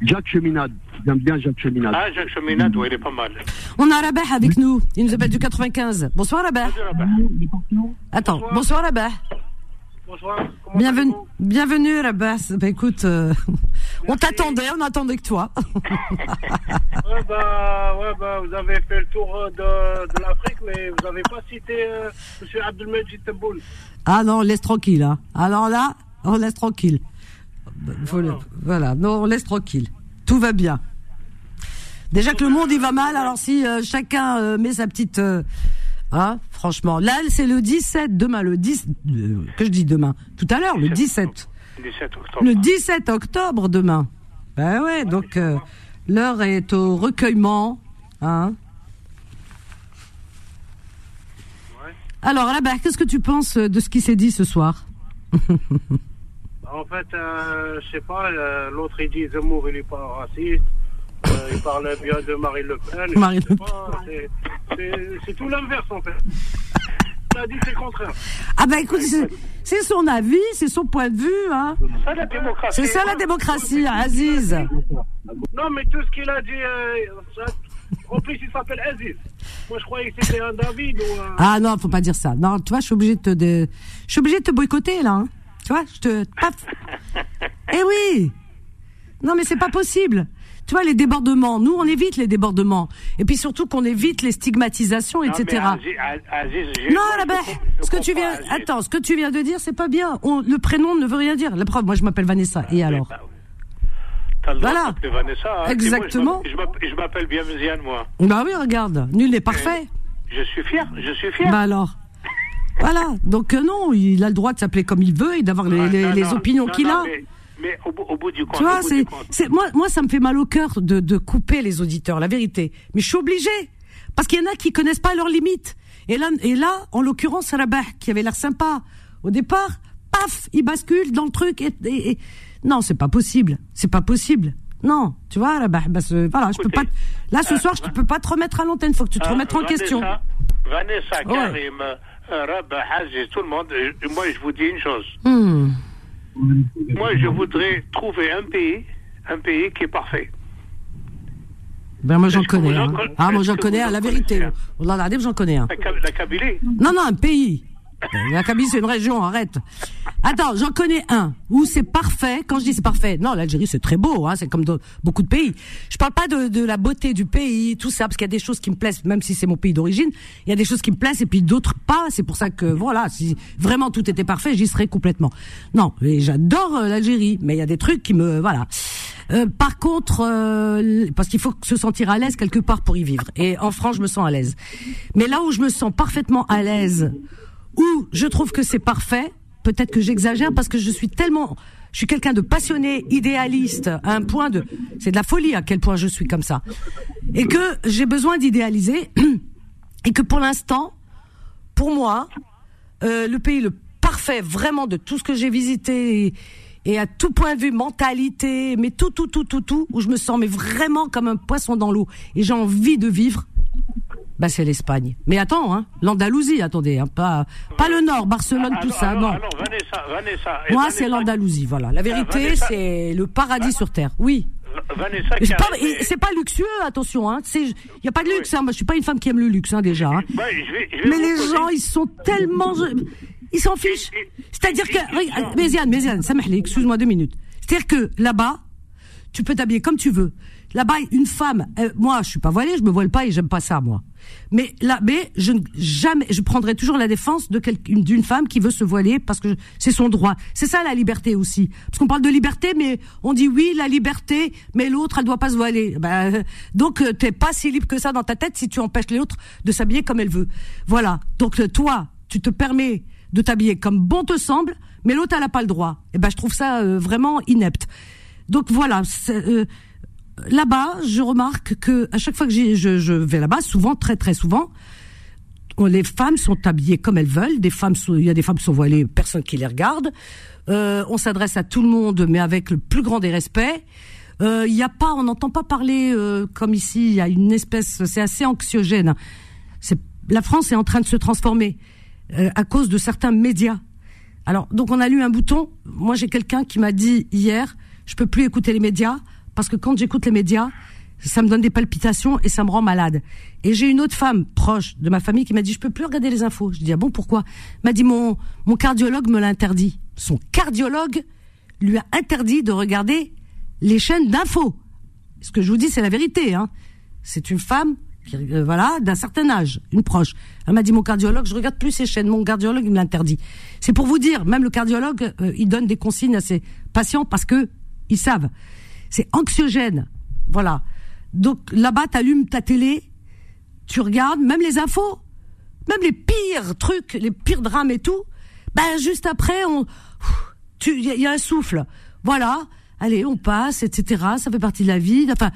Jacques Cheminade. J'aime bien Jacques Cheminade. Ah, Jacques Cheminade, oui, il est pas mal. On a Rabah avec nous. Il nous appelle du 95. Bonsoir Rabah. Attends, bonsoir Rabah. Bonsoir. Comment Bienvenue, allez-vous bienvenue Rabah. Bah écoute, euh, on t'attendait, on attendait que toi. Ouais, bah, ouais, bah, vous avez fait le tour euh, de, de l'Afrique, mais vous n'avez pas cité euh, M. Abdelmajid Tebboune. Ah non, on laisse tranquille. Hein. Alors là, on laisse tranquille. Faut le- voilà, non, on laisse tranquille. Tout va bien. Déjà que le monde il va mal, alors si euh, chacun met sa petite, hein, franchement, là c'est le 17 demain, le 10, euh, que je dis demain, tout à l'heure, le 17, 17 octobre. le 17 octobre demain. Ben ouais, donc euh, l'heure est au recueillement, hein. Alors là, qu'est-ce que tu penses de ce qui s'est dit ce soir? En fait, euh, je sais pas, euh, l'autre il dit Zemmour il est pas raciste. Euh, il parlait bien de Marine Le Pen. Marine sais pas, c'est- tout l'inverse, en fait. Il a dit c'est le contraire. Ah ben écoute, c'est- son avis, c'est son point de vue, hein. C'est ça la démocratie. C'est ça la démocratie, Aziz. Non, mais tout ce qu'il a dit, euh, ça- en plus, il s'appelle Aziz. Moi, je croyais que c'était un David ou un. Ah non, faut pas dire ça. Non, tu vois, je suis obligée de te, de... je suis obligée de te boycotter là. hein. Tu vois, je te, paf. Eh oui. Non, mais c'est pas possible. Tu vois, les débordements. Nous, on évite les débordements. Et puis surtout qu'on évite les stigmatisations, Non, etc. mais Aziz, Aziz, j'ai- Non, là-bas, ce que tu viens, Aziz. attends, ce que tu viens de dire, c'est pas bien. On- le prénom ne veut rien dire. La preuve, moi, je m'appelle Vanessa. Et alors T'as le droit Voilà. Vanessa. hein. Exactement. Moi, je m'appelle- bien Méziane, moi. Bah oui, regarde, nul n'est parfait. Je suis fier, je suis fier. Bah alors. Voilà. Donc euh, non, il a le droit de s'appeler comme il veut et d'avoir les, Ah, opinions qu'il a. Mais, mais au, bout- au bout du compte. Tu vois, c'est, moi, moi, ça me fait mal au cœur de, de couper les auditeurs, la vérité. Mais je suis obligée. Parce qu'il y en a qui connaissent pas leurs limites. Et là, et là, en l'occurrence, Rabah, qui avait l'air sympa au départ, paf, il bascule dans le truc et, et- et- non, c'est pas possible. C'est pas possible. Non, tu vois, Rabah, bah, voilà, je peux pas, là, ce euh, soir, je ne peux pas te remettre à l'antenne, faut que tu te Ah, remettes en Vanessa, question. Vanessa, Ouais. Karim, euh, Rab, Aziz, tout le monde, euh, moi je vous dis une chose. Hmm. Moi je voudrais trouver un pays, un pays qui est parfait. Ben, moi, j'en connais, hein. Ah, moi, j'en connais, un, la vérité. j'en connais un. La, la Kabylie? Non, non, un pays. La Kabylie, c'est une région, arrête. Attends, j'en connais un où c'est parfait. Quand je dis c'est parfait, non, l'Algérie c'est très beau, hein, c'est comme dans beaucoup de pays. Je parle pas de, de la beauté du pays, tout ça, parce qu'il y a des choses qui me plaisent, même si c'est mon pays d'origine, il y a des choses qui me plaisent et puis d'autres pas. C'est pour ça que voilà, si vraiment tout était parfait, j'y serais complètement. Non, j'adore euh, l'Algérie, mais il y a des trucs qui me voilà. Euh, par contre, euh, parce qu'il faut se sentir à l'aise quelque part pour y vivre. Et en France, je me sens à l'aise. Mais là où je me sens parfaitement à l'aise, où je trouve que c'est parfait, peut-être que j'exagère parce que je suis tellement, je suis quelqu'un de passionné, idéaliste, à un point de, c'est de la folie à quel point je suis comme ça, et que j'ai besoin d'idéaliser, et que pour l'instant, pour moi, euh, le pays le parfait vraiment de tout ce que j'ai visité et, et à tout point de vue mentalité, mais tout, tout, tout, tout, tout, où je me sens mais vraiment comme un poisson dans l'eau. Et j'ai envie de vivre. Bah c'est l'Espagne. Mais attends, hein, l'Andalousie, attendez, hein, pas pas le Nord, Barcelone, Ah, tout alors, ça, alors, non. alors, Vanessa, Vanessa. et Moi, c'est l'Andalousie, voilà. La vérité, Vanessa- c'est le paradis sur terre. Oui. C'est pas, été- pas luxueux, attention. Hein. Il y a pas de luxe. Hein. Moi, je suis pas une femme qui aime le luxe, hein, déjà. hein. Ouais, je vais- je vais Mais les poser- gens, ils sont tellement, ils s'en fichent. C'est-à-dire que, Méziane, Méziane, ça excuse-moi deux minutes. C'est-à-dire que là-bas, tu peux t'habiller comme tu veux. Là-bas, une femme, euh, moi, je suis pas voilée, je me voile pas et j'aime pas ça, moi. Mais là, mais je jamais, je prendrai toujours la défense de d'une femme qui veut se voiler parce que c'est son droit. C'est ça la liberté aussi. Parce qu'on parle de liberté, mais on dit oui, la liberté, mais l'autre, elle doit pas se voiler. Ben, euh, donc, euh, t'es pas si libre que ça dans ta tête si tu empêches l'autre de s'habiller comme elle veut. Voilà. Donc, euh, toi, tu te permets de t'habiller comme bon te semble, mais l'autre, elle a pas le droit. Et ben, je trouve ça euh, vraiment inepte. Donc voilà. Là-bas, je remarque que à chaque fois que je, vais là-bas, souvent, très très souvent, les femmes sont habillées comme elles veulent. Des femmes, il y a des femmes qui sont voilées, personne qui les regarde. Euh, on s'adresse à tout le monde, mais avec le plus grand des respects. Euh, Il a pas, on n'entend pas parler euh, comme ici. Il y a une espèce, c'est assez anxiogène. La France est en train de se transformer à cause de certains médias. Alors, donc on a lu un bouton. Moi, j'ai quelqu'un qui m'a dit hier, je peux plus écouter les médias parce que quand j'écoute les médias, ça me donne des palpitations et ça me rend malade. Et j'ai une autre femme proche de ma famille qui m'a dit, je peux plus regarder les infos. Je dis, ah bon, pourquoi? M'a dit, mon, mon cardiologue me l'a interdit. Son cardiologue lui a interdit de regarder les chaînes d'infos. Ce que je vous dis, c'est la vérité, hein. C'est une femme, qui, euh, voilà, d'un certain âge, une proche. Elle m'a dit, mon cardiologue, je regarde plus ces chaînes. Mon cardiologue, il me l'interdit. C'est pour vous dire, même le cardiologue, euh, il donne des consignes à ses patients parce que ils savent. C'est anxiogène. Voilà. Donc, là-bas, t'allumes ta télé, tu regardes, même les infos, même les pires trucs, les pires drames et tout. Ben, juste après, on, tu, il y, a- un souffle. Voilà. Allez, on passe, etc. Ça fait partie de la vie. Enfin,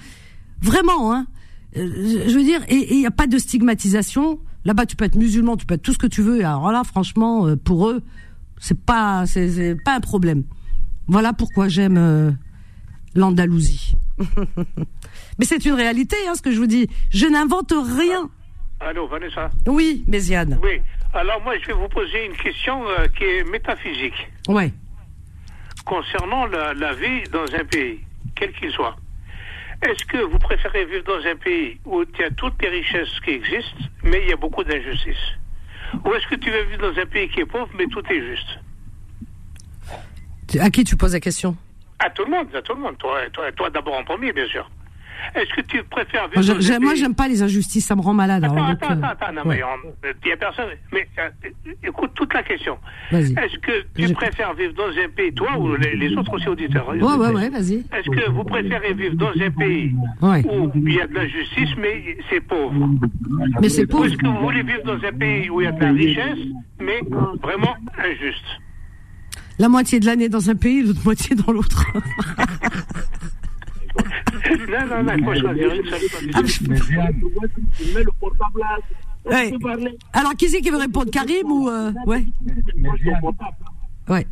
vraiment, hein. Euh, je veux dire, et il n'y a pas de stigmatisation. Là-bas, tu peux être musulman, tu peux être tout ce que tu veux. Alors là, franchement, euh, pour eux, c'est pas, c'est pas un problème. Voilà pourquoi j'aime euh, l'Andalousie. Mais c'est une réalité, hein, ce que je vous dis. Je n'invente rien. Allô, Vanessa Oui, Méziane. Oui. Alors, moi, je vais vous poser une question euh, qui est métaphysique Ouais. concernant la, la vie dans un pays, quel qu'il soit. Est-ce que vous préférez vivre dans un pays où il y a toutes les richesses qui existent, mais il y a beaucoup d'injustice Ou est-ce que tu veux vivre dans un pays qui est pauvre, mais tout est juste? À qui tu poses la question? À tout le monde, à tout le monde. Toi, toi, toi d'abord en premier, bien sûr. Est-ce que tu préfères vivre Moi, dans je- un j'aime- Moi, pays- j'aime pas les injustices, ça me rend malade. Attends, alors, donc, attends, euh, attends, attends, non, ouais. mais il y a personne. Mais euh, écoute toute la question. Est-ce que tu préfères vivre dans un pays, toi ou les, les autres aussi auditeurs hein, Ouais, ouais, ouais, vas-y. Est-ce que vous préférez vivre dans un pays Ouais. où il y a de l'injustice, mais c'est pauvre? Mais c'est Ou pauvre. est-ce que vous voulez vivre dans un pays où il y a de la richesse, mais vraiment injuste? La moitié de l'année dans un pays, l'autre moitié dans l'autre. Non, non, non, il faut choisir une seule Ah, le portable Ouais. Alors, qui c'est qui veut répondre Karim ou. euh, Ouais? Ouais.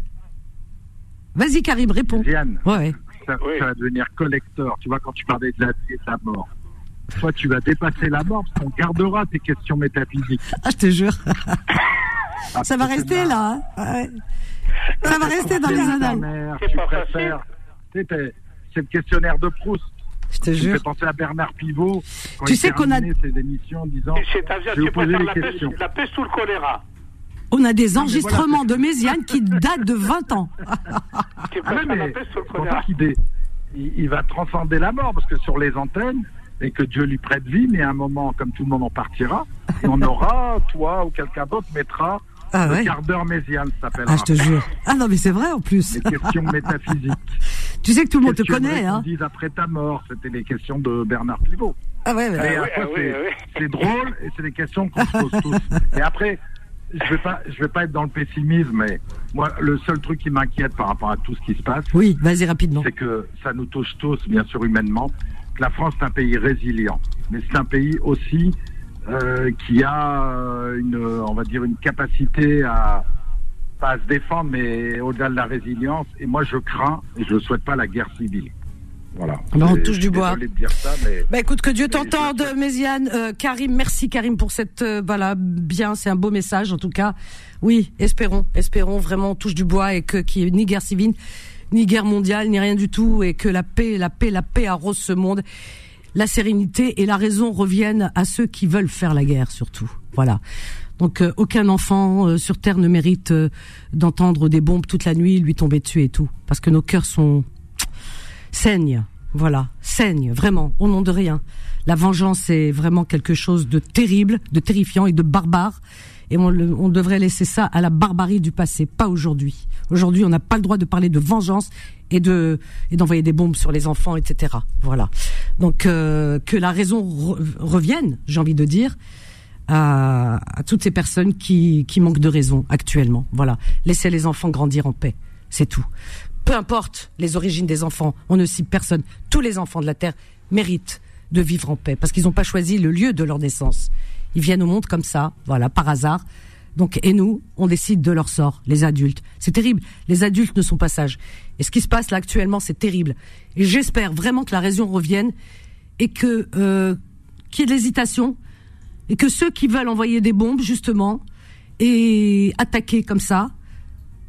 Vas-y, Karim, réponds. Diane, Ouais, ça, Oui. ça va devenir collecteur. Tu vois, quand tu parlais de la vie et de la mort. Toi, tu vas dépasser la mort parce qu'on gardera tes questions métaphysiques. Ah, je te jure. Ah, Ça va rester là. hein. Ouais. Ça va rester dans les annales. C'est pas préfères. C'est le questionnaire de Proust. Je te jure. fais penser à Bernard Pivot. Quand Tu il sais qu'on a- ses émissions en disant C'est-à-dire, Je vais tu vous poser préfères les la questions. peste, la peste ou le choléra? On a des mais enregistrements voilà, de Méziane qui datent de 20 ans. Tu Ah préfères la mais peste ou le choléra? il, il va transcender la mort parce que sur les antennes et que Dieu lui prête vie, mais à un moment, comme tout le monde en partira, et on aura, toi ou quelqu'un d'autre mettra Ah le ouais quart d'heure mésiane, ça s'appellera. Ah, je te jure. Ah non, mais c'est vrai en plus. Les questions métaphysiques. Tu sais que tout le monde te connaît, hein répondies après ta mort, c'était les questions de Bernard Pivot. Ah ouais, après, ah ah oui. c'est drôle et c'est des questions qu'on se pose tous. Et après, je vais pas, je vais pas être dans le pessimisme, mais moi, le seul truc qui m'inquiète par rapport à tout ce qui se passe, Oui, vas-y rapidement. c'est que ça nous touche tous, bien sûr, humainement. Que la France est un pays résilient, mais c'est un pays aussi euh, qui a euh, une, on va dire, une capacité à pas à se défendre, mais au-delà de la résilience. Et moi, je crains et je ne souhaite pas la guerre civile. Voilà. On touche je du bois. ça, mais Bah écoute, que Dieu je t'entende, souhaite- Méziane. Euh, Karim, merci Karim pour cette, euh, voilà, bien, c'est un beau message en tout cas. Oui, espérons, espérons vraiment, on touche du bois et que qu'il y ait ni guerre civile, ni guerre mondiale, ni rien du tout, et que la paix, la paix, la paix arrose ce monde. La sérénité et la raison reviennent à ceux qui veulent faire la guerre surtout. Voilà. Donc euh, aucun enfant euh, sur terre ne mérite euh, d'entendre des bombes toute la nuit lui tomber dessus et tout, parce que nos cœurs sont saignent. Voilà, saignent vraiment au nom de rien. La vengeance est vraiment quelque chose de terrible, de terrifiant et de barbare. Et on, devrait laisser ça à la barbarie du passé, pas aujourd'hui. Aujourd'hui, on n'a pas le droit de parler de vengeance et de et d'envoyer des bombes sur les enfants, etc. Voilà. Donc euh, que la raison re- revienne, j'ai envie de dire, à, à toutes ces personnes qui, qui manquent de raison actuellement. Voilà. Laissez les enfants grandir en paix. C'est tout. Peu importe les origines des enfants, on ne cible personne. Tous les enfants de la Terre méritent de vivre en paix parce qu'ils n'ont pas choisi le lieu de leur naissance. Ils viennent au monde comme ça, voilà, par hasard. Donc, et nous, on décide de leur sort, les adultes. C'est terrible. Les adultes ne sont pas sages. Et ce qui se passe là actuellement, c'est terrible. Et j'espère vraiment que la raison revienne et que euh, qu'il y ait de l'hésitation et que ceux qui veulent envoyer des bombes justement et attaquer comme ça,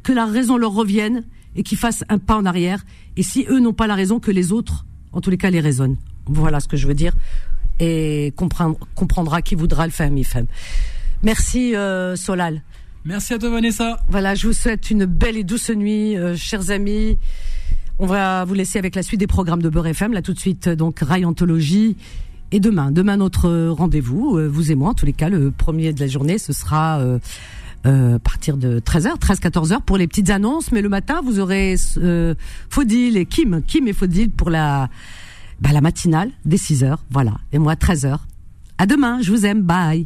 que la raison leur revienne et qu'ils fassent un pas en arrière. Et si eux n'ont pas la raison, que les autres, en tous les cas, les raisonnent. Voilà ce que je veux dire. Et comprendra qui voudra le faire, mi femme. Merci euh, Solal. Merci à toi, Vanessa. Voilà, je vous souhaite une belle et douce nuit, euh, chers amis. On va vous laisser avec la suite des programmes de Beurre FM. Là, tout de suite, euh, donc, Rail Anthologie. Et demain, demain, notre rendez-vous, euh, vous et moi, en tous les cas, le premier de la journée, ce sera à partir de 13h, 13-14h pour les petites annonces. Mais le matin, vous aurez euh, Faudil et Kim, Kim et Faudil pour la, bah, la matinale dès 6h. Voilà. Et moi, 13h. À demain, je vous aime. Bye.